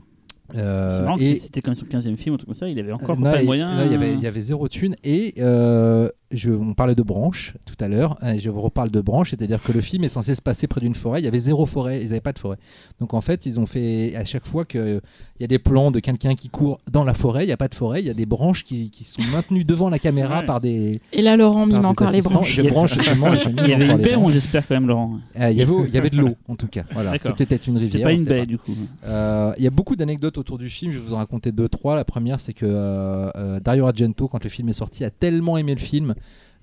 euh, C'est marrant que et- c'était comme son 15 e film ou un truc comme ça, il avait encore pas les moyens. non, il y avait, il y avait zéro thune. Et euh, je, on parlait de branches tout à l'heure. et je vous reparle de branches, c'est-à-dire que le film est censé se passer près d'une forêt. Il y avait zéro forêt, ils n'avaient pas de forêt. Donc en fait, ils ont fait à chaque fois qu'il y a des plans de quelqu'un qui court dans la forêt, il n'y a pas de forêt, il y a des branches qui, qui sont maintenues devant la caméra Ouais. par des. Et là, Laurent mime encore les branches. Je branche seulement et je mime Il y avait une baie, j'espère quand même, Laurent. Euh, il, y avait, il y avait de l'eau en tout cas. Voilà, c'est peut-être une C'est rivière. pas une baie du coup. euh, Il y a beaucoup d'anecdotes autour du film, je vais vous en raconter deux, trois. La première, c'est que euh, euh, Dario Argento, quand le film est sorti, a tellement aimé le film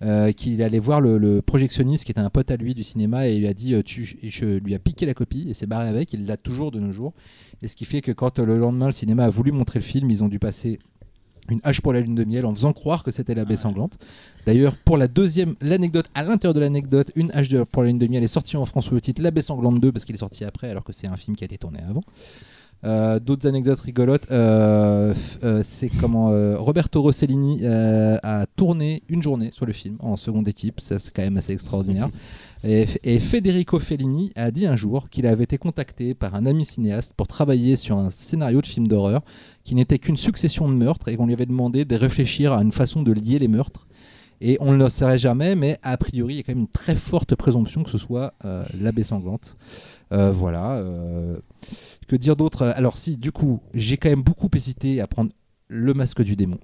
euh, qu'il allait voir le, le projectionniste qui était un pote à lui du cinéma et il lui a dit euh, tu, je lui a piqué la copie et s'est barré avec. Il l'a toujours de nos jours. Et ce qui fait que quand euh, le lendemain le cinéma a voulu montrer le film, ils ont dû passer une hache pour la lune de miel en faisant croire que c'était la baie Ouais. sanglante. D'ailleurs, pour la deuxième, l'anecdote, à l'intérieur de l'anecdote, une hache pour la lune de miel est sortie en France sous le titre La baie sanglante 2 parce qu'il est sorti après alors que c'est un film qui a été tourné avant. Euh, D'autres anecdotes rigolotes, euh, euh, c'est comment Roberto Rossellini a tourné une journée sur le film en seconde équipe, ça c'est quand même assez extraordinaire. Et, et Federico Fellini a dit un jour qu'il avait été contacté par un ami cinéaste pour travailler sur un scénario de film d'horreur qui n'était qu'une succession de meurtres et qu'on lui avait demandé de réfléchir à une façon de lier les meurtres. Et on ne le saurait jamais, mais a priori, il y a quand même une très forte présomption que ce soit l'abbé sanglante. Voilà. Que dire d'autre? Alors si, du coup, j'ai quand même beaucoup hésité à prendre le masque du démon.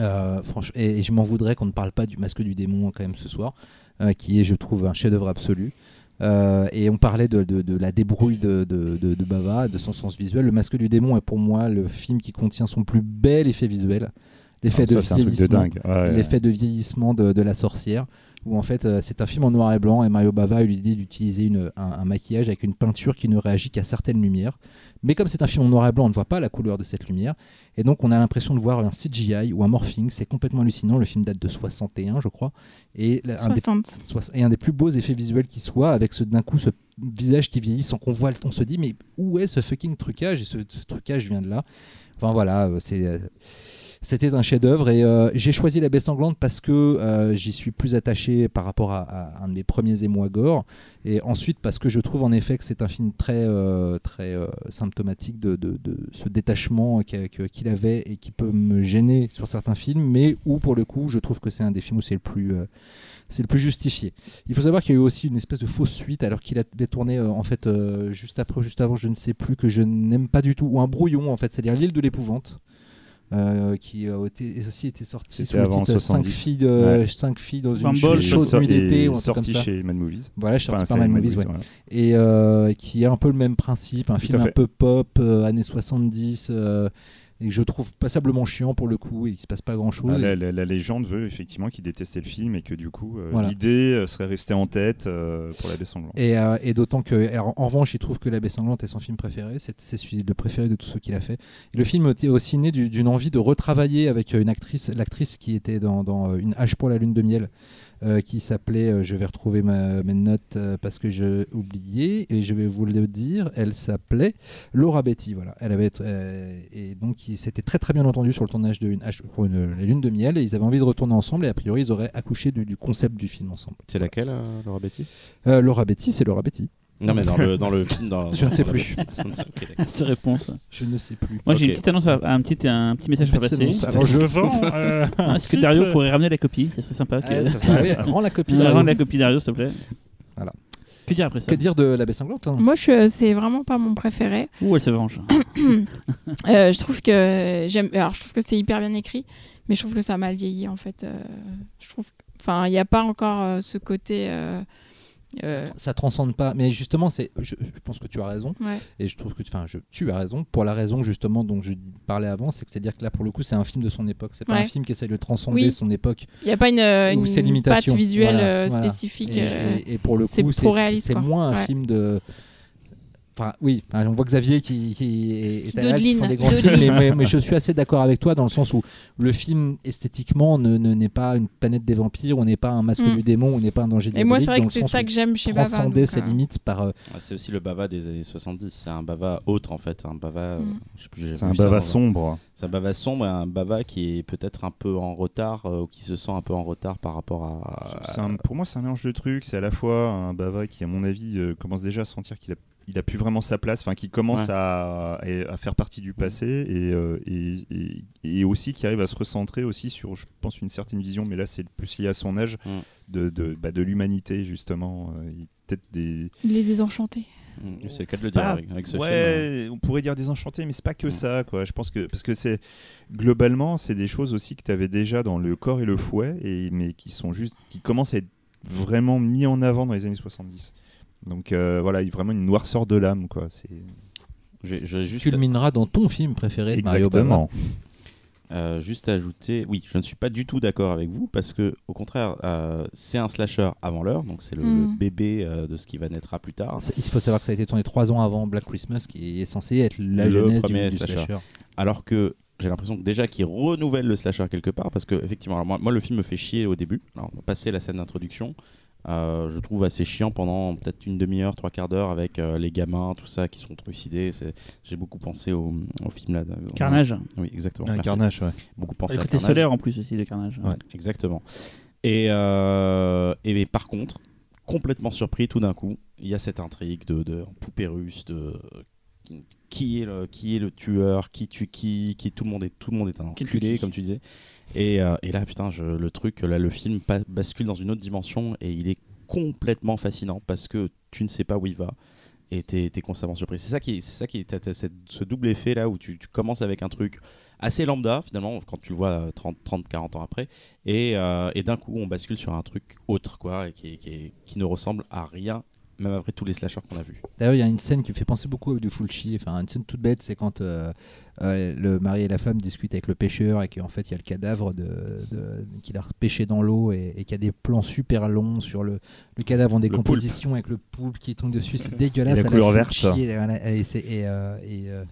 Euh, franchement, et, et je m'en voudrais qu'on ne parle pas du masque du démon quand même ce soir, euh, qui est, je trouve, un chef-d'œuvre absolu. Euh, et on parlait de, de- de la débrouille de, de- Bava, de son sens visuel. Le masque du démon est pour moi le film qui contient son plus bel effet visuel. l'effet Ah, de vieillissement. Ouais. de la sorcière, où en fait euh, c'est un film en noir et blanc et Mario Bava a eu l'idée d'utiliser un, un maquillage avec une peinture qui ne réagit qu'à certaines lumières. Mais comme c'est un film en noir et blanc, on ne voit pas la couleur de cette lumière, et donc on a l'impression de voir un CGI ou un morphing. C'est complètement hallucinant. Le film date de 61, je crois, et la- un des 60. Soix- et un des plus beaux effets visuels qui soit avec d'un coup ce visage qui vieillit sans qu'on voit on se dit mais où est ce fucking trucage? Et ce, ce trucage vient de là enfin voilà euh, c'est euh, c'était un chef-d'œuvre et euh, j'ai choisi La Baie sanglante parce que euh, j'y suis plus attaché par rapport à, un de mes premiers émois gore et ensuite parce que je trouve en effet que c'est un film très euh, très symptomatique de, ce détachement qu'il avait et qui peut me gêner sur certains films mais où pour le coup je trouve que c'est un des films où c'est le plus c'est le plus justifié. Il faut savoir qu'il y a eu aussi une espèce de fausse suite alors qu'il avait tourné en fait juste après juste avant, je ne sais plus, que je n'aime pas du tout, ou un brouillon en fait, c'est-à-dire l'île de l'épouvante. Euh, qui a été, aussi été sorti sous le avant titre 5 70. filles, de, Ouais. cinq filles dans une Bumble, chaude, nuit d'été ou un truc comme sorti ça. chez Mad Movies. Voilà, suis Enfin, sorti par Mad Mad Movies, Movies, ouais. ouais. et euh, qui est un peu le même principe, un Tout film un peu pop, euh, années 70, euh, et que je trouve passablement chiant pour le coup, et il se passe pas grand-chose. Ah, et- la, la- la légende veut effectivement qu'il détestait le film et que du coup euh, l'idée euh, serait restée en tête euh, pour la baie sanglante. Et, euh, et d'autant que, en, en revanche, il trouve que La Baie sanglante est son film préféré. C'est celui le préféré de tous ceux qu'il a fait. Et le film était aussi né du- d'une envie de retravailler avec une actrice, l'actrice qui était dans, dans, Une hache pour la lune de miel, euh, qui s'appelait, euh, je vais retrouver ma- mes notes euh, parce que j'ai oublié et je vais vous le dire. Elle s'appelait Laura Betty. Voilà. Elle avait et donc ils s'étaient très très bien entendus sur le tournage de Une pour une, la lune de miel et ils avaient envie de retourner ensemble et a priori ils auraient accouché du, du concept du film ensemble. C'est laquelle, Laura Betty? Laura Betty, c'est Laura Betty. Non, mais dans le, dans le film. Dans, Je ne sais plus. la- Ok, d'accord. Cette réponse. Je ne sais plus. Moi, j'ai une petite annonce, à- un petit, un petit message à passer. annonce. Alors, je vends. [laughs] Euh, Est-ce que Dario pourrait ramener la copie Ça serait sympa. Que... Ah, ça va, oui, rends la [laughs] copie. Rends la copie Dario, s'il te plaît. Voilà. Que dire après ça Que dire de la baie sanglante hein Moi, je, c'est vraiment pas mon préféré. Ouh, elle se venge. [coughs] [coughs] Euh, je trouve que j'aime. Alors, je trouve que c'est hyper bien écrit, mais je trouve que ça a mal vieilli en fait. Euh, je trouve. Enfin, il n'y a pas encore euh, ce côté. Euh, euh, Ça transcende pas. Mais justement, c'est. Je, je pense que tu as raison. ouais. Et je trouve que. Enfin, je, tu as raison. Pour la raison justement dont je parlais avant, c'est que c'est-à-dire que là, pour le coup, c'est un film de son époque. C'est pas Ouais. un film qui essaye de transcender Oui. son époque. Il n'y a pas une, une ses patte limitations. visuelle Voilà, euh, voilà. spécifique. Et, euh, et- et pour le c'est coup, c'est c'est moins un film de. Enfin, oui, on voit Xavier qui, qui est, Qui est à qui font des grands films, mais, mais- mais je suis assez d'accord avec toi dans le sens où le film esthétiquement ne ne- n'est pas une planète des vampires, on n'est pas un masque Mm. du démon, on n'est pas un danger Et moi, c'est vrai que c'est ça que j'aime chez Bava. transcender ses euh, limites par euh, C'est aussi le bava des années 70. C'est un bava autre en fait. Un bava. euh, Mm. j'ai C'est un bava sombre. C'est un bava sombre et un bava qui est peut-être un peu en retard euh, ou qui se sent un peu en retard par rapport à. Un- pour moi, c'est un mélange de trucs. C'est à la fois un bava qui, à mon avis, euh, commence déjà à sentir qu'il a, il a plus vraiment sa place, enfin, qui commence Ouais. à, à faire partie du passé et, euh, et, et- et aussi qui arrive à se recentrer aussi sur, je pense, une certaine vision, mais là, c'est plus lié à son âge, Mm. de, de, bah, de l'humanité, justement. Euh, Peut-être des. Il les désenchantés. Mm, C'est le cas de le dire pas- avec, avec ce film. ouais, on pourrait dire désenchanté, mais c'est pas que Mm. ça, quoi. Je pense que parce que c'est globalement, c'est des choses aussi que tu avais déjà dans le corps et le fouet, et mais qui sont juste, qui commencent à être vraiment mis en avant dans les années 70. Donc euh, voilà, il y a vraiment une noirceur de l'âme, quoi. C'est Je je juste, culminera dans ton film préféré de Mario exactement. euh, juste ajouter, oui, je ne suis pas du tout d'accord avec vous parce que, au contraire, euh, c'est un slasher avant l'heure, donc c'est le, Mm. le bébé euh, de ce qui va naître plus tard. C'est- Il faut savoir que ça a été tourné trois ans avant Black Christmas, qui est censé être la Le jeunesse du, premier du slasher. slasher. Alors que j'ai l'impression que déjà qu'il renouvelle le slasher quelque part parce que effectivement, alors moi, moi, le film me fait chier au début. Alors, on va passer la scène d'introduction. Euh, je trouve assez chiant pendant peut-être une demi-heure, trois quarts d'heure avec euh, les gamins, tout ça qui sont trucidés. J'ai beaucoup pensé au, au film là. de- Carnage. Oui, exactement. Un merci. carnage, ouais. Beaucoup pensé Le à côté Carnage. solaire en plus aussi, le carnage. Ouais. Exactement. Et, euh, et mais par contre, complètement surpris tout d'un coup, il y a cette intrigue de, de poupée russe, de qui- est le qui est le tueur, qui tue qui, qui tout le monde est tout le monde est un enculé comme tu disais. Et, euh, et là putain, le truc le film bascule dans une autre dimension et il est complètement fascinant parce que tu ne sais pas où il va et t'es es constamment surpris. C'est ça qui est, ça qui cette- ce double effet là où tu, commences avec un truc assez lambda finalement quand tu le vois euh, 30 30 40 ans après et, euh, et d'un coup on bascule sur un truc autre quoi qui ne ressemble à rien même après tous les slashers qu'on a vus. D'ailleurs, il y a une scène qui me fait penser beaucoup à du Fulci. Enfin, une scène toute bête, c'est quand euh, euh, le mari et la femme discutent avec le pêcheur et qu'en fait, il y a le cadavre de, de- qu'il a repêché dans l'eau et, et qu'il y a des plans super longs sur le, le cadavre en décomposition avec le poulpe qui tombe dessus. C'est [laughs] dégueulasse. Et la couleur Fulci, verte. Et, voilà, et c'est- et, euh, et, euh,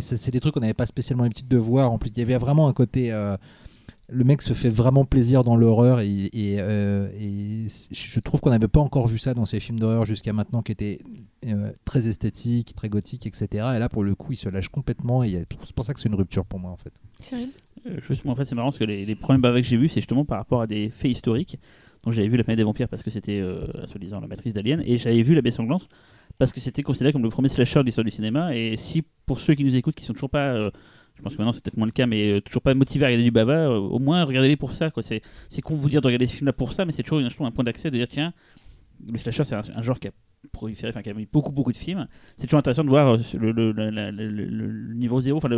c'est des trucs qu'on n'avait pas spécialement l'habitude de voir. En plus, il y avait vraiment un côté. Le mec se fait vraiment plaisir dans l'horreur et, et, euh, et je trouve qu'on n'avait pas encore vu ça dans ces films d'horreur jusqu'à maintenant qui étaient euh, très esthétiques, très gothiques, etc. Et là pour le coup il se lâche complètement et c'est pour ça que c'est une rupture pour moi en fait. Cyril? Euh, Justement, en fait, c'est marrant parce que les, les premiers bavas que j'ai vus, c'est justement par rapport à des faits historiques. Donc, j'avais vu La planète des vampires parce que c'était, euh, soi-disant, la matrice d'Alien, et j'avais vu La baie sanglante parce que c'était considéré comme le premier slasher de l'histoire du cinéma. Et si, pour ceux qui nous écoutent, qui sont toujours pas, euh, je pense que maintenant c'est peut-être moins le cas, mais euh, toujours pas motivés à regarder du bava, euh, au moins regardez-les pour ça. C'est, c'est con de vous dire de regarder ce film-là pour ça, mais c'est toujours, un point d'accès de dire tiens, le slasher c'est un, un genre qui a proliféré, enfin qui a mis beaucoup beaucoup de films. C'est toujours intéressant de voir euh, le, niveau zéro, enfin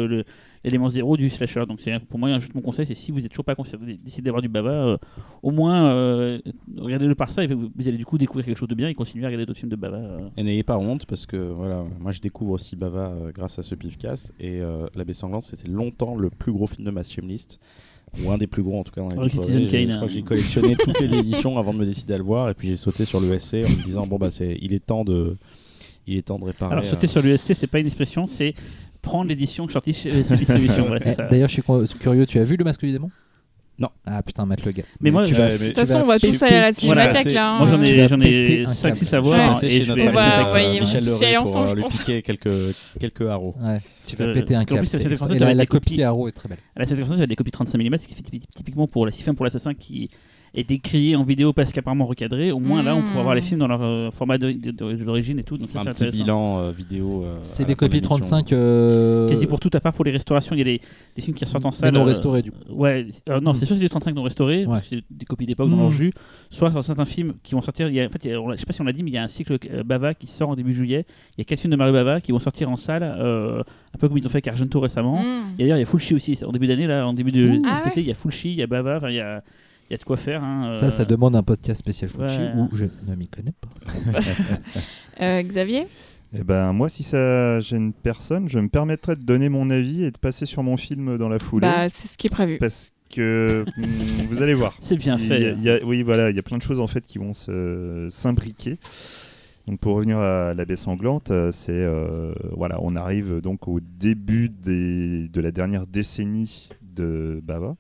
l'élément zéro du slasher. Donc pour moi juste mon conseil, c'est si vous êtes toujours pas décidé d'avoir du baba, euh, au moins euh, regardez-le par ça et vous, allez du coup découvrir quelque chose de bien et continuer à regarder d'autres films de baba. euh. Et n'ayez pas honte parce que voilà, moi je découvre aussi euh, grâce à ce pifcast et La Baie Sanglante c'était longtemps le plus gros film de ma list ou un des plus gros en tout cas dans les. Citizen Kane, Je crois que hein. j'ai collectionné toutes les [laughs] éditions avant de me décider à le voir et puis j'ai sauté sur le SC en me disant bon bah c'est il est temps de il est temps de réparer. Alors sauter euh, sur l'USC, c'est pas une expression, c'est prendre l'édition sortie chez Distribution. voilà. [laughs] D'ailleurs je suis cur- curieux, tu as vu le masque du démon? Non. Ah putain Matt le gars. Mais moi, tu vas- de toute façon, on va tous aller à la cinémathèque là. Moi j'en hein. Ai, j'en ai un 5-6 câble. à voir Ouais. hein, et je vais On va aller envoyer Michel Leray ensemble, pour euh, je lui piquer quelques quelques haros. Ouais, tu vas Euh, péter un câble. plus, la ça va la, être copie copies. Arrow est très belle. À la série française, il y a des copies 35 mm, ce qui fait typi- typiquement pour la film pour l'assassin qui est décrié en vidéo parce qu'apparemment recadré. Au moins là, on pourra voir les films dans leur euh, format d'origine et tout. Donc ça, un petit bilan euh, vidéo. euh, C'est des copies l'émission. 35. euh, Quasi pour tout, à part pour les restaurations, il y a des, des films qui ressortent en mais salle. non euh, restaurés, du coup. Ouais, euh, non, c'est sûr que c'est des 35 non restaurés, parce que c'est des copies d'époque dans Mm. leur jus. Soit sur certains films qui vont sortir. Il y a, en fait, il y a- on l'a- je sais pas si on l'a dit, mais il y a un cycle euh, Bava qui sort en début juillet. Il y a quatre films de Mario Bava qui vont sortir en salle, euh, un peu comme ils ont fait avec Argento récemment. Mm. Et d'ailleurs, il y a Fulci aussi. En début d'année, là, en début de Ah cet ouais été, il y a Fulci, il y a Bava, enfin, il y a, y a de quoi faire. hein, Ça, ça euh, demande un podcast spécial Fuji ouais. où je ne m'y connais pas. [laughs] Euh, Xavier? Eh ben, moi, si ça gêne personne, je me permettrais de donner mon avis et de passer sur mon film dans la foulée. Bah, c'est ce qui est prévu. parce que hum, vous allez voir. [laughs] C'est bien y fait. a- il y a- oui, voilà, il y a plein de choses en fait qui vont se s'imbriquer. Donc pour revenir à la baie sanglante, euh, c'est euh, voilà, on arrive donc au début des- de la dernière décennie de Bava.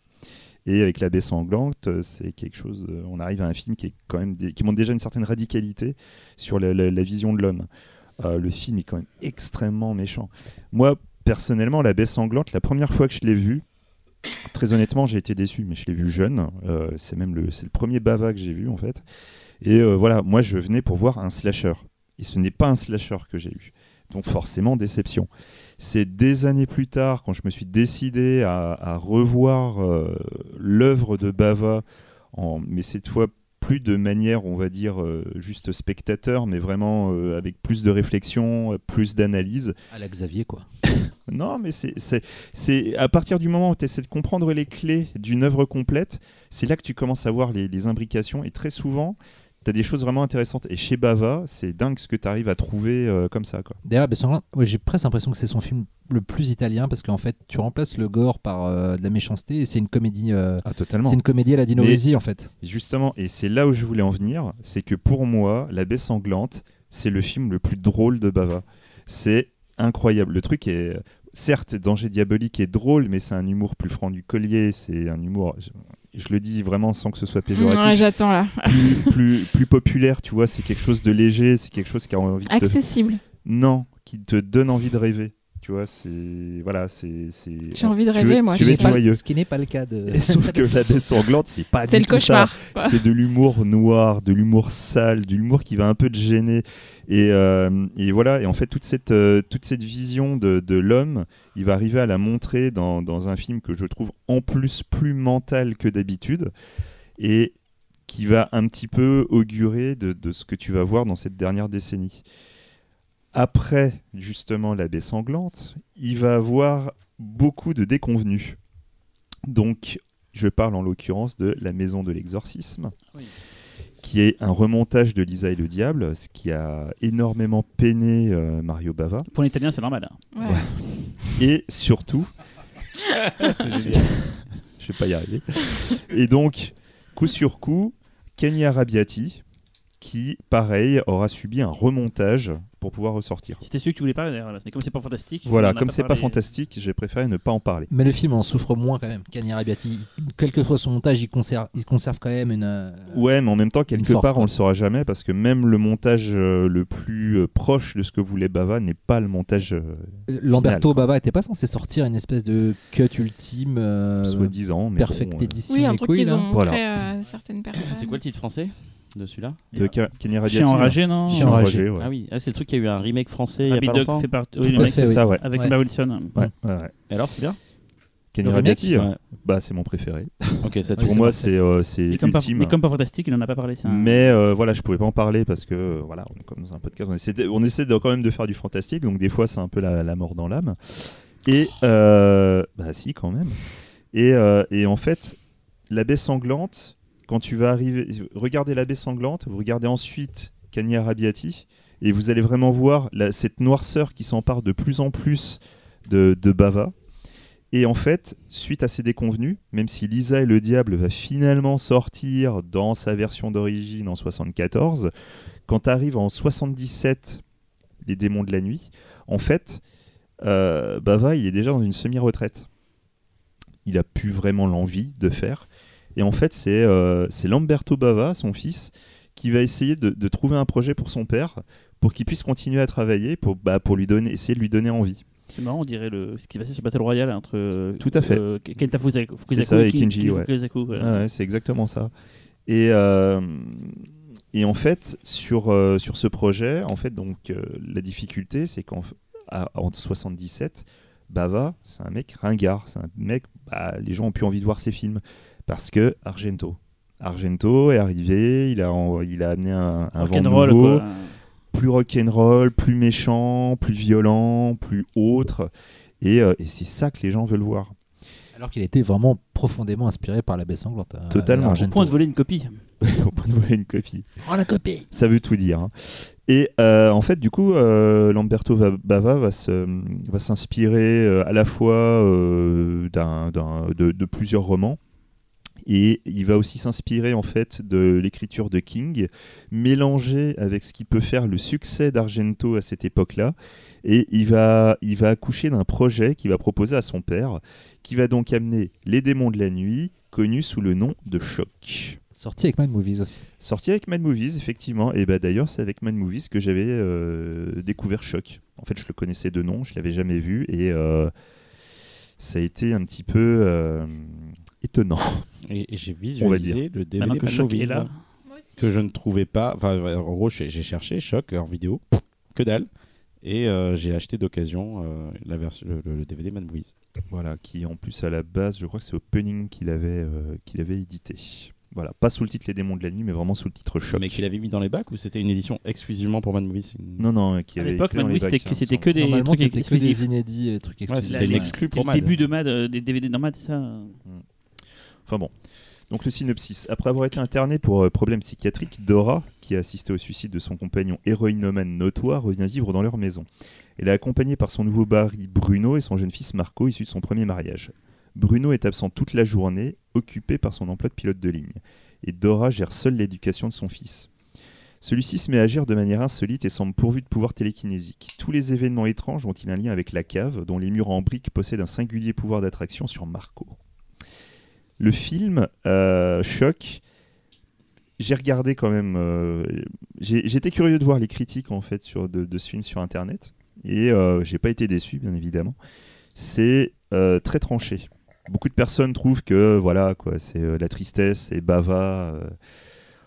Et avec la baie sanglante, euh, c'est quelque chose. euh, on arrive à un film qui montre déjà une certaine radicalité sur la, vision de l'homme. Euh, le film est quand même extrêmement méchant. Moi, personnellement, la baie sanglante, la première fois que je l'ai vu, très honnêtement, j'ai été déçu, mais je l'ai vu jeune. C'est même le, c'est le premier Bava que j'ai vu en fait. Et voilà, moi je venais pour voir un slasher. Et ce n'est pas un slasher que j'ai eu. Donc forcément, déception. C'est des années plus tard, quand je me suis décidé à, à revoir euh, l'œuvre de Bava, en, mais cette fois plus de manière, on va dire, euh, juste spectateur, mais vraiment euh, avec plus de réflexion, plus d'analyse. À la Xavier, quoi. [laughs] Non, mais c'est à partir du moment où tu essaies de comprendre les clés d'une œuvre complète, c'est là que tu commences à voir les, les imbrications. Et très souvent, tu as des choses vraiment intéressantes. Et chez Bava, c'est dingue ce que tu arrives à trouver euh, comme ça. Quoi. D'ailleurs, ouais, j'ai presque l'impression que c'est son film le plus italien parce qu'en fait, tu remplaces le gore par euh, de la méchanceté et c'est une comédie. euh, Ah, totalement. c'est une comédie à la Dino en fait. Justement, et c'est là où je voulais en venir, c'est que pour moi, La baie sanglante, c'est le film le plus drôle de Bava. C'est incroyable. Le truc est, certes, Danger diabolique est drôle, mais c'est un humour plus franc du collier. C'est un humour, je, le dis vraiment sans que ce soit péjoratif. Ouais, J'attends là. plus, plus, plus populaire, tu vois, c'est quelque chose de léger, c'est quelque chose qui a envie de. Accessible. Non, qui te donne envie de rêver. Tu vois, c'est... Voilà, c'est... c'est- J'ai envie de tu rêver, veux- moi. Tu je veux être joyeux. Ce qui n'est pas le cas de. Et sauf que la [laughs] baie sanglante, c'est pas C'est du le tout cauchemar. C'est de l'humour noir, de l'humour sale, de l'humour qui va un peu te gêner. Et, euh, et voilà, et en fait, toute cette, euh, toute cette vision de, de l'homme, il va arriver à la montrer dans, dans un film que je trouve en plus plus mental que d'habitude. Et qui va un petit peu augurer de, de ce que tu vas voir dans cette dernière décennie. Après, justement, la baie sanglante, il va avoir beaucoup de déconvenus. Donc, je parle en l'occurrence de La Maison de l'Exorcisme, qui est un remontage de Lisa et le Diable, ce qui a énormément peiné euh, Mario Bava. Pour l'italien, c'est normal. hein. Ouais. Ouais. Et surtout, [laughs] je vais pas y arriver. Et donc, coup sur coup, Kenny Arabiati, qui, pareil, aura subi un remontage pour pouvoir ressortir. C'était celui que tu voulais parler d'ailleurs. Mais comme c'est pas fantastique. Voilà, comme c'est pas parlé. fantastique, j'ai préféré ne pas en parler. Mais le film en souffre moins quand même. Kanye Arabiati, quel que soit son montage, il conserve, il conserve quand même une. euh, Ouais, mais en même temps, quelque force, part, quoi. on le saura jamais parce que même le montage euh, le plus euh, proche de ce que voulait Bava n'est pas le montage euh, Lamberto Final. Bava était pas censé sortir une espèce de cut ultime, euh, soi-disant. mais perfect bon, euh, edition. Oui, un truc qu'ils ont montré Voilà. à certaines personnes. C'est quoi le titre français? De celui-là de Ke- Kenny Chien enragé, non Chien enragé, ouais. Ah oui, ah, c'est le truc qui a eu un remake français il y a Rabbi pas Dog longtemps. fait partie. Tout Oui, le à mec, fait, C'est oui. ça, ouais. Avec Ouais. Emma Wilson. Ouais, ouais, ouais. Et alors, c'est bien Kenny Le remake euh, Ouais. bah, c'est mon préféré. Ok, ça Pour c'est moi, parfait. c'est euh, c'est Mais comme, pas, ultime. mais comme pas fantastique, il en a pas parlé. c'est un- Mais euh, voilà, je pouvais pas en parler parce que euh, voilà, on comme dans un podcast, on essaie, de, on essaie de- quand même de faire du fantastique, donc des fois c'est un peu la, la mort dans l'âme. Et euh, bah si quand même. Et, euh, et en fait, la baie sanglante, quand tu vas arriver, regardez la baie sanglante, vous regardez ensuite Kanye Arabiati, et vous allez vraiment voir cette noirceur qui s'empare de plus en plus de, Bava. Et en fait, suite à ces déconvenus, même si Lisa et le diable va finalement sortir dans sa version d'origine en 74, quand tu arrives en 77, les démons de la nuit, en fait, euh, Bava, il est déjà dans une semi-retraite. Il a plus vraiment l'envie de faire. Et en fait, c'est euh, c'est Lamberto Bava, son fils, qui va essayer de, de trouver un projet pour son père, pour qu'il puisse continuer à travailler, pour, bah, pour lui donner, essayer de lui donner envie. C'est marrant, on dirait le... ce qui s'est passé sur Battle Royale entre. euh, Tout à fait. euh, Kenta ça, et Kenji, ouais. Voilà. Ah ouais, c'est exactement ça. Et, euh, et en fait, sur, euh, sur ce projet, en fait, donc, la difficulté, c'est qu'en à- en 77, Bava, c'est un mec ringard. C'est un mec, bah, les gens ont plus envie de voir ses films. Parce que Argento. Argento est arrivé, il a, en- il a amené un, un vent Rock'n'roll, nouveau, quoi. plus rock'n'roll, plus méchant, plus violent, plus autre. Et, euh, et c'est ça que les gens veulent voir. Alors qu'il était vraiment profondément inspiré par la baie sanglante. euh, Totalement. Argento. Point de voler une copie. [laughs] Au point de voler une copie. Oh la copie Ça veut tout dire. hein. Et euh, en fait, du coup, euh, Lamberto Va- Bava va se- va s'inspirer euh, à la fois euh, d'un- d'un- de, de plusieurs romans. Et il va aussi s'inspirer en fait de l'écriture de King, mélangé avec ce qui peut faire le succès d'Argento à cette époque-là. Et il va, il va accoucher d'un projet qu'il va proposer à son père, qui va donc amener Les démons de la nuit, connu sous le nom de Choc. Sorti avec Mad Movies aussi. Sorti avec Mad Movies, effectivement. Et bah d'ailleurs, c'est avec Mad Movies que j'avais euh, découvert Choc. En fait, je le connaissais de nom, je l'avais jamais vu et euh, ça a été un petit peu euh, étonnant. Et, et j'ai visualisé le DVD que Movies, là. Que je ne trouvais pas. Enfin, en gros, j'ai cherché Choc en vidéo, que dalle. Et euh, j'ai acheté d'occasion euh, la version, le, le- DVD Mad Movies. Voilà, qui en plus à la base, je crois que c'est Opening qu'il avait, euh, qu'il avait édité. Voilà, pas sous le titre Les démons de la nuit, mais vraiment sous le titre Choc. Mais qu'il avait mis dans les bacs ou c'était une édition exclusivement pour Mad Movies Non, non, qui À avait l'époque, Mad Movies, c'était bacs, que, hein, c'était que des trucs c'était que des exclusifs. inédits trucs Ouais, exclusifs. c'était une Ouais, exclu c'était pour le début de Mad, euh, des DVD dans Mad, c'est ça Enfin bon. Donc le synopsis. Après avoir été interné pour euh, problème psychiatrique, Dora, qui a assisté au suicide de son compagnon héroïnomane notoire, revient vivre dans leur maison. Elle est accompagnée par son nouveau mari Bruno et son jeune fils Marco, issu de son premier mariage. Bruno est absent toute la journée, occupé par son emploi de pilote de ligne. Et Dora gère seule l'éducation de son fils. Celui-ci se met à agir de manière insolite et semble pourvu de pouvoirs télékinésiques. Tous les événements étranges ont-ils un lien avec la cave, dont les murs en briques possèdent un singulier pouvoir d'attraction sur Marco? Le film euh, Choc, j'ai regardé quand même. euh, J'étais curieux de voir les critiques en fait de, ce film sur internet et euh, j'ai pas été déçu bien évidemment. C'est très tranché. Beaucoup de personnes trouvent que voilà quoi, c'est la tristesse, c'est Bava.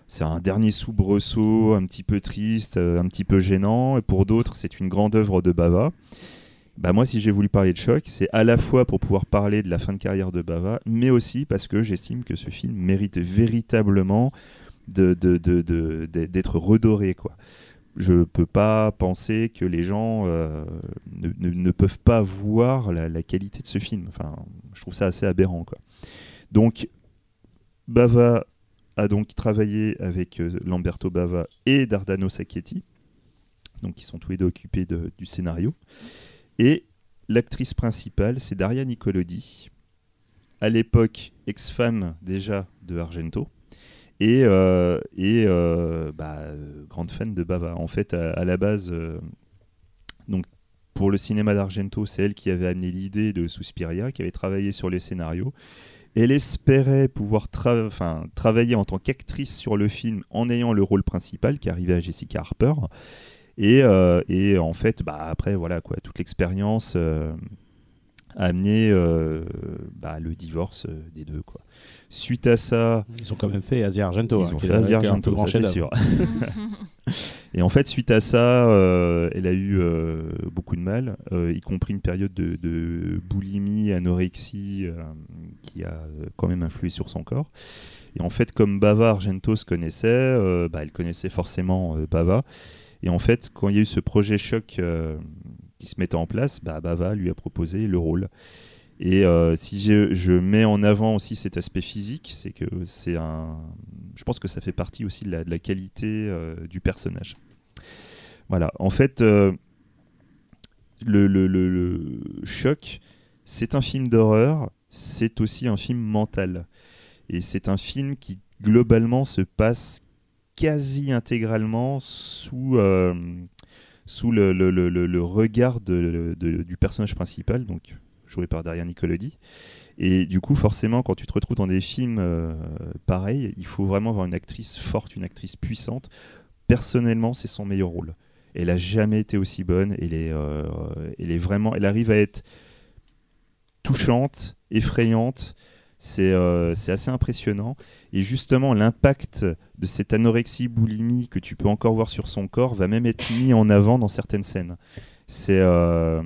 c'est un dernier soubresaut, un petit peu triste, un petit peu gênant. Et pour d'autres, c'est une grande œuvre de Bava. Bah moi, si j'ai voulu parler de choc, c'est à la fois pour pouvoir parler de la fin de carrière de Bava, mais aussi parce que j'estime que ce film mérite véritablement d'être redoré. Quoi. Je peux pas penser que les gens euh, ne, peuvent pas voir la, qualité de ce film. Enfin, je trouve ça assez aberrant. Donc, Bava, a donc travaillé avec euh, Lamberto Bava et Dardano Sacchetti, donc qui sont tous les deux occupés du scénario. Et l'actrice principale, c'est Daria Nicolodi, à l'époque ex-femme déjà de Argento. Et, euh, euh, bah, euh, grande fan de Bava. En fait, à, la base, donc pour le cinéma d'Argento, c'est elle qui avait amené l'idée de Suspiria, qui avait travaillé sur les scénarios. Elle espérait pouvoir travailler en tant qu'actrice sur le film en ayant le rôle principal qui arrivait à Jessica Harper. Et, euh, et en fait, bah, après, voilà, quoi, toute l'expérience euh, a amené euh, bah, le divorce des deux. Quoi. Suite à ça, Ils ont quand même fait Asia Argento. ils hein, ont fait Asia Argento, peu grand ça, c'est sûr. [laughs] Et en fait, suite à ça, euh, elle a eu euh, beaucoup de mal, euh, y compris une période de, de boulimie, anorexie, qui a quand même influé sur son corps. Et en fait, comme Bava Argento se connaissait, bah, elle connaissait forcément Bava. Et en fait, quand il y a eu ce projet choc euh, qui se mettait en place, bah, Bava lui a proposé le rôle. Et euh, si je, mets en avant aussi cet aspect physique, c'est que c'est un. Je pense que ça fait partie aussi de la, qualité euh, du personnage. Voilà. En fait, le- le- le choc, c'est un film d'horreur, c'est aussi un film mental. Et c'est un film qui globalement se passe quasi intégralement sous, euh, sous le, le- le- regard de- du personnage principal, donc joué par Daria Nicolodi. Et du coup, forcément, quand tu te retrouves dans des films euh, pareils, il faut vraiment avoir une actrice forte, une actrice puissante. Personnellement, c'est son meilleur rôle. Elle a jamais été aussi bonne. Elle est, euh, elle est vraiment, elle arrive à être touchante, effrayante. C'est assez impressionnant. Et justement, l'impact de cette anorexie boulimie que tu peux encore voir sur son corps va même être mis en avant dans certaines scènes. C'est, euh,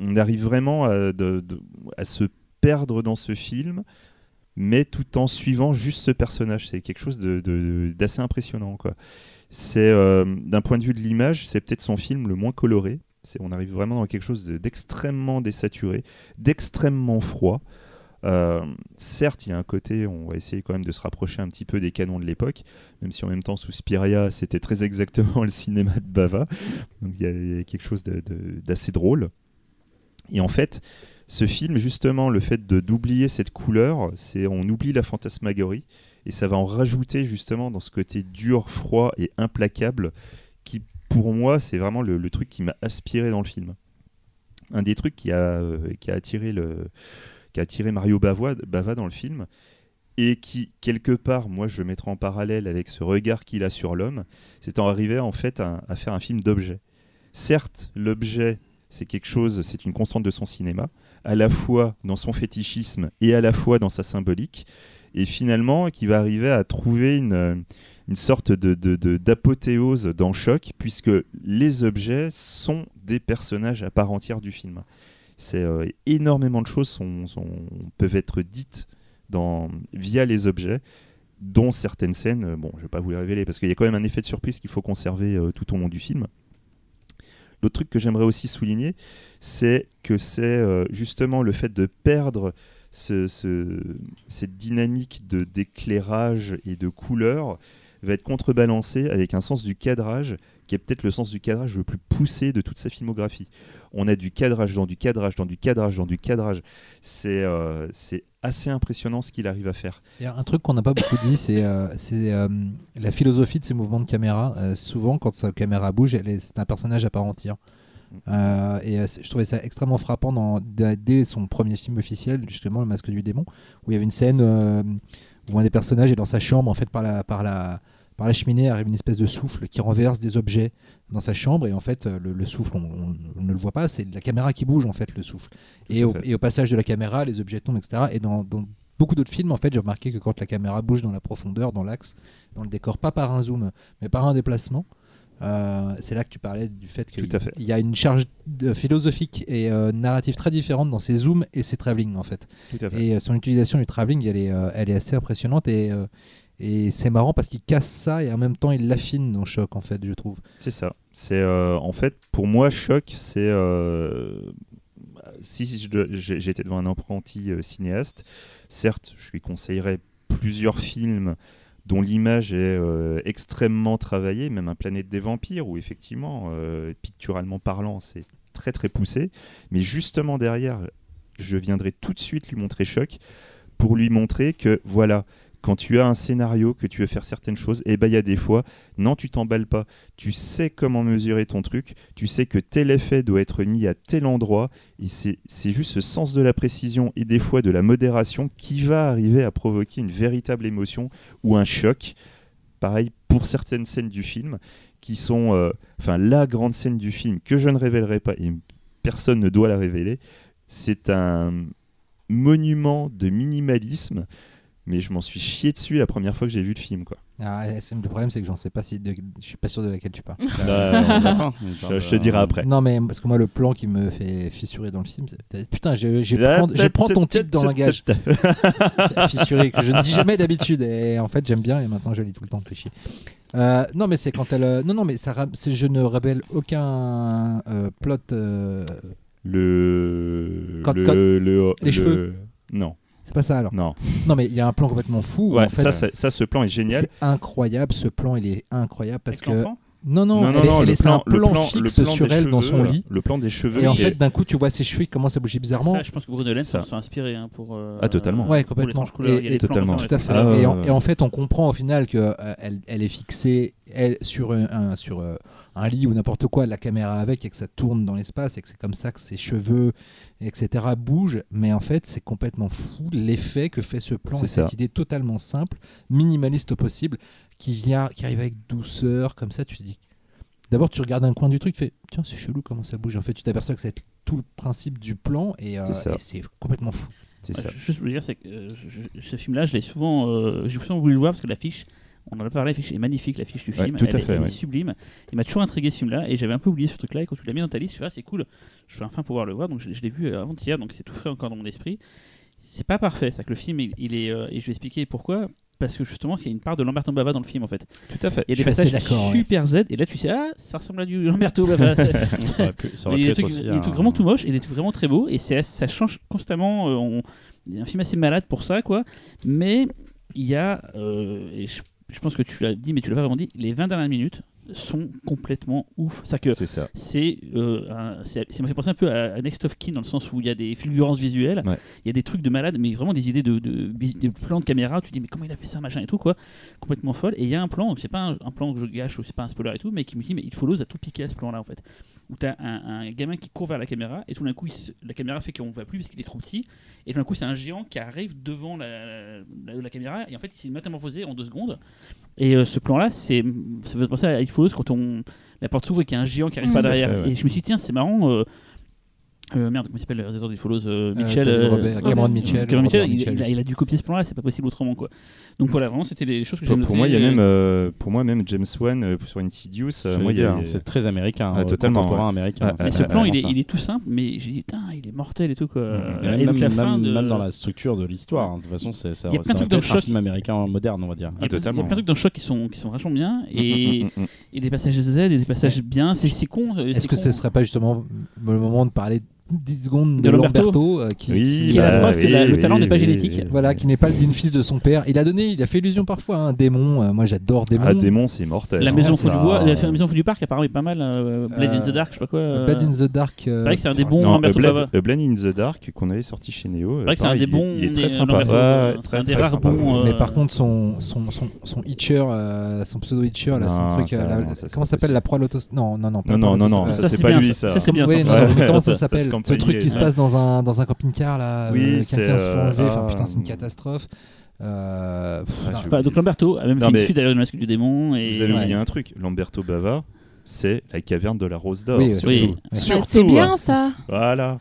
on arrive vraiment à, se perdre dans ce film, mais tout en suivant juste ce personnage. C'est quelque chose d'assez impressionnant. C'est euh, d'un point de vue de l'image, c'est peut-être son film le moins coloré. On arrive vraiment dans quelque chose de- d'extrêmement désaturé, d'extrêmement froid. Euh, certes, il y a un côté, on va essayer quand même de se rapprocher un petit peu des canons de l'époque, même si en même temps, Suspiria, c'était très exactement [laughs] le cinéma de Bava. Donc il y a- quelque chose d'assez drôle. Et en fait, ce film, justement, le fait d'oublier cette couleur, c'est on oublie la fantasmagorie et ça va en rajouter justement dans ce côté dur, froid et implacable qui, pour moi, c'est vraiment le, le truc qui m'a aspiré dans le film. Un des trucs qui a, euh, qui a attiré le qui a attiré Mario Bava, dans le film et qui quelque part moi je mettrai en parallèle avec ce regard qu'il a sur l'homme c'est en arriver en fait à, faire un film d'objet certes l'objet c'est quelque chose c'est une constante de son cinéma à la fois dans son fétichisme et à la fois dans sa symbolique et finalement qui va arriver à trouver une, sorte de- d'apothéose dans Choc puisque les objets sont des personnages à part entière du film c'est euh, énormément de choses sont, peuvent être dites via les objets, dont certaines scènes. euh, Bon, je vais pas vous les révéler parce qu'il y a quand même un effet de surprise qu'il faut conserver euh, tout au long du film. L'autre truc que j'aimerais aussi souligner, c'est que c'est justement le fait de perdre ce- ce- cette dynamique d'éclairage et de couleur va être contrebalancé avec un sens du cadrage qui est peut-être le sens du cadrage le plus poussé de toute sa filmographie. On a du cadrage dans du cadrage dans du cadrage dans du cadrage. C'est euh, c'est assez impressionnant ce qu'il arrive à faire. Il y a un truc qu'on n'a pas beaucoup dit, c'est euh, euh, la philosophie de ces mouvements de caméra. Souvent, quand sa caméra bouge, c'est un personnage à part entière. Et je trouvais ça extrêmement frappant dans, dès son premier film officiel, justement, Le Masque du Démon, où il y avait une scène où un des personnages est dans sa chambre, en fait, par la, par la, par la cheminée arrive une espèce de souffle qui renverse des objets dans sa chambre, et en fait, euh, le, le souffle, on, ne le voit pas, c'est la caméra qui bouge, en fait, le souffle. Et au, fait. et au passage de la caméra, les objets tombent, etc. Et dans, dans beaucoup d'autres films, en fait, j'ai remarqué que quand la caméra bouge dans la profondeur, dans l'axe, dans le décor, pas par un zoom, mais par un déplacement, euh, c'est là que tu parlais du fait qu'il y a une charge philosophique et euh, narrative très différente dans ses zooms et ses travelling en fait. Et euh, son utilisation du travelling, elle est, elle est assez impressionnante et, et c'est marrant parce qu'il casse ça et en même temps il l'affine dans Choc en fait, je trouve. C'est ça. C'est euh, en fait pour moi choc, c'est euh, si j'étais devant un apprenti euh, cinéaste, certes, je lui conseillerais plusieurs films dont l'image est extrêmement travaillée, même un Planète des Vampires, où effectivement, picturalement parlant, c'est très très poussé. Mais justement derrière, je viendrai tout de suite lui montrer Choc pour lui montrer que voilà, quand tu as un scénario, que tu veux faire certaines choses, et ben il y a des fois, non, tu t'emballes pas. Tu sais comment mesurer ton truc, tu sais que tel effet doit être mis à tel endroit, et c'est c'est juste ce sens de la précision et des fois de la modération qui va arriver à provoquer une véritable émotion ou un choc. Pareil pour certaines scènes du film, qui sont, euh, enfin, la grande scène du film que je ne révélerai pas et personne ne doit la révéler. C'est un monument de minimalisme mais je m'en suis chié dessus la première fois que j'ai vu le film quoi. Ah, le problème, c'est que j'en sais pas si. de- je suis pas sûr de laquelle tu parles. [laughs] Bah. Je, je te dirai après. Non, mais parce que moi, le plan qui me fait fissurer dans le film, c'est. Putain, je, je, prends, je prends ton titre dans un gage. C'est fissuré, que je ne dis jamais d'habitude. Et en fait, j'aime bien et maintenant je lis tout le temps, de chier. Euh, non, mais c'est quand elle. euh, Non, non, mais ça, je ne révèle aucun euh, plot. euh, Le Quand- le, quand- le- les le- cheveux. Non, C'est pas ça alors. non. Non, mais il y a un plan complètement fou. Ouais, en fait, ça, ça, ça, ce plan est génial. c'est incroyable. Ce plan, il est incroyable parce Avec que. Non, non, non, elle non, elle le un plan, le plan, plan, le fixe plan sur elle dans son lit. Le plan des cheveux. Et en fait, est- d'un coup, tu vois ses cheveux qui commencent à bouger bizarrement. Ça, je pense que Bruno Lens s'en hein, pour. euh, Ah, totalement. Ouais, complètement. couleurs. Et- Totalement. Tout à fait. Ah, et, en, ouais, et en fait, on comprend au final que euh, elle est fixée elle, sur, un, un- sur euh, un lit ou n'importe quoi, la caméra avec, et que ça tourne dans l'espace, et que c'est comme ça que ses cheveux, etc., bougent. Mais en fait, c'est complètement fou l'effet que fait ce plan C'est et cette ça. idée totalement simple, minimaliste au possible, qui, vient, qui arrive avec douceur, comme ça, tu te dis. D'abord, tu regardes un coin du truc, tu fais tiens, c'est chelou comment ça bouge. En fait, tu t'aperçois que c'est tout le principe du plan et euh, C'est complètement fou. C'est Ouais, ça. Juste, je voulais dire, c'est que euh, je- ce film-là, je l'ai souvent, euh, j'ai souvent voulu le voir parce que l'affiche, on en a parlé, l'affiche est magnifique, l'affiche du Ouais, film, tout elle, à est- fait, elle est ouais. sublime. Il m'a toujours intrigué ce film-là et j'avais un peu oublié ce truc-là. Et quand tu l'as mis dans ta liste, tu vois, c'est cool, je vais enfin pouvoir le voir. Donc je, je l'ai vu euh, avant-hier, donc c'est tout frais encore dans mon esprit. C'est pas parfait, c'est que le film, il, il est, euh, et je vais expliquer pourquoi. Parce que justement, il y a une part de Lamberto Bava dans le film en fait. Tout à fait. Il y a des passages ouais. super Z et là tu sais, ah, ça ressemble à du Lamberto Bava. [laughs] Ça aurait pu, ça aurait il pu il un- trucs vraiment tout moches et des trucs vraiment très beaux et ça change constamment euh, on- il y a un film assez malade pour ça quoi mais il y a euh, et je, je pense que tu l'as dit mais tu l'as pas vraiment dit les 20 dernières minutes sont complètement ouf c'est que C'est ça. c'est euh, un- c'est- ça fait penser un peu à, à Next of Kin dans le sens où il y a des fulgurances visuelles Ouais. il y a des trucs de malade mais vraiment des idées de, de, de plans de caméra tu te dis mais comment il a fait ça machin et tout quoi complètement folle et il y a un plan donc c'est pas un, un plan que je gâche ou c'est pas un spoiler et tout mais qui me dit mais il follows a tout piqué à ce plan là en fait où t'as un, un gamin qui court vers la caméra et tout d'un coup se- la caméra fait qu'on ne voit plus parce qu'il est trop petit et tout d'un coup c'est un géant qui arrive devant la, la, la caméra et en fait il s'est métamorphosé en deux secondes et euh, ce plan là c'est ça fait penser à It Follows quand on la porte s'ouvre et qu'il y a un géant qui arrive Mm. pas derrière fait, ouais. et je me suis dit tiens c'est marrant euh, euh, merde, comment il s'appelle le réalisateur d'It Follows euh, Mitchell. Euh, Cameron Mitchell. Cameron Mitchell, Robert il, Mitchell, il a, il a dû copier ce plan-là, c'est pas possible autrement quoi. Donc voilà, vraiment c'était les choses que j'ai Pour, pour moi, il y a même, euh, euh, pour moi même James Wan euh, sur Insidious. euh, il y a- C'est très américain, Ah, euh, totalement, contemporain ouais. américain. Ah, ce ah, plan, il est, il est tout simple, mais j'ai dit, putain, il est mortel et tout quoi. Et Et même, donc la même- fin de- même dans la structure de l'histoire. hein. De toute façon, c'est ça, Il y a plein de trucs un Choc. film américain moderne, on va dire. Il y a plein- il y a totalement. plein de trucs dans Choc qui sont, qui sont vachement bien et, Mm, mm, mm, et des passages Z et des passages bien. C'est c'est con. Est-ce que ce serait pas justement le moment de parler 10 secondes de, De Lamberto Lamberto, euh, qui, Oui, qui- y a la bah, preuve que la- le talent n'est pas oui, génétique. oui. voilà, qui n'est pas le digne fils de son père. Il a donné, il a fait illusion parfois, un démon. euh, moi, j'adore démon. Ah, démon, c'est mortel. La hein. maison Ah, fou du bois, la maison fou du parc apparemment est pas mal. euh, Blade in the Dark, je sais pas quoi. euh, Bad in the Dark. euh, paraît que c'est un des bons Non, Lamberto Blade, Blade in the Dark qu'on avait sorti chez Neo. paraît que c'est un pareil, des il est- bons Il est très sympa. C'est un des rares bons, Mais par contre, son, son, son, son Hitcher, son pseudo Hitcher, là, son truc, comment s'appelle la proie lotos Non, non, non. Non, non, non, ça, c'est pas lui, ça. ça. C'est bien. Oui, non, comment ça s'appelle Ce truc qui se passe dans un, dans un camping-car, là, Oui, euh, c'est, quelqu'un se fait euh, enlever. Enfin, ah, putain, c'est une hum. catastrophe. Euh, pff, Ah, Enfin, donc Lamberto a même Non, fait une suite derrière le masque du démon. Et... Vous avez Ouais. oublié un truc. Lamberto Bava, c'est la caverne de la Rose d'Or. Oui, surtout. oui. Bah, c'est bien hein. ça. Voilà.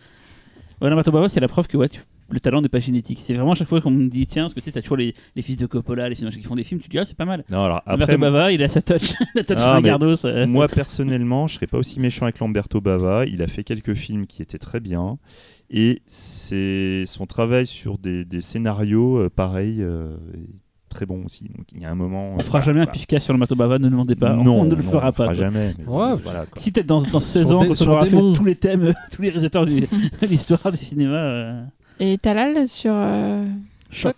Ouais, Lamberto Bava, c'est la preuve que ouais, tu- le talent n'est pas génétique. C'est vraiment à chaque fois qu'on me dit, tiens, parce que tu sais, t'as toujours les, les fils de Coppola, les films qui font des films, tu dis, ah, c'est pas mal. Non, alors Lamberto après, Bava, il a sa touch, [laughs] la touch Ah, mais- Ricardo. ça- moi personnellement, je serais pas aussi méchant avec Lamberto Bava. Il a fait quelques films qui étaient très bien. Et c'est son travail sur des, des scénarios, euh, pareil, euh, est très bon aussi. Donc il y a un moment. On fera jamais un pifcast sur Lamberto Bava, ne demandez pas. Non, on ne le non, fera on pas. fera jamais. mais Ouais. voilà, quoi. Si peut-être dans, dans 16 Sur ans, quand on aura fait tous les thèmes, euh, [laughs] tous les réalisateurs [laughs] de l'histoire du cinéma. euh, Et Talal sur. euh, Choc.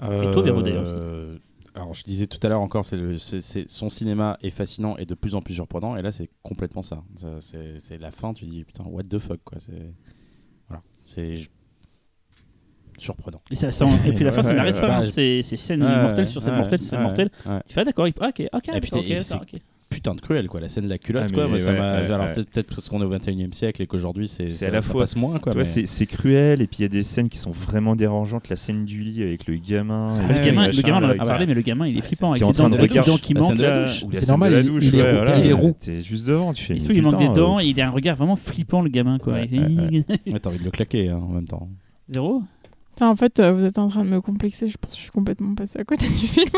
Et toi, Véro, d'ailleurs, Euh, Alors, je disais tout à l'heure encore, c'est le- c'est- c'est- son cinéma est fascinant et de plus en plus surprenant. Et là, c'est complètement ça. Ça, c'est c'est la fin, tu dis putain, what the fuck, quoi. C'est voilà, c'est surprenant. Et, ça, ça- et puis la fin, ça n'arrête pas. hein. C'est c'est scène mortelle sur scène mortelle sur scène mortelle. Tu fais ah, d'accord, il- ah, ok, ok, Et d'accord, ok, et c'est- ok. Putain de cruel, quoi. La scène de la culotte, Ah, quoi. mais Moi, ça ouais, m'a- ouais, alors ouais. peut-être parce qu'on est au 21 e siècle et qu'aujourd'hui, c'est C'est ça- à la ça fois- passe moins, quoi. Mais- c'est c'est cruel, et puis il y a des scènes qui sont vraiment dérangeantes. La scène du lit avec le gamin. Ah, Le gamin, le gamin, on en a parlé, mais le gamin, il est flippant qui avec est en ses train dents, de avec les dents qui manquent. C'est normal, il- il est roux- il. T'es juste devant, tu fais. Il il manque des dents, euh, il a un regard vraiment flippant, le gamin, quoi. Il- [laughs] t'as envie de le claquer hein, en même temps. Zéro? En fait, euh, vous êtes en train de me complexer. Je pense que je suis complètement passé à côté [laughs] du film.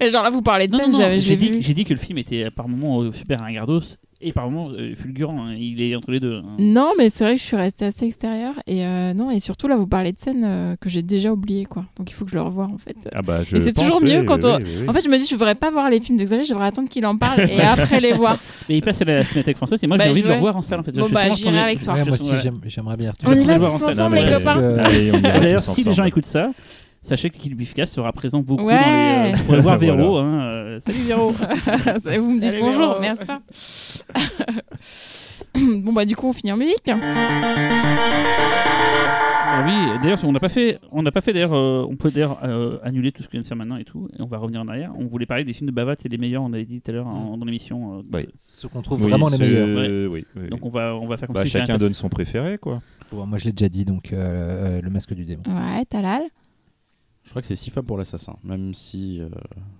Et genre là, vous parlez de Non, scène, non, non, j'ai dit, vu. j'ai dit que le film était par moments euh, super ringardos et par moments euh, fulgurant. hein. Il est entre les deux. hein. Non, mais c'est vrai que je suis restée assez extérieure. Et euh, non, et surtout là, vous parlez de scènes euh, que j'ai déjà oubliées, quoi. Donc il faut que je le revoie, en fait. Ah bah, je Et c'est toujours oui, mieux quand oui, on- oui, oui. En fait, je me dis, je devrais pas voir les films de Xavier, je devrais attendre qu'il en parle et [laughs] après les voir. Mais il passe à la Cinémathèque française et moi Bah, j'ai envie je de le vais. revoir en salle en fait. Bon, Je- bah, j'irai avec toi. Moi aussi, j'aimerais bien. On y va voir tous ensemble, les bah, copains. D'ailleurs, si les gens écoutent ça, sachez que Kill sera présent beaucoup Ouais. dans les. euh, pour aller voir [laughs] Voilà. Véro. hein, euh, Salut Véro [laughs] vous me dites bonjour, Véro. merci. [laughs] bon, bah, du coup, on finit en musique. Ah oui, d'ailleurs, on n'a pas fait, on n'a pas fait d'ailleurs, euh, on peut d'ailleurs euh, annuler tout ce que vient de faire maintenant et tout, et on va revenir en arrière. On voulait parler des films de Bavat, c'est les meilleurs, on avait dit tout à l'heure dans l'émission. euh, Ouais. de- Ceux qu'on trouve Oui, vraiment les meilleurs. oui, oui. Donc on va, on va faire comme Bah, si chacun un donne son préféré, quoi. Bon, moi, je l'ai déjà dit, donc euh, euh, le masque du démon. Ouais, Talal. Je crois que c'est six femmes pour l'assassin, même si euh,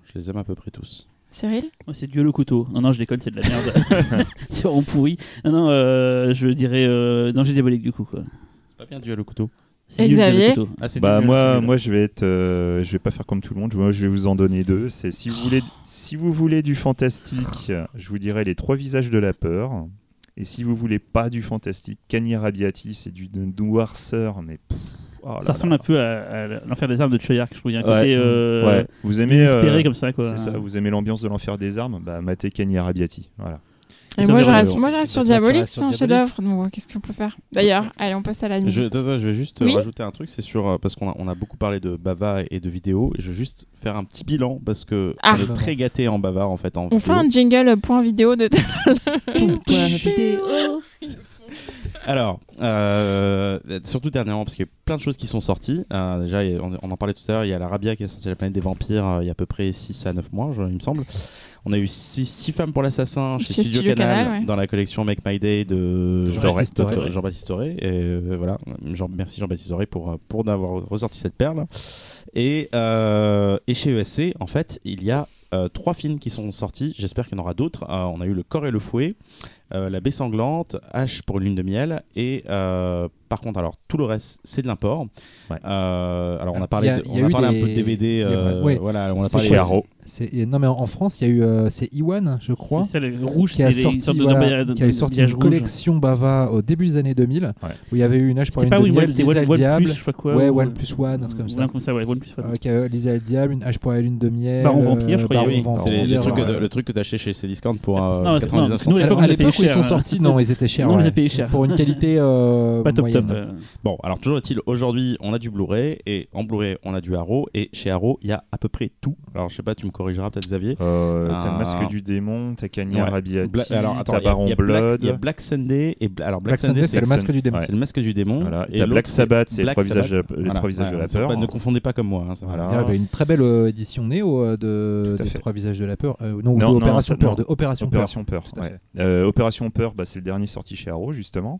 je les aime à peu près tous. Cyril Ouais, c'est Dieu le couteau. Non, non, je déconne, c'est de la merde. [laughs] [laughs] c'est vraiment pourri. Non, non, euh, je dirais euh, danger diabolique du coup. Quoi. C'est pas bien Dieu le couteau. C'est Xavier couteau. Ah, c'est Bah moi, moi je vais être, euh, je vais pas faire comme tout le monde. Moi, je vais vous en donner deux. C'est si vous voulez, si vous voulez du fantastique, je vous dirais les trois visages de la peur. Et si vous voulez pas du fantastique, Cagni Rabiati, c'est du noirceur, mais pff, oh Ça ressemble là. un peu à, à l'enfer des armes de Choyark, je trouve. Il y a un Ouais. côté euh, Ouais. Vous aimez désespéré euh, comme ça. quoi. C'est ça. Vous aimez l'ambiance de l'enfer des armes? Bah matez Cagni Rabiati. Voilà. Et moi, je reste, le- moi, je reste sur Diabolique, c'est un chef-d'œuvre. Donc, qu'est-ce qu'on peut faire? D'ailleurs, allez, on passe à la Je, attends, je vais juste Oui rajouter un truc, c'est sur euh, parce qu'on a, on a beaucoup parlé de Bava et de vidéo, et je vais juste faire un petit bilan parce que Ah. on est très gâté en Bava en fait. En On fait vidéo. un jingle point vidéo de [laughs] [laughs] Alors, euh, surtout dernièrement, parce qu'il y a plein de choses qui sont sorties. Euh, déjà, a- on, on en parlait tout à l'heure, il y a la Rabia qui a sorti La planète des vampires euh, il y a à peu près 6 à 9 mois, je- il me semble. On a eu 6 femmes pour l'assassin chez, Chez Studio, Studio Canal, Canal, ouais. dans la collection Make My Day de Jean-Baptiste de- Auré. Et euh, voilà, Jean- merci Jean-Baptiste Auré pour, pour d'avoir ressorti cette perle. Et, euh, et chez ESC, en fait, il y a euh, trois films qui sont sortis. J'espère qu'il y en aura d'autres. Euh, on a eu Le Corps et le Fouet, La Baie Sanglante, H pour Lune de Miel. Et euh, par contre, alors tout le reste, c'est de l'import. Ouais. Euh, alors on a parlé, Il y a- de- on a a parlé un des- peu de DVD. a- euh, ouais. Voilà, on a C'est parlé chez de- non, mais en, en France, il y a eu, euh, c'est Iwan, je crois, C'est ça, le rouge, qui a sorti, de voilà, d'emballage- qui avait sorti une rouge. collection Bava au début des années 2000, Ouais. où il y avait eu une H pour C'était une pas de miel, Lisa le One Diable, plus, je sais pas quoi. ouais, ou- One plus One, un truc comme ça. Ouais, comme ça, ouais, One plus One. Euh, qui a Lisa le Diable, une H pour la lune de miel, Baron Vampire, je crois, Baron oui. Vampire, C'est le, truc que, acheté chez Cdiscount pour euh, Non, non, 99 parce que nous, à centimes. à l'époque où ils sont hein. sortis, non, ils étaient chers. Non, ouais. a payés cher. Pour une qualité euh, [laughs] Pas top moyenne. top. euh. Bon, alors toujours est-il, aujourd'hui, on a du Blu-ray et en Blu-ray, on a du Arrow et chez Arrow, il y a à peu près tout. Alors je sais pas, tu me corrigeras peut-être Xavier. Euh, T'as le masque du démon, t'as Ouais. Rabiati, Bla- alors attends, t'as il y a- Baron il y, a Black- Blood. il y a Black Sunday et Bla- alors Black, Black Sunday, c'est le masque du démon. Ouais. c'est le masque du démon. Voilà. Et T'as Black Sabbath, c'est les trois visages de la- Ouais, peur. ne confondez pas comme moi. Il y avait une très belle euh, édition Néo de. Trois Visages de la Peur. Non, de Opération Peur. non. De Opération, Opération Peur. Opération Peur, bah, c'est le dernier sorti chez Arrow, justement.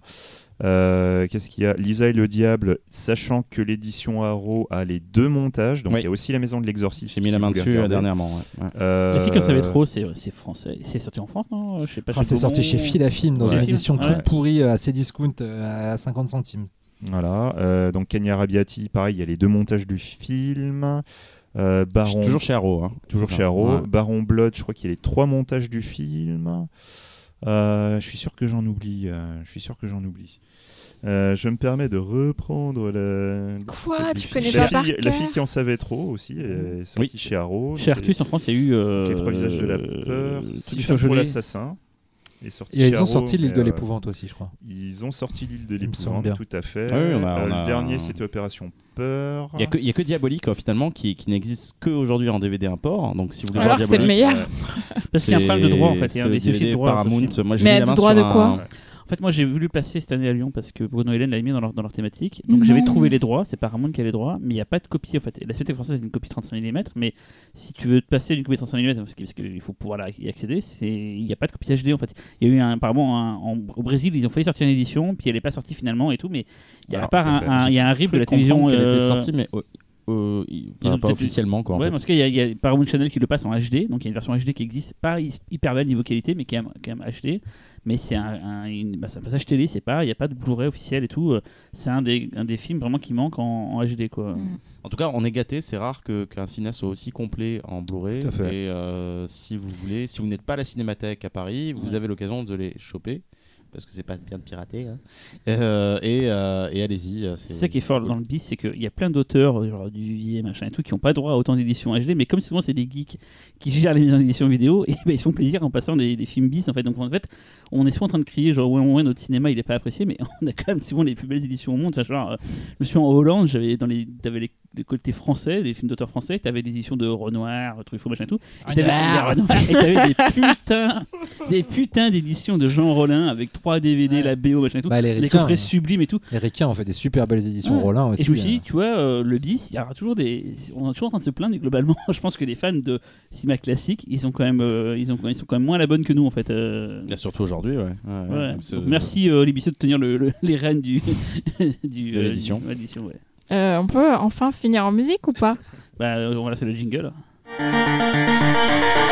Euh, Qu'est-ce qu'il y a? Lisa et le Diable, sachant que l'édition Arrow a les deux montages, donc il Oui. y a aussi la maison de l'exorciste. J'ai mis si la main dessus euh, dernièrement. ouais. Ouais. Euh, La fille qu'on savait trop, c'est français. C'est sorti en France, non? Je sais pas. Ah, c'est sorti chez Filafilm dans Ouais. une édition Ouais. toute pourrie euh, à ses discounts à 50 centimes. Voilà. Euh, donc Kenya Rabiati, pareil, il y a les deux montages du film. Euh, Baron, Toujours chez Arrow. hein. toujours chez. Arrow. Ouais. Baron Blood, je crois qu'il y a les trois montages du film. Euh, je suis sûr que j'en oublie. euh, je suis sûr que j'en oublie. Euh, je me permets de reprendre la. Quoi Tu connais la pas par La fille qui en savait trop aussi est sortie chez Arrow. Chez Artus, en France, il y a eu. euh, Les trois visages de la peur. Six pour l'assassin. Est sorti Et ils ont sorti l'île de euh, l'épouvante aussi, je crois. Ils ont sorti l'île de l'épouvante, tout à fait. Ah oui, on a- Euh, on a le dernier, un- c'était Opération Peur. Il y a que, a Diabolique euh, finalement qui, qui n'existe qu'aujourd'hui en DVD import. Donc si vous voulez Alors voir c'est le meilleur. euh, Parce qu'il y a un problème de droit en fait. Il y a soucis de droit. Paramount. Moi, j'ai Mais mis à la du main droit sur de quoi un- En fait, moi j'ai voulu placer cette année à Lyon parce que Bruno et Hélène l'avaient mis dans leur, dans leur thématique. Donc j'avais trouvé les droits, c'est Paramount qui a les droits, mais il n'y a pas de copie en fait. La Cinémathèque française c'est une copie 35 mm, mais si tu veux te passer d'une copie 35 mm, parce qu'il faut pouvoir y accéder, il n'y a pas de copie HD en fait. Il y a eu un, apparemment un- en- au Brésil, ils ont failli sortir une édition, puis elle n'est pas sortie finalement et tout, mais il y a à part tout un, fait. un- il y a un rip de la télévision. comprendre qu'elle était euh, sortie, mais euh, euh, il- Ils ont pas officiellement quoi. en ouais, fait. en tout cas, il y, y a Paramount Channel qui le passe en HD, donc il y a une version HD qui existe, pas hy- hyper belle niveau qualité, mais quand même, quand même HD. Mais c'est un, un- une- bah, c'est un passage télé, c'est pas, il n'y a pas de Blu-ray officiel et tout. euh, C'est un des, un des films vraiment qui manque en, en HD quoi. Mm. En tout cas, on est gâté. C'est rare que- qu'un cinéaste soit aussi complet en Blu-ray. Et euh, si vous voulez, si vous n'êtes pas à la Cinémathèque à Paris, vous Ouais. avez l'occasion de les choper. Parce que c'est pas bien de pirater. hein. Euh, et euh, et allez-y. euh, C'est ça qui est fort cool. dans le bis, c'est qu'il y a plein d'auteurs, genre du Vivier, machin et tout, qui n'ont pas droit à autant d'éditions HD, mais comme souvent c'est des geeks qui gèrent les maisons d'édition vidéo, [laughs] et ben, ils font plaisir en passant des, des films bis en fait. Donc en fait, on est souvent en train de crier genre ouais, ouais, notre cinéma il est pas apprécié, mais [laughs] on a quand même souvent les plus belles éditions au monde. Enfin, genre, euh, je me suis en Hollande, j'avais dans les, t'avais les, les côtés français, les films d'auteurs français, t'avais des éditions de Renoir, Truffaut, machin et tout. Et t'avais et t'avais des [laughs] putains, des putains d'éditions de Jean Rollin avec 3 DVD, Ouais. la BO, machin et tout. Bah, les les Ricains, coffrets hein. sublimes et tout. Les Ricains ont fait des super belles éditions Ouais. Rollin Et aussi. suis dit, euh. tu vois, euh, le bis, il y aura toujours des. On est toujours en train de se plaindre, mais globalement, [laughs] je pense que les fans de cinéma classique, ils, sont quand même, euh, ils, ont, ils sont quand même moins à la bonne que nous, en fait. euh. Et surtout aujourd'hui, ouais. Ouais, Ouais. ouais, c'est- Donc, merci, euh, Libissot, de tenir le, le- les rênes du, [laughs] du, De l'édition. du- Euh, on peut enfin finir en musique ou pas? Bah, euh, voilà, c'est le jingle. [laughs]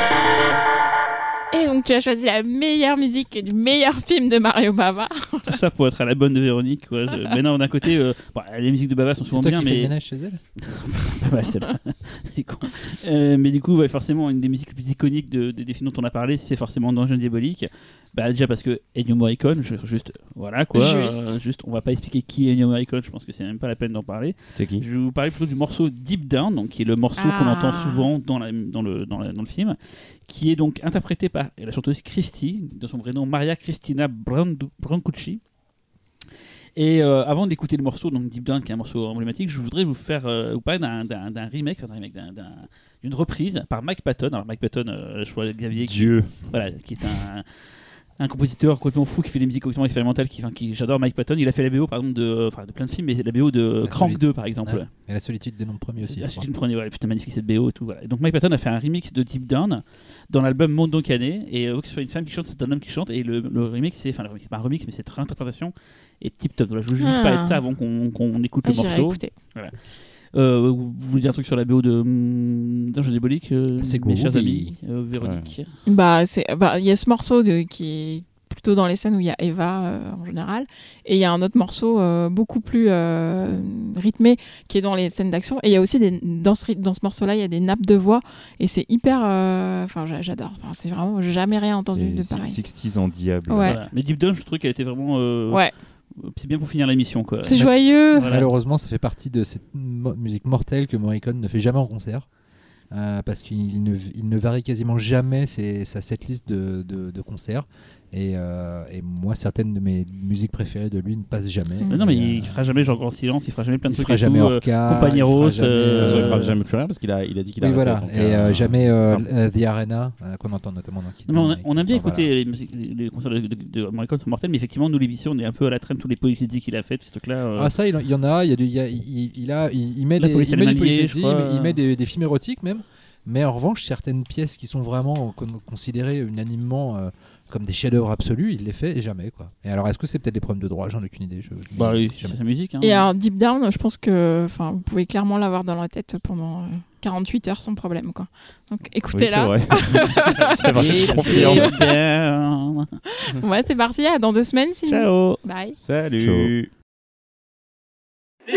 Et donc tu as choisi la meilleure musique du meilleur film de Mario Bava. Tout ça pour être à la bonne de Véronique. Quoi. Je- Mais non, d'un côté, euh, bon, les musiques de Baba sont souvent toi bien, qui fais le mais. ménage chez elle pas mal, celle-là. C'est [laughs] con. Euh, mais du coup, ouais, forcément, une des musiques les plus iconiques de, de- des films dont on a parlé, c'est forcément Dungeon Diabolique. Bah, déjà parce que Ennio Morricone, je- juste, voilà quoi. Juste. euh, juste, on va pas expliquer qui est Ennio Morricone, je pense que c'est même pas la peine d'en parler. C'est qui Je vais vous parler plutôt du morceau Deep Down, donc, qui est le morceau qu'on Ah. entend souvent dans, la- dans, le, dans, la- dans le film, qui est donc interprété par la chanteuse Christy, de son vrai nom Maria Cristina Brancucci. Et euh, avant d'écouter le morceau, donc Deep Down, qui est un morceau emblématique, je voudrais vous faire euh, vous parler d'un- remake, enfin, d'un remake, d'un- d'un- d'une reprise par Mike Patton. Alors Mike Patton, euh, je vois Xavier, qui, Dieu. voilà, qui est un, un compositeur complètement fou qui fait des musiques complètement expérimentales. Qui, j'adore Mike Patton. Il a fait la BO par exemple de, enfin, de plein de films, mais la BO de La Crank solide. 2 par exemple. Ah, Et la solitude des noms de premiers aussi. C'est ah, c'est une première, ouais, putain magnifique cette BO et tout. Voilà. Et donc Mike Patton a fait un remix de Deep Down dans l'album Mondo Canet et euh, que ce soit une femme qui chante, c'est un homme qui chante et le, le remix c'est, enfin le remix, c'est pas un remix mais cette réinterprétation est tip top. Voilà, je veux juste Ah. parler de ça avant qu'on, écoute Ah, le morceau. écouter. Euh, vous voulez dire un truc sur la BO de hum, Dungeon Diabolique, euh, C'est mes chers amis, euh, Véronique. Bah, c'est, bah, il y a ce morceau de, qui est plutôt dans les scènes où il y a Eva euh, en général, et il y a un autre morceau euh, beaucoup plus euh, rythmé qui est dans les scènes d'action. Et il y a aussi des, dans ce, dans ce morceau-là, il y a des nappes de voix, et c'est hyper, enfin, j'a- j'adore. Enfin, c'est vraiment j'ai jamais rien entendu de C'est pareil. 60s en diable. Ouais. Voilà. Mais Deep Down, je trouve qu'elle était vraiment. euh, Ouais, C'est bien pour finir l'émission quoi. c'est joyeux. Voilà. Malheureusement, ça fait partie de cette mo- musique mortelle que Morricone ne fait jamais en concert. Euh, parce qu'il ne, il ne varie quasiment jamais ses- sa setlist de, de, de concerts. Et, euh, et moi, certaines de mes musiques préférées de lui ne passent jamais. Mais non, mais Et, il euh, fera jamais genre grand silence, il fera jamais plein de il trucs. fera et jamais tout, euh, Orca. Compagnie il fera Rose, jamais, euh, De toute façon, il Euh, fera jamais plus rien parce qu'il a, il a dit qu'il Oui, a voilà. arrêté, Et donc, euh, euh, jamais euh, euh, The Arena, euh, qu'on entend notamment dans Kid on, a, Bill, on a bien écouté voilà. les, musiques, les, les concerts de, de, de Morricone sont mortels, mais effectivement, nous, l'émission, on est un peu à la traîne de tous les polyphésies qu'il a fait, ce truc-là. euh, Ah ça il, il y en a, il, y a du- il, y a- il, il a, il, il met des, il met il, des films érotiques même, mais en revanche certaines pièces qui sont vraiment con- considérées unanimement euh, comme des chefs-d'œuvre absolus, il les fait jamais quoi. Et alors est-ce que c'est peut-être des problèmes de droit? J'en ai aucune idée. Je, bah, oui, c'est sa musique. Hein. Et alors, Deep Down, je pense que enfin, vous pouvez clairement l'avoir dans la tête pendant euh, 48 heures sans problème. Quoi. Donc Oui, c'est écoutez-la. vrai. [laughs] c'est vrai, Et Down. ouais, c'est parti, à dans deux semaines. Sinon. Ciao. Bye. Salut. Deep,